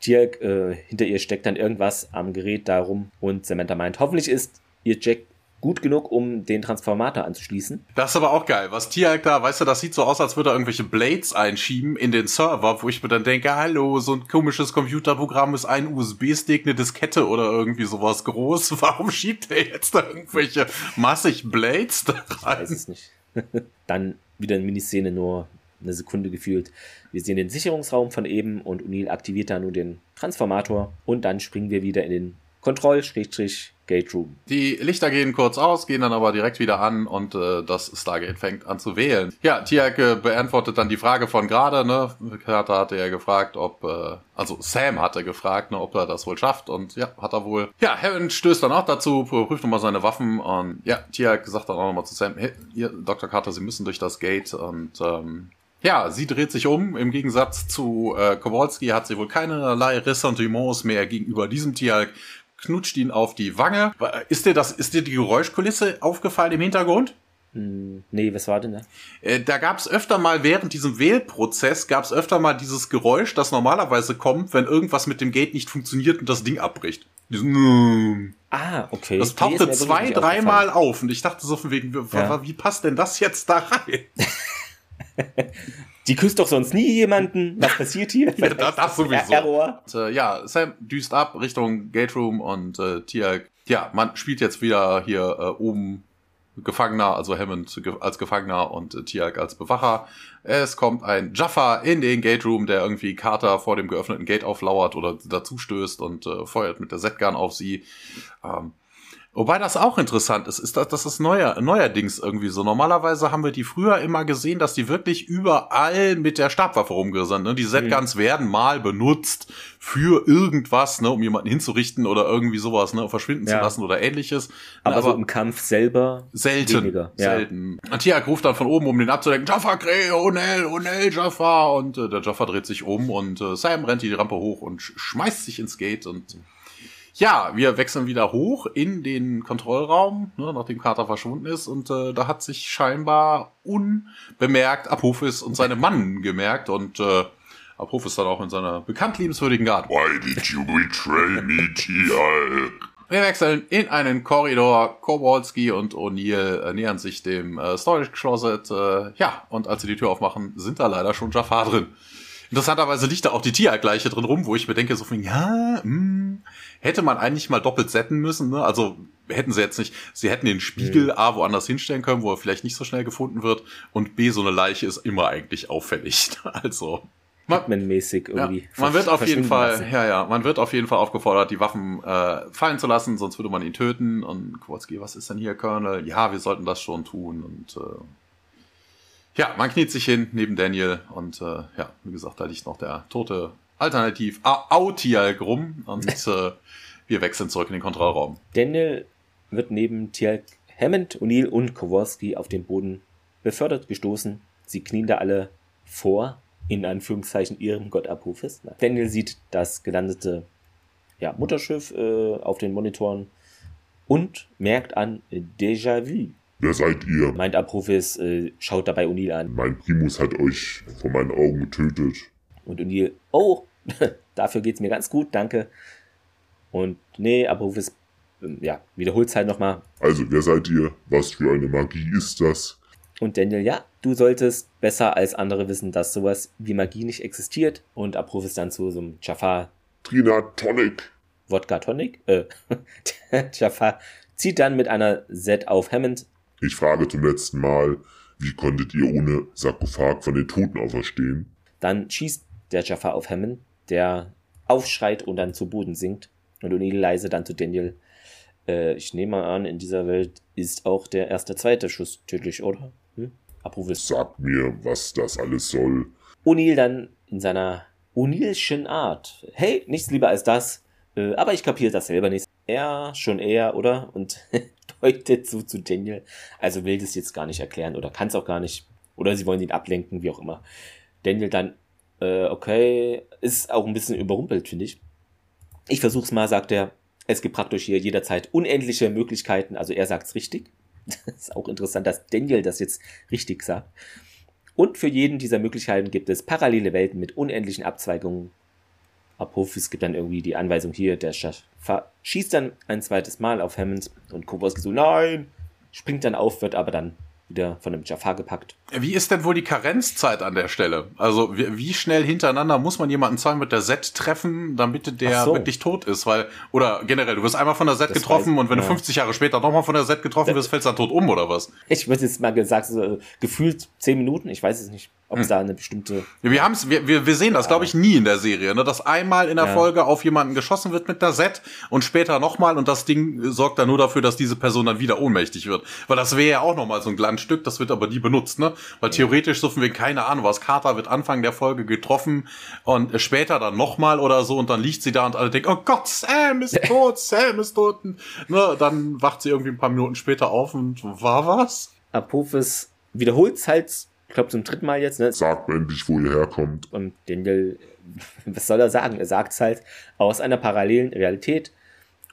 Tirk äh, hinter ihr steckt dann irgendwas am Gerät darum und Samantha meint, hoffentlich ist ihr Jack gut genug, um den Transformator anzuschließen. Das ist aber auch geil. Was Tiag da, weißt du, das sieht so aus, als würde er irgendwelche Blades einschieben in den Server, wo ich mir dann denke, hallo, so ein komisches Computerprogramm ist ein USB-Stick, eine Diskette oder irgendwie sowas groß. <laughs> Warum schiebt er jetzt da irgendwelche massig Blades da rein? Ich weiß es nicht. <laughs> Dann wieder eine Miniszene, nur eine Sekunde gefühlt. Wir sehen den Sicherungsraum von eben und O'Neill aktiviert da nun den Transformator und dann springen wir wieder in den Kontroll-Gate Room. Die Lichter gehen kurz aus, gehen dann aber direkt wieder an und äh, das Stargate fängt an zu wählen. Ja, Tiak äh, beantwortet dann die Frage von gerade, ne? Carter hatte ja gefragt, ob, äh, also Sam hatte gefragt, ne, ob er das wohl schafft und ja, hat er wohl. Ja, Heaven stößt dann auch dazu, prüft nochmal seine Waffen und ja, Tiak sagt dann auch nochmal zu Sam, hey, ihr, Dr. Carter, Sie müssen durch das Gate und ähm, Ja, sie dreht sich um. Im Gegensatz zu äh, Kowalski hat sie wohl keinerlei Ressentiments mehr gegenüber diesem Tierhalk. Knutscht ihn auf die Wange. Ist dir das, ist dir die Geräuschkulisse aufgefallen im Hintergrund? Hm, nee, was war denn da? Äh, da gab es öfter mal während diesem Wählprozess gab es öfter mal dieses Geräusch, das normalerweise kommt, wenn irgendwas mit dem Gate nicht funktioniert und das Ding abbricht. Diesen, ah, okay. Das tauchte nee, zwei, dreimal auf und ich dachte so von wegen, ja. wie passt denn das jetzt da rein? <laughs> Die küsst doch sonst nie jemanden. Was passiert hier? <laughs> ja, das, das sowieso. Error. Und, äh, ja, Sam düst ab Richtung Gate Room und äh, Tia, ja, man spielt jetzt wieder hier äh, oben Gefangener, also Hammond als Gefangener und äh, Tiag als Bewacher. Es kommt ein Jaffa in den Gate Room, der irgendwie Carter vor dem geöffneten Gate auflauert oder dazu stößt und äh, feuert mit der Z-Gun auf sie. Ähm, Wobei das auch interessant ist, ist, dass das ist neuer, neuerdings irgendwie so. Normalerweise haben wir die früher immer gesehen, dass die wirklich überall mit der Stabwaffe rumgesandt. Ne? Die Z-Guns mhm. werden mal benutzt für irgendwas, ne, um jemanden hinzurichten oder irgendwie sowas, ne, verschwinden ja. zu lassen oder ähnliches. Aber, aber so im Kampf selber selten, weniger. Ja. selten. Tiak ruft dann von oben, um den abzudenken, Jaffa, Krähe, Onel, Onel, Jaffa. Und äh, der Jaffa dreht sich um und äh, Sam rennt die Rampe hoch und schmeißt sich ins Gate und ja, wir wechseln wieder hoch in den Kontrollraum, ne, nachdem Carter verschwunden ist. Und äh, da hat sich scheinbar unbemerkt Apophis und seine Mannen gemerkt. Und äh, Apophis dann auch in seiner bekannt liebenswürdigen Art. Why did you betray me, T.I.? Wir wechseln in einen Korridor. Kowalski und O'Neill äh, nähern sich dem äh, Storage Closet. Äh, ja, und als sie die Tür aufmachen, sind da leider schon Jafar drin. Interessanterweise liegt da auch die Tiergleiche drin rum, wo ich mir denke, so von, ja, mh, hm, hätte man eigentlich mal doppelt setten müssen, ne? Also hätten sie jetzt nicht, sie hätten den Spiegel mhm. A woanders hinstellen können, wo er vielleicht nicht so schnell gefunden wird, und B, so eine Leiche ist immer eigentlich auffällig. <laughs> Also. Batman-mäßig irgendwie. Ja, man wird auf jeden Fall, lassen. ja, ja, man wird auf jeden Fall aufgefordert, die Waffen äh, fallen zu lassen, sonst würde man ihn töten. Und Kowalski, was ist denn hier, Colonel? Ja, wir sollten das schon tun. Und äh, ja, man kniet sich hin neben Daniel und äh, ja, wie gesagt, da liegt noch der tote Alternativ Autialk rum und <laughs> äh, wir wechseln zurück in den Kontrollraum. Daniel wird neben Tialk Hammond, O'Neill und Kowalski auf den Boden befördert gestoßen. Sie knien da alle vor, in Anführungszeichen, ihrem Gott Apophis. Daniel sieht das gelandete ja, Mutterschiff äh, auf den Monitoren und merkt an Déjà-vu. Wer seid ihr? Meint Apophis, äh, schaut dabei O'Neill an. Mein Primus hat euch vor meinen Augen getötet. Und O'Neill, oh, <laughs> dafür geht's mir ganz gut, danke. Und nee, Apophis, ähm, ja, wiederholt's halt nochmal. Also, wer seid ihr? Was für eine Magie ist das? Und Daniel, ja, du solltest besser als andere wissen, dass sowas wie Magie nicht existiert. Und Apophis dann zu so einem Jafar. Trina Tonic. Wodka Tonic? Äh, <laughs> Jafar zieht dann mit einer Z auf Hammond ich frage zum letzten Mal, wie konntet ihr ohne Sarkophag von den Toten auferstehen? Dann schießt der Jaffa auf Hammond, der aufschreit und dann zu Boden sinkt. Und O'Neill leise dann zu Daniel. Äh, ich nehme mal an, in dieser Welt ist auch der erste, zweite Schuss tödlich, oder? Hm? Abrufes. Sag mir, was das alles soll. O'Neill dann in seiner O'Neillschen Art. Hey, nichts lieber als das. Äh, aber ich kapiere das selber nicht. Er schon eher, oder? Und <laughs> <laughs> deutet so zu Daniel. Also will das jetzt gar nicht erklären oder kann es auch gar nicht. Oder sie wollen ihn ablenken, wie auch immer. Daniel dann, äh, okay, ist auch ein bisschen überrumpelt, finde ich. Ich versuch's mal, sagt er. Es gibt praktisch hier jederzeit unendliche Möglichkeiten. Also er sagt's richtig. Das <laughs> ist auch interessant, dass Daniel das jetzt richtig sagt. Und für jeden dieser Möglichkeiten gibt es parallele Welten mit unendlichen Abzweigungen. Apophis gibt dann irgendwie die Anweisung hier, der schießt dann ein zweites Mal auf Hammond und Kowalski so, nein, springt dann auf, wird aber dann wieder von einem Jafar gepackt. Wie ist denn wohl die Karenzzeit an der Stelle? Also wie, wie schnell hintereinander muss man jemanden zweimal mit der Set treffen, damit der so. wirklich tot ist? Weil oder generell, du wirst einmal von der Set das getroffen weiß, und wenn ja. du 50 Jahre später nochmal von der Set getroffen wirst, fällst du dann tot um oder was? Ich würde jetzt mal gesagt, so, gefühlt 10 Minuten, ich weiß es nicht ob es hm. da eine bestimmte. Ja, wir haben's, wir, wir, wir sehen das, glaube ich, nie in der Serie, ne? dass einmal in der ja. Folge auf jemanden geschossen wird mit der Set und später nochmal und das Ding sorgt dann nur dafür, dass diese Person dann wieder ohnmächtig wird. Weil das wäre ja auch nochmal so ein Glanzstück, das wird aber nie benutzt, ne? Weil theoretisch suchen wir keine Ahnung was. Carter wird Anfang der Folge getroffen und später dann nochmal oder so und dann liegt sie da und alle denken, oh Gott, Sam ist <laughs> tot, Sam ist tot. Ne? Dann wacht sie irgendwie ein paar Minuten später auf und war was? Apophis wiederholt halt ich glaube zum dritten Mal jetzt, ne? Sagt mir endlich, wo ihr herkommt. Und Daniel, <laughs> was soll er sagen? Er sagt es halt aus einer parallelen Realität.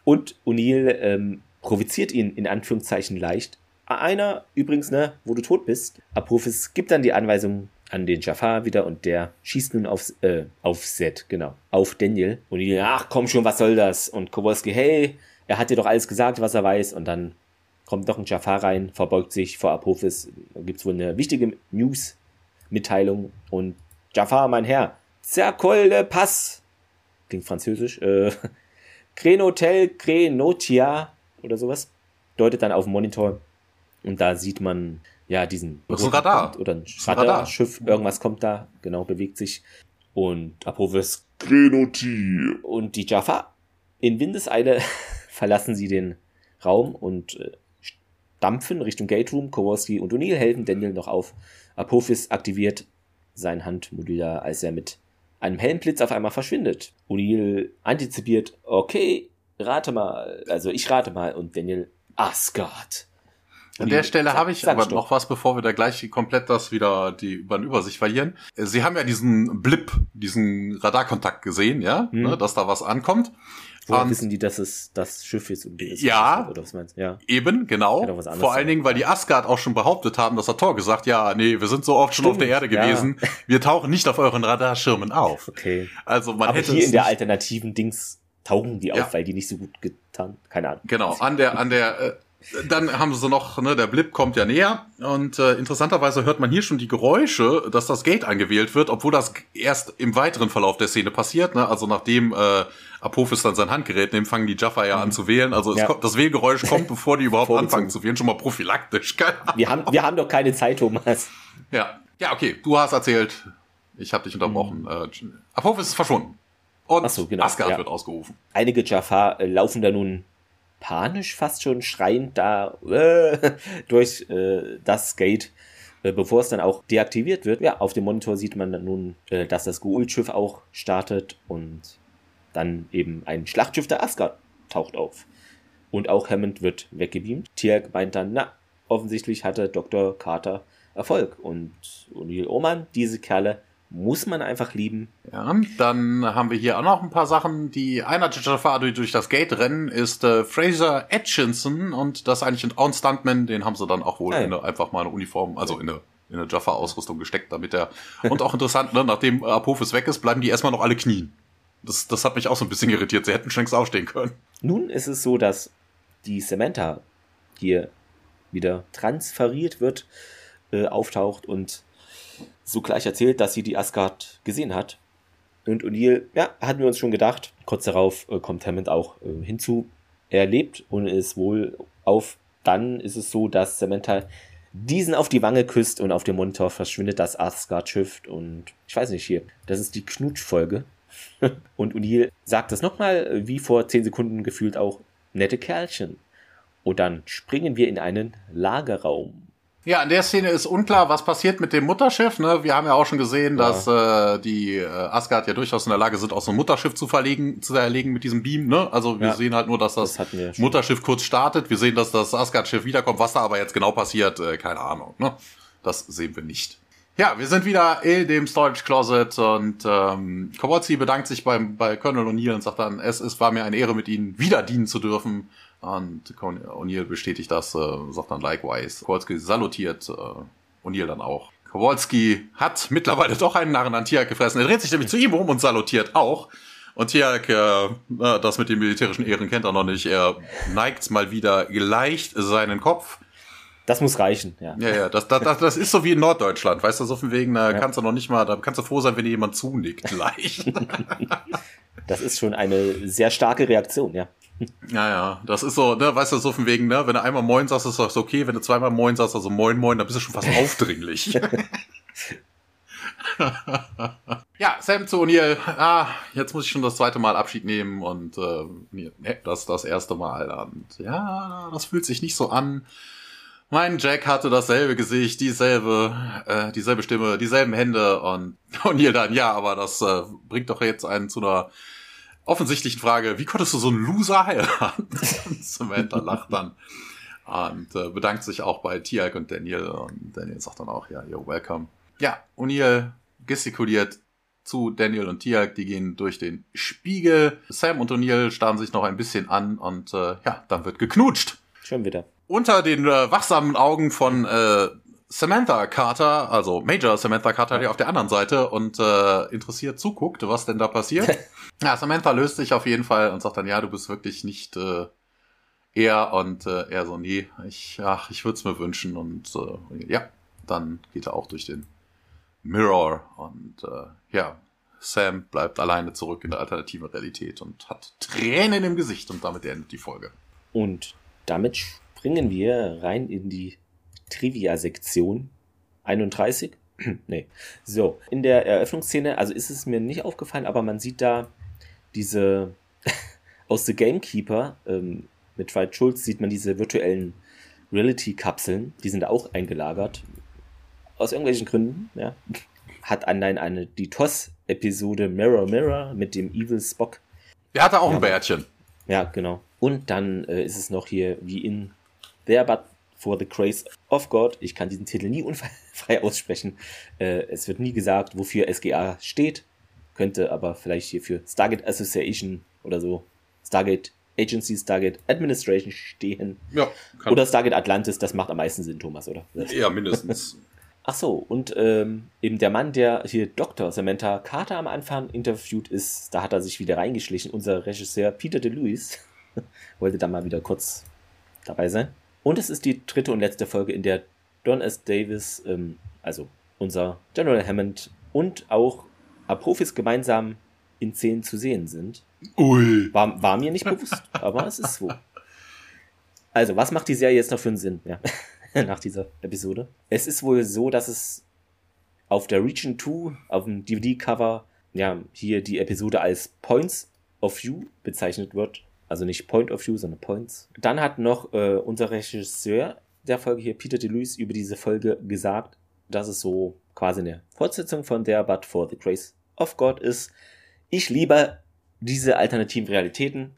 Und O'Neill ähm, provoziert ihn in Anführungszeichen leicht. Einer, übrigens, ne, wo du tot bist. Apophis gibt dann die Anweisung an den Jafar wieder und der schießt nun auf, äh, auf Set, genau, auf Daniel. Und die, ach komm schon, was soll das? Und Kowalski, hey, er hat dir doch alles gesagt, was er weiß. Und dann kommt noch ein Jafar rein, verbeugt sich vor Apophis. Da gibt es wohl eine wichtige News-Mitteilung. Und Jafar, mein Herr, Zerkolle Pass, klingt französisch, äh, <laughs> Crenotel Crenotia oder sowas, deutet dann auf den Monitor. Und da sieht man ja, diesen. Das ist ein Radar. Oder ein Radarschiff, irgendwas kommt da, genau, bewegt sich. Und Apophis. Grenoti. Und die Jaffa. In Windeseile <laughs> verlassen sie den Raum und äh, dampfen Richtung Gate Room. Kowalski und O'Neill helfen Daniel noch auf. Apophis aktiviert sein Handmodular, als er mit einem hellen Blitz auf einmal verschwindet. O'Neill antizipiert, okay, rate mal, also ich rate mal und Daniel, Asgard. An der Stelle habe ich aber noch was, bevor wir da gleich komplett das wieder die über Übersicht verlieren. Sie haben ja diesen Blip, diesen Radarkontakt gesehen, ja, hm. ne, dass da was ankommt. Woher und wissen die, dass es das Schiff ist? Um das ja, Schiff, oder was meinst? ja, eben, genau. Vor allen Dingen, weil die Asgard auch schon behauptet haben, dass der Thor gesagt, ja, nee, wir sind so oft Stimmt, schon auf der Erde gewesen, ja. <laughs> wir tauchen nicht auf euren Radarschirmen auf. Okay. Also man Aber hätte hier in der alternativen Dings tauchen die auf, ja. weil die nicht so gut getan, keine Ahnung. Genau, an der, an der, äh, dann haben sie noch, ne, der Blip kommt ja näher und äh, interessanterweise hört man hier schon die Geräusche, dass das Gate angewählt wird, obwohl das erst im weiteren Verlauf der Szene passiert. Ne? Also nachdem äh, Apophis dann sein Handgerät nimmt, fangen die Jaffa ja an zu wählen. Also ja. kommt, das Wählgeräusch kommt, <laughs> bevor die überhaupt anfangen zu wählen, schon mal prophylaktisch. <laughs> wir haben, wir haben doch keine Zeit, Thomas. Ja, ja, okay. Du hast erzählt. Ich habe dich unterbrochen. Mhm. Äh, Apophis ist verschwunden. Und so, genau. Asgard ja. wird ausgerufen. Einige Jaffa äh, laufen da nun panisch fast schon schreiend da äh, <laughs> durch äh, das Gate, äh, bevor es dann auch deaktiviert wird. Ja, auf dem Monitor sieht man dann nun, äh, dass das Gould-Schiff auch startet und dann eben ein Schlachtschiff der Asgard taucht auf. Und auch Hammond wird weggebeamt. Tierk meint dann, na, offensichtlich hatte Dr. Carter Erfolg. Und O'Neill Oman, diese Kerle muss man einfach lieben. Ja, dann haben wir hier auch noch ein paar Sachen. Die einer Jafar, die durch das Gate rennen, ist äh, Fraser Atchinson und das ist eigentlich ein On-Stuntman, den haben sie dann auch wohl ah, ja. in eine, einfach mal eine Uniform, also in eine, in eine Jaffa-Ausrüstung gesteckt, damit er. Und auch interessant, ne, nachdem Apophis weg ist, bleiben die erstmal noch alle knien. Das, das hat mich auch so ein bisschen irritiert. Sie hätten schon längst aufstehen können. Nun ist es so, dass die Samantha hier wieder transferiert wird, äh, auftaucht und so gleich erzählt, dass sie die Asgard gesehen hat. Und O'Neill, ja, hatten wir uns schon gedacht. Kurz darauf äh, kommt Hammond auch äh, hinzu. Er lebt und ist wohl auf. Dann ist es so, dass Samantha diesen auf die Wange küsst und auf dem Monitor verschwindet das Asgard-Schiff. Und ich weiß nicht hier, das ist die Knutschfolge. <laughs> und O'Neill sagt das nochmal, wie vor zehn Sekunden gefühlt auch, nette Kerlchen. Und dann springen wir in einen Lagerraum. Ja, in der Szene ist unklar, was passiert mit dem Mutterschiff. Ne? Wir haben ja auch schon gesehen, ja. dass äh, die äh, Asgard ja durchaus in der Lage sind, auch so ein Mutterschiff zu verlegen, zu erlegen mit diesem Beam. Ne? Also wir ja. sehen halt nur, dass das, das Mutterschiff kurz startet. Wir sehen, dass das Asgard-Schiff wiederkommt. Was da aber jetzt genau passiert, äh, keine Ahnung. Ne? Das sehen wir nicht. Ja, wir sind wieder in dem Storage Closet und ähm, Kowalski bedankt sich beim, bei Colonel O'Neill und sagt dann, es, es war mir eine Ehre, mit Ihnen wieder dienen zu dürfen. Und O'Neill bestätigt das, äh, sagt dann likewise. Kowalski salutiert äh, O'Neill dann auch. Kowalski hat mittlerweile doch einen Narren an Tiak gefressen. Er dreht sich nämlich zu ihm um und salutiert auch. Und Tiak, äh, das mit den militärischen Ehren kennt er noch nicht. Er neigt mal wieder leicht seinen Kopf. Das muss reichen, ja. Ja, ja, das, das, das ist so wie in Norddeutschland, weißt du, so von wegen, da ja. kannst du noch nicht mal, da kannst du froh sein, wenn dir jemand zunickt, <laughs> leicht. <laughs> das ist schon eine sehr starke Reaktion, ja. Ja, ja, das ist so, ne, weißt du, so von wegen, ne, wenn du einmal Moin sagst, ist das okay, wenn du zweimal Moin sagst, also Moin Moin, dann bist du schon fast aufdringlich. <laughs> <laughs> ja, Sam zu O'Neill, ah, jetzt muss ich schon das zweite Mal Abschied nehmen und äh, nee, das das erste Mal. Und ja, das fühlt sich nicht so an. Mein Jack hatte dasselbe Gesicht, dieselbe, äh, dieselbe Stimme, dieselben Hände und <laughs> O'Neill dann, ja, aber das äh, bringt doch jetzt einen zu einer offensichtlichen Frage, wie konntest du so einen Loser heiraten? <laughs> Samantha lacht dann. Und äh, bedankt sich auch bei Tiag und Daniel. Und Daniel sagt dann auch, ja, yo, welcome. Ja, O'Neill gestikuliert zu Daniel und Tiag. Die gehen durch den Spiegel. Sam und O'Neill starren sich noch ein bisschen an und äh, ja, dann wird geknutscht. Schon wieder. Unter den äh, wachsamen Augen von äh, Samantha Carter, also Major Samantha Carter, die auf der anderen Seite und äh, interessiert zuguckt, was denn da passiert. <laughs> ja, Samantha löst sich auf jeden Fall und sagt dann, ja, du bist wirklich nicht äh, er und äh, er so, nee, ich, ach, ich würde es mir wünschen und äh, ja, dann geht er auch durch den Mirror und äh, ja, Sam bleibt alleine zurück in der alternativen Realität und hat Tränen im Gesicht und damit endet die Folge. Und damit springen wir rein in die Trivia-Sektion 31. <clears throat> nee. So, in der Eröffnungsszene, also ist es mir nicht aufgefallen, aber man sieht da diese <laughs> aus The Gamekeeper ähm, mit Dwight Schultz sieht man diese virtuellen Reality-Kapseln, die sind auch eingelagert. Aus irgendwelchen Gründen, ja. <laughs> Hat Anleihen eine die TOS-Episode Mirror Mirror mit dem Evil Spock. Der hatte auch ja. ein Bärtchen. Ja, genau. Und dann äh, ist es noch hier wie in There But for the Grace of God. Ich kann diesen Titel nie unfrei <laughs> aussprechen. Äh, es wird nie gesagt, wofür SGA steht. Könnte aber vielleicht hier für Stargate Association oder so. Stargate Agency, Stargate Administration stehen. Ja. Oder Stargate Atlantis, das macht am meisten Sinn, Thomas, oder? Ja, mindestens. <laughs> Ach so, und ähm, eben der Mann, der hier Dr. Samantha Carter am Anfang interviewt ist, da hat er sich wieder reingeschlichen. Unser Regisseur Peter DeLuis <laughs> wollte da mal wieder kurz dabei sein. Und es ist die dritte und letzte Folge, in der Don S. Davis, ähm, also unser General Hammond und auch Apophis gemeinsam in Szenen zu sehen sind. Ui. War, war mir nicht bewusst, aber es ist so. Also, was macht die Serie jetzt noch für einen Sinn? Ja. <laughs> Nach dieser Episode. Es ist wohl so, dass es auf der Region 2, auf dem DVD-Cover, ja, hier die Episode als Points of View bezeichnet wird. Also nicht Point of View, sondern Points. Dann hat noch äh, unser Regisseur der Folge hier, Peter DeLuise, über diese Folge gesagt, dass es so quasi eine Fortsetzung von der But for the Grace of God ist. Ich liebe diese alternativen Realitäten.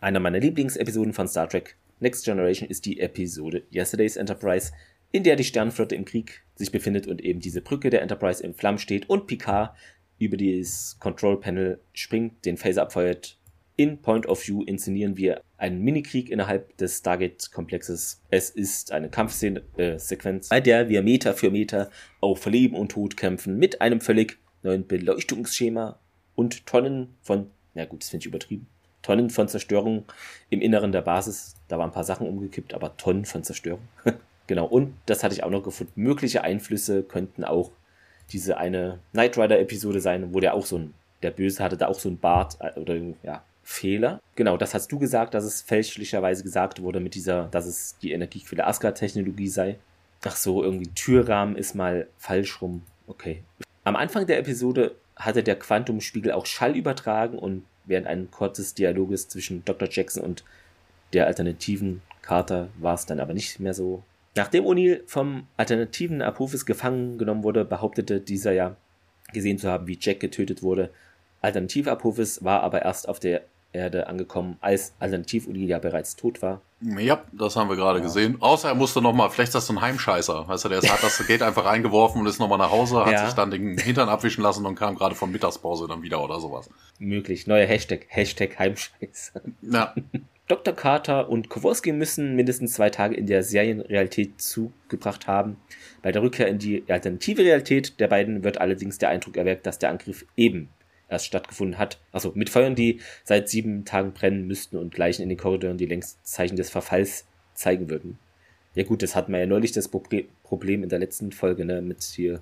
Einer meiner Lieblingsepisoden von Star Trek Next Generation ist die Episode Yesterday's Enterprise, in der die Sternflotte im Krieg sich befindet und eben diese Brücke der Enterprise in Flammen steht und Picard über dieses Control Panel springt, den Phaser abfeuert in Point of View inszenieren wir einen Minikrieg innerhalb des Stargate-Komplexes. Es ist eine Kampfsequenz, bei der wir Meter für Meter auf Leben und Tod kämpfen mit einem völlig neuen Beleuchtungsschema und Tonnen von, na gut, das finde ich übertrieben, Tonnen von Zerstörung im Inneren der Basis. Da waren ein paar Sachen umgekippt, aber Tonnen von Zerstörung. <laughs> genau, und das hatte ich auch noch gefunden. Mögliche Einflüsse könnten auch diese eine Knight Rider-Episode sein, wo der auch so ein, der Böse hatte da auch so ein Bart äh, oder ja, Fehler. Genau, das hast du gesagt, dass es fälschlicherweise gesagt wurde mit dieser, dass es die Energiequelle Asgard-Technologie sei. Ach so, irgendwie Türrahmen ist mal falsch rum. Okay. Am Anfang der Episode hatte der Quantumspiegel auch Schall übertragen und während eines kurzes Dialoges zwischen Dr. Jackson und der alternativen Carter war es dann aber nicht mehr so. Nachdem O'Neill vom alternativen Apophis gefangen genommen wurde, behauptete dieser ja gesehen zu haben, wie Jack getötet wurde. Alternativ Apophis war aber erst auf der Erde angekommen, als Alternativ Uli bereits tot war. Ja, das haben wir gerade ja. gesehen. Außer er musste nochmal, vielleicht ist das so ein Heimscheißer. Weißt du, der hat das Gate einfach reingeworfen und ist nochmal nach Hause, hat ja. sich dann den Hintern abwischen lassen und kam gerade von Mittagspause dann wieder oder sowas. Möglich. Neuer Hashtag. Hashtag Heimscheißer. Ja. <laughs> Dr. Carter und Kowalski müssen mindestens zwei Tage in der Serienrealität zugebracht haben. Bei der Rückkehr in die alternative Realität der beiden wird allerdings der Eindruck erweckt, dass der Angriff eben erst stattgefunden hat. Also mit Feuern, die seit sieben Tagen brennen müssten und Leichen in den Korridoren, die längst Zeichen des Verfalls zeigen würden. Ja gut, das hatten wir ja neulich das Problem in der letzten Folge, ne, mit hier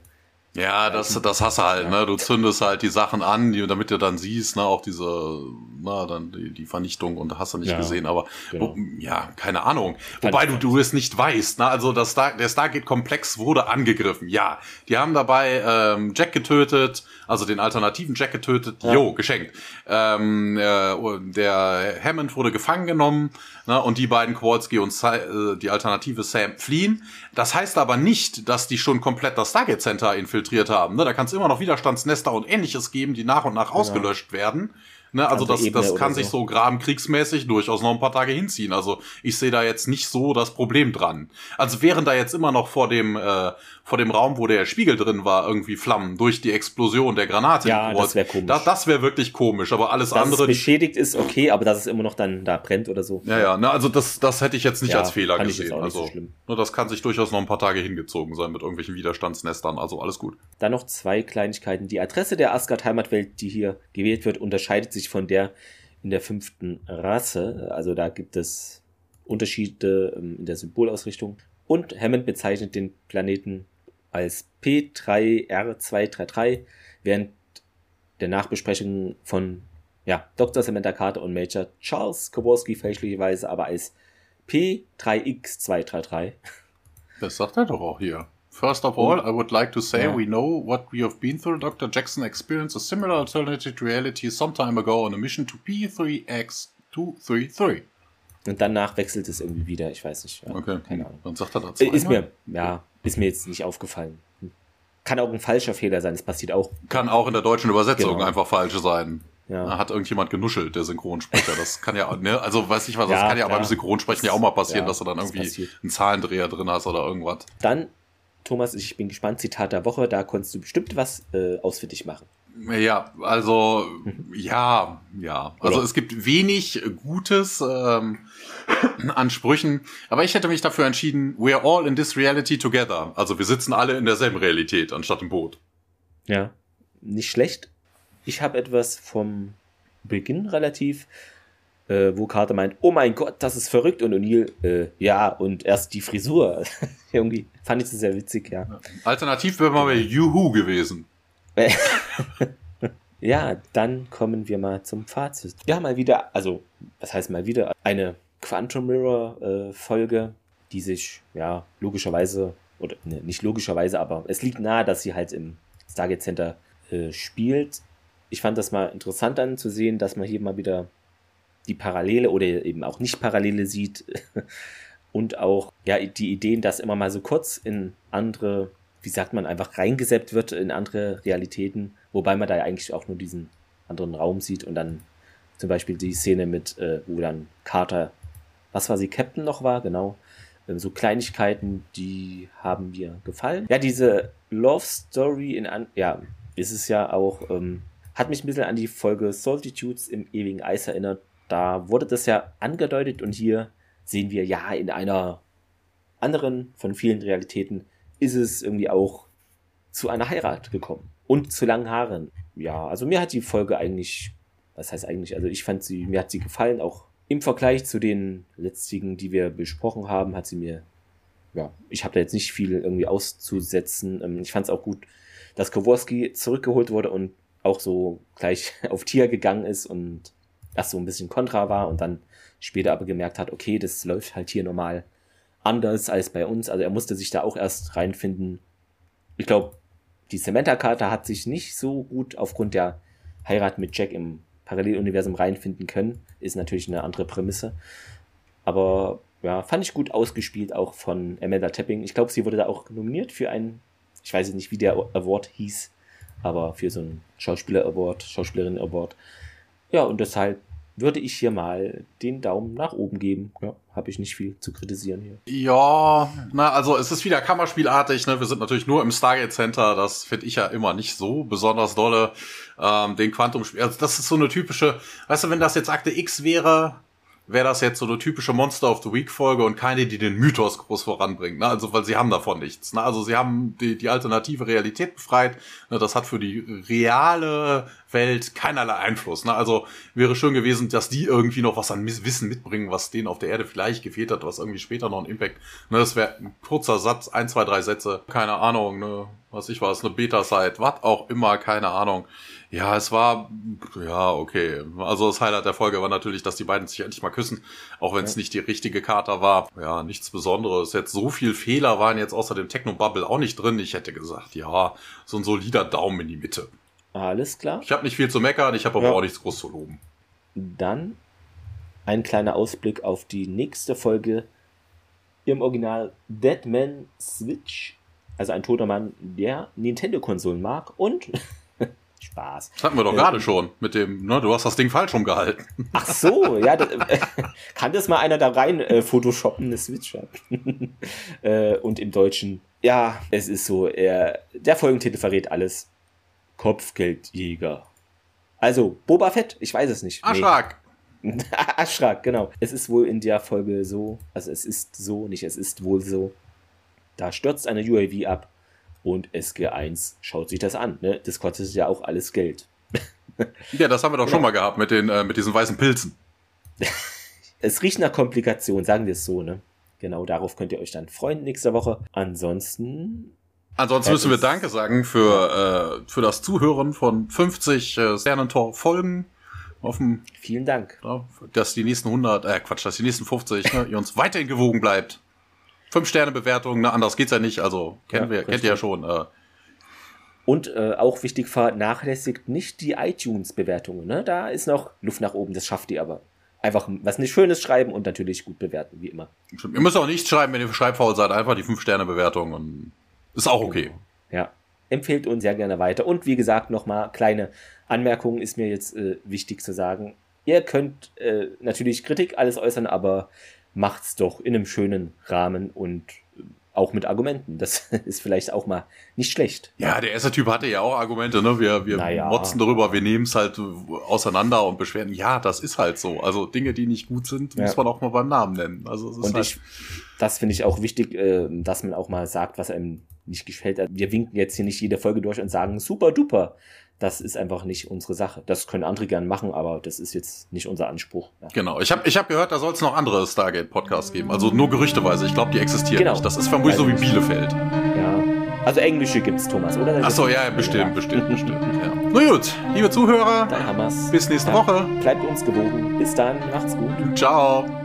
ja, das, das hast du halt, ne? Du zündest halt die Sachen an, die, damit du dann siehst, ne, auch diese, na, dann die, die Vernichtung und hast du nicht ja, gesehen, aber genau. wo, ja, keine Ahnung. Wobei du, du es nicht weißt, ne? Also das Star, der Stargate-Komplex wurde angegriffen, ja. Die haben dabei ähm, Jack getötet, also den alternativen Jack getötet, ja. jo, geschenkt. Ähm, äh, der Hammond wurde gefangen genommen, ne? Und die beiden Kowalski und äh, die alternative Sam fliehen. Das heißt aber nicht, dass die schon komplett das Stargate Center infiltriert haben. Ne? Da kann es immer noch Widerstandsnester und ähnliches geben, die nach und nach ausgelöscht werden. Ne, also das, das kann sich so grabenkriegsmäßig durchaus noch ein paar Tage hinziehen. Also ich sehe da jetzt nicht so das Problem dran. Also wären da jetzt immer noch vor dem äh, vor dem Raum, wo der Spiegel drin war, irgendwie Flammen durch die Explosion der Granate. Ja, das wäre komisch. Das, das wäre wirklich komisch, aber alles dass andere. Es beschädigt ist okay, aber dass es immer noch dann da brennt oder so. Ja, ja, ne, also das, das hätte ich jetzt nicht ja, als Fehler gesehen. also so ne, das kann sich durchaus noch ein paar Tage hingezogen sein mit irgendwelchen Widerstandsnestern, also alles gut. Dann noch zwei Kleinigkeiten. Die Adresse der Asgard Heimatwelt, die hier gewählt wird, unterscheidet sich von der in der fünften Rasse. Also da gibt es Unterschiede ähm, in der Symbolausrichtung. Und Hammond bezeichnet den Planeten als P3R233 während der Nachbesprechung von ja, Dr. Samantha Carter und Major Charles Kowalski fälschlicherweise aber als P3X233. Das sagt er doch auch hier. First of all, I would like to say ja. we know what we have been through. Dr. Jackson experienced a similar alternative reality some time ago on a mission to P3X233. Und danach wechselt es irgendwie wieder, ich weiß nicht. Ja, okay, keine Ahnung. Dann sagt er dazu. Ist mir, ja, ist mir jetzt nicht aufgefallen. Kann auch ein falscher Fehler sein, das passiert auch. Kann auch in der deutschen Übersetzung genau. einfach falsch sein. Ja. Da hat irgendjemand genuschelt, der Synchronsprecher. Das kann ja, ne, also weiß ich was, das ja, kann ja klar. beim Synchronsprechen ja auch mal passieren, dass du dann irgendwie einen Zahlendreher drin hast oder irgendwas. Dann, Thomas, ich bin gespannt, Zitat der Woche, da konntest du bestimmt was äh, ausfindig machen. Ja, also <laughs> ja, ja. Also Oder? es gibt wenig Gutes ähm, an Sprüchen, aber ich hätte mich dafür entschieden, we are all in this reality together. Also wir sitzen alle in derselben Realität anstatt im Boot. Ja, nicht schlecht. Ich habe etwas vom Beginn relativ, äh, wo Carter meint, oh mein Gott, das ist verrückt und O'Neill, äh, ja, und erst die Frisur. <laughs> Irgendwie fand ich das sehr witzig, ja. Alternativ wäre mal bei Juhu gewesen. <laughs> ja, dann kommen wir mal zum Fazit. Haben mal wieder, also, was heißt mal wieder, eine Quantum Mirror äh, Folge, die sich, ja, logischerweise, oder ne, nicht logischerweise, aber es liegt nahe, dass sie halt im Stargate Center äh, spielt. Ich fand das mal interessant dann zu sehen, dass man hier mal wieder die Parallele oder eben auch nicht Parallele sieht <laughs> und auch ja die Ideen, dass immer mal so kurz in andere wie sagt man, einfach reingesäppt wird in andere Realitäten, wobei man da ja eigentlich auch nur diesen anderen Raum sieht und dann zum Beispiel die Szene mit, äh, wo dann Carter, was war sie, Captain noch war, genau, ähm, so Kleinigkeiten, die haben mir gefallen. Ja, diese Love Story in, an ja, ist es ja auch, ähm, hat mich ein bisschen an die Folge Solitudes im ewigen Eis erinnert. Da wurde das ja angedeutet und hier sehen wir ja in einer anderen von vielen Realitäten ist es irgendwie auch zu einer Heirat gekommen. Und zu langen Haaren. Ja, also mir hat die Folge eigentlich, was heißt eigentlich, also ich fand sie, mir hat sie gefallen, auch im Vergleich zu den letztigen, die wir besprochen haben, hat sie mir, ja, ich habe da jetzt nicht viel irgendwie auszusetzen. Ähm, ich fand es auch gut, dass Kowalski zurückgeholt wurde und auch so gleich <laughs> auf Tier gegangen ist und erst so ein bisschen kontra war und dann später aber gemerkt hat, okay, das läuft halt hier normal anders als bei uns. Also er musste sich da auch erst reinfinden. Ich glaube, die Samantha-Karte hat sich nicht so gut aufgrund der Heirat mit Jack im Paralleluniversum reinfinden können. Ist natürlich eine andere Prämisse. Aber ja, fand ich gut ausgespielt, auch von Amanda Tapping. Ich glaube, sie wurde da auch nominiert für einen, ich weiß nicht, wie der Award hieß, aber für so einen Schauspieler-Award, Schauspielerin-Award. Ja, und deshalb würde ich hier mal den Daumen nach oben geben. Ja, habe ich nicht viel zu kritisieren hier. Ja, na, also es ist wieder Kammerspielartig, ne? Wir sind natürlich nur im Stargate Center, das finde ich ja immer nicht so besonders dolle. Ähm, den Quantum-Spiel, also das ist so eine typische, weißt du, wenn das jetzt Akte X wäre, wäre das jetzt so eine typische Monster of the Week Folge und keine, die den Mythos groß voranbringt. Ne? Also, weil sie haben davon nichts. Ne? Also, sie haben die, die alternative Realität befreit. Ne? Das hat für die reale Welt keinerlei Einfluss. Ne? Also, wäre schön gewesen, dass die irgendwie noch was an Wissen mitbringen, was denen auf der Erde vielleicht gefehlt hat, was irgendwie später noch einen Impact. Ne? Das wäre ein kurzer Satz, ein, zwei, drei Sätze. Keine Ahnung, ne? was ich weiß, eine Beta-Site, was auch immer, keine Ahnung. Ja, es war, ja, okay. Also das Highlight der Folge war natürlich, dass die beiden sich endlich mal küssen, auch wenn es ja. nicht die richtige Kater war. Ja, nichts Besonderes. Jetzt so viel Fehler waren jetzt außer dem Techno-Bubble auch nicht drin. Ich hätte gesagt, ja, so ein solider Daumen in die Mitte. Alles klar. Ich habe nicht viel zu meckern, ich habe aber ja. auch nichts groß zu loben. Dann ein kleiner Ausblick auf die nächste Folge im Original Deadman Switch. Also ein toter Mann, der Nintendo-Konsolen mag und <laughs> Spaß. Das hatten wir doch äh, gerade schon mit dem, ne, du hast das Ding falsch rumgehalten. Ach so, ja, das, <laughs> äh, kann das mal einer da rein äh, photoshoppen, eine Switch <laughs> äh, Und im Deutschen, ja, es ist so, er, der Folgentitel verrät alles. Kopfgeldjäger. Also, Boba Fett, ich weiß es nicht. Aschrak. Nee. <laughs> Aschrak, genau. Es ist wohl in der Folge so, also es ist so, nicht es ist wohl so. Da stürzt eine UAV ab und SG1 schaut sich das an. Ne? Das kostet ja auch alles Geld. <laughs> ja, das haben wir doch ja. schon mal gehabt mit, den, äh, mit diesen weißen Pilzen. <laughs> es riecht nach Komplikation, sagen wir es so. Ne? Genau darauf könnt ihr euch dann freuen nächste Woche. Ansonsten. Ansonsten müssen wir Danke sagen für, äh, für das Zuhören von 50 äh, Sternentor-Folgen. Hoffen, Vielen Dank. Ja, dass die nächsten 100, äh Quatsch, dass die nächsten 50 ne, ihr uns weiterhin gewogen bleibt. Fünf-Sterne-Bewertung, ne, anders geht's ja nicht, also kennen ja, wir, kennt ihr ja schon. Äh. Und äh, auch wichtig, vernachlässigt nicht die iTunes-Bewertungen. Ne? Da ist noch Luft nach oben, das schafft ihr aber. Einfach was nicht Schönes schreiben und natürlich gut bewerten, wie immer. Ihr müsst auch nichts schreiben, wenn ihr schreibfaul seid, einfach die Fünf-Sterne-Bewertung und ist auch okay. Genau. Ja, empfehlt uns sehr gerne weiter. Und wie gesagt, nochmal kleine Anmerkungen ist mir jetzt äh, wichtig zu sagen. Ihr könnt äh, natürlich Kritik alles äußern, aber macht's doch in einem schönen Rahmen und auch mit Argumenten. Das <laughs> ist vielleicht auch mal nicht schlecht. Ja, der erste Typ hatte ja auch Argumente, ne? Wir, wir naja. motzen darüber, wir nehmen es halt auseinander und beschweren. Ja, das ist halt so. Also Dinge, die nicht gut sind, ja. muss man auch mal beim Namen nennen. Also und halt ich, das finde ich auch wichtig, äh, dass man auch mal sagt, was einem nicht gefällt. Wir winken jetzt hier nicht jede Folge durch und sagen, super duper das ist einfach nicht unsere Sache. Das können andere gern machen, aber das ist jetzt nicht unser Anspruch. Ja. Genau. Ich habe ich hab gehört, da soll es noch andere Stargate-Podcasts geben. Also nur gerüchteweise. Ich glaube, die existieren genau. nicht. Das ist vermutlich so wie Bielefeld. Ja. Also englische gibt's, Thomas, oder? Ach so, ja, bestimmt, bestimmt, <laughs> bestimmt. Ja. Na gut, liebe Zuhörer. Dann haben wir's. Bis nächste ja. Woche. Bleibt uns gewogen. Bis dann. Macht's gut. Ciao.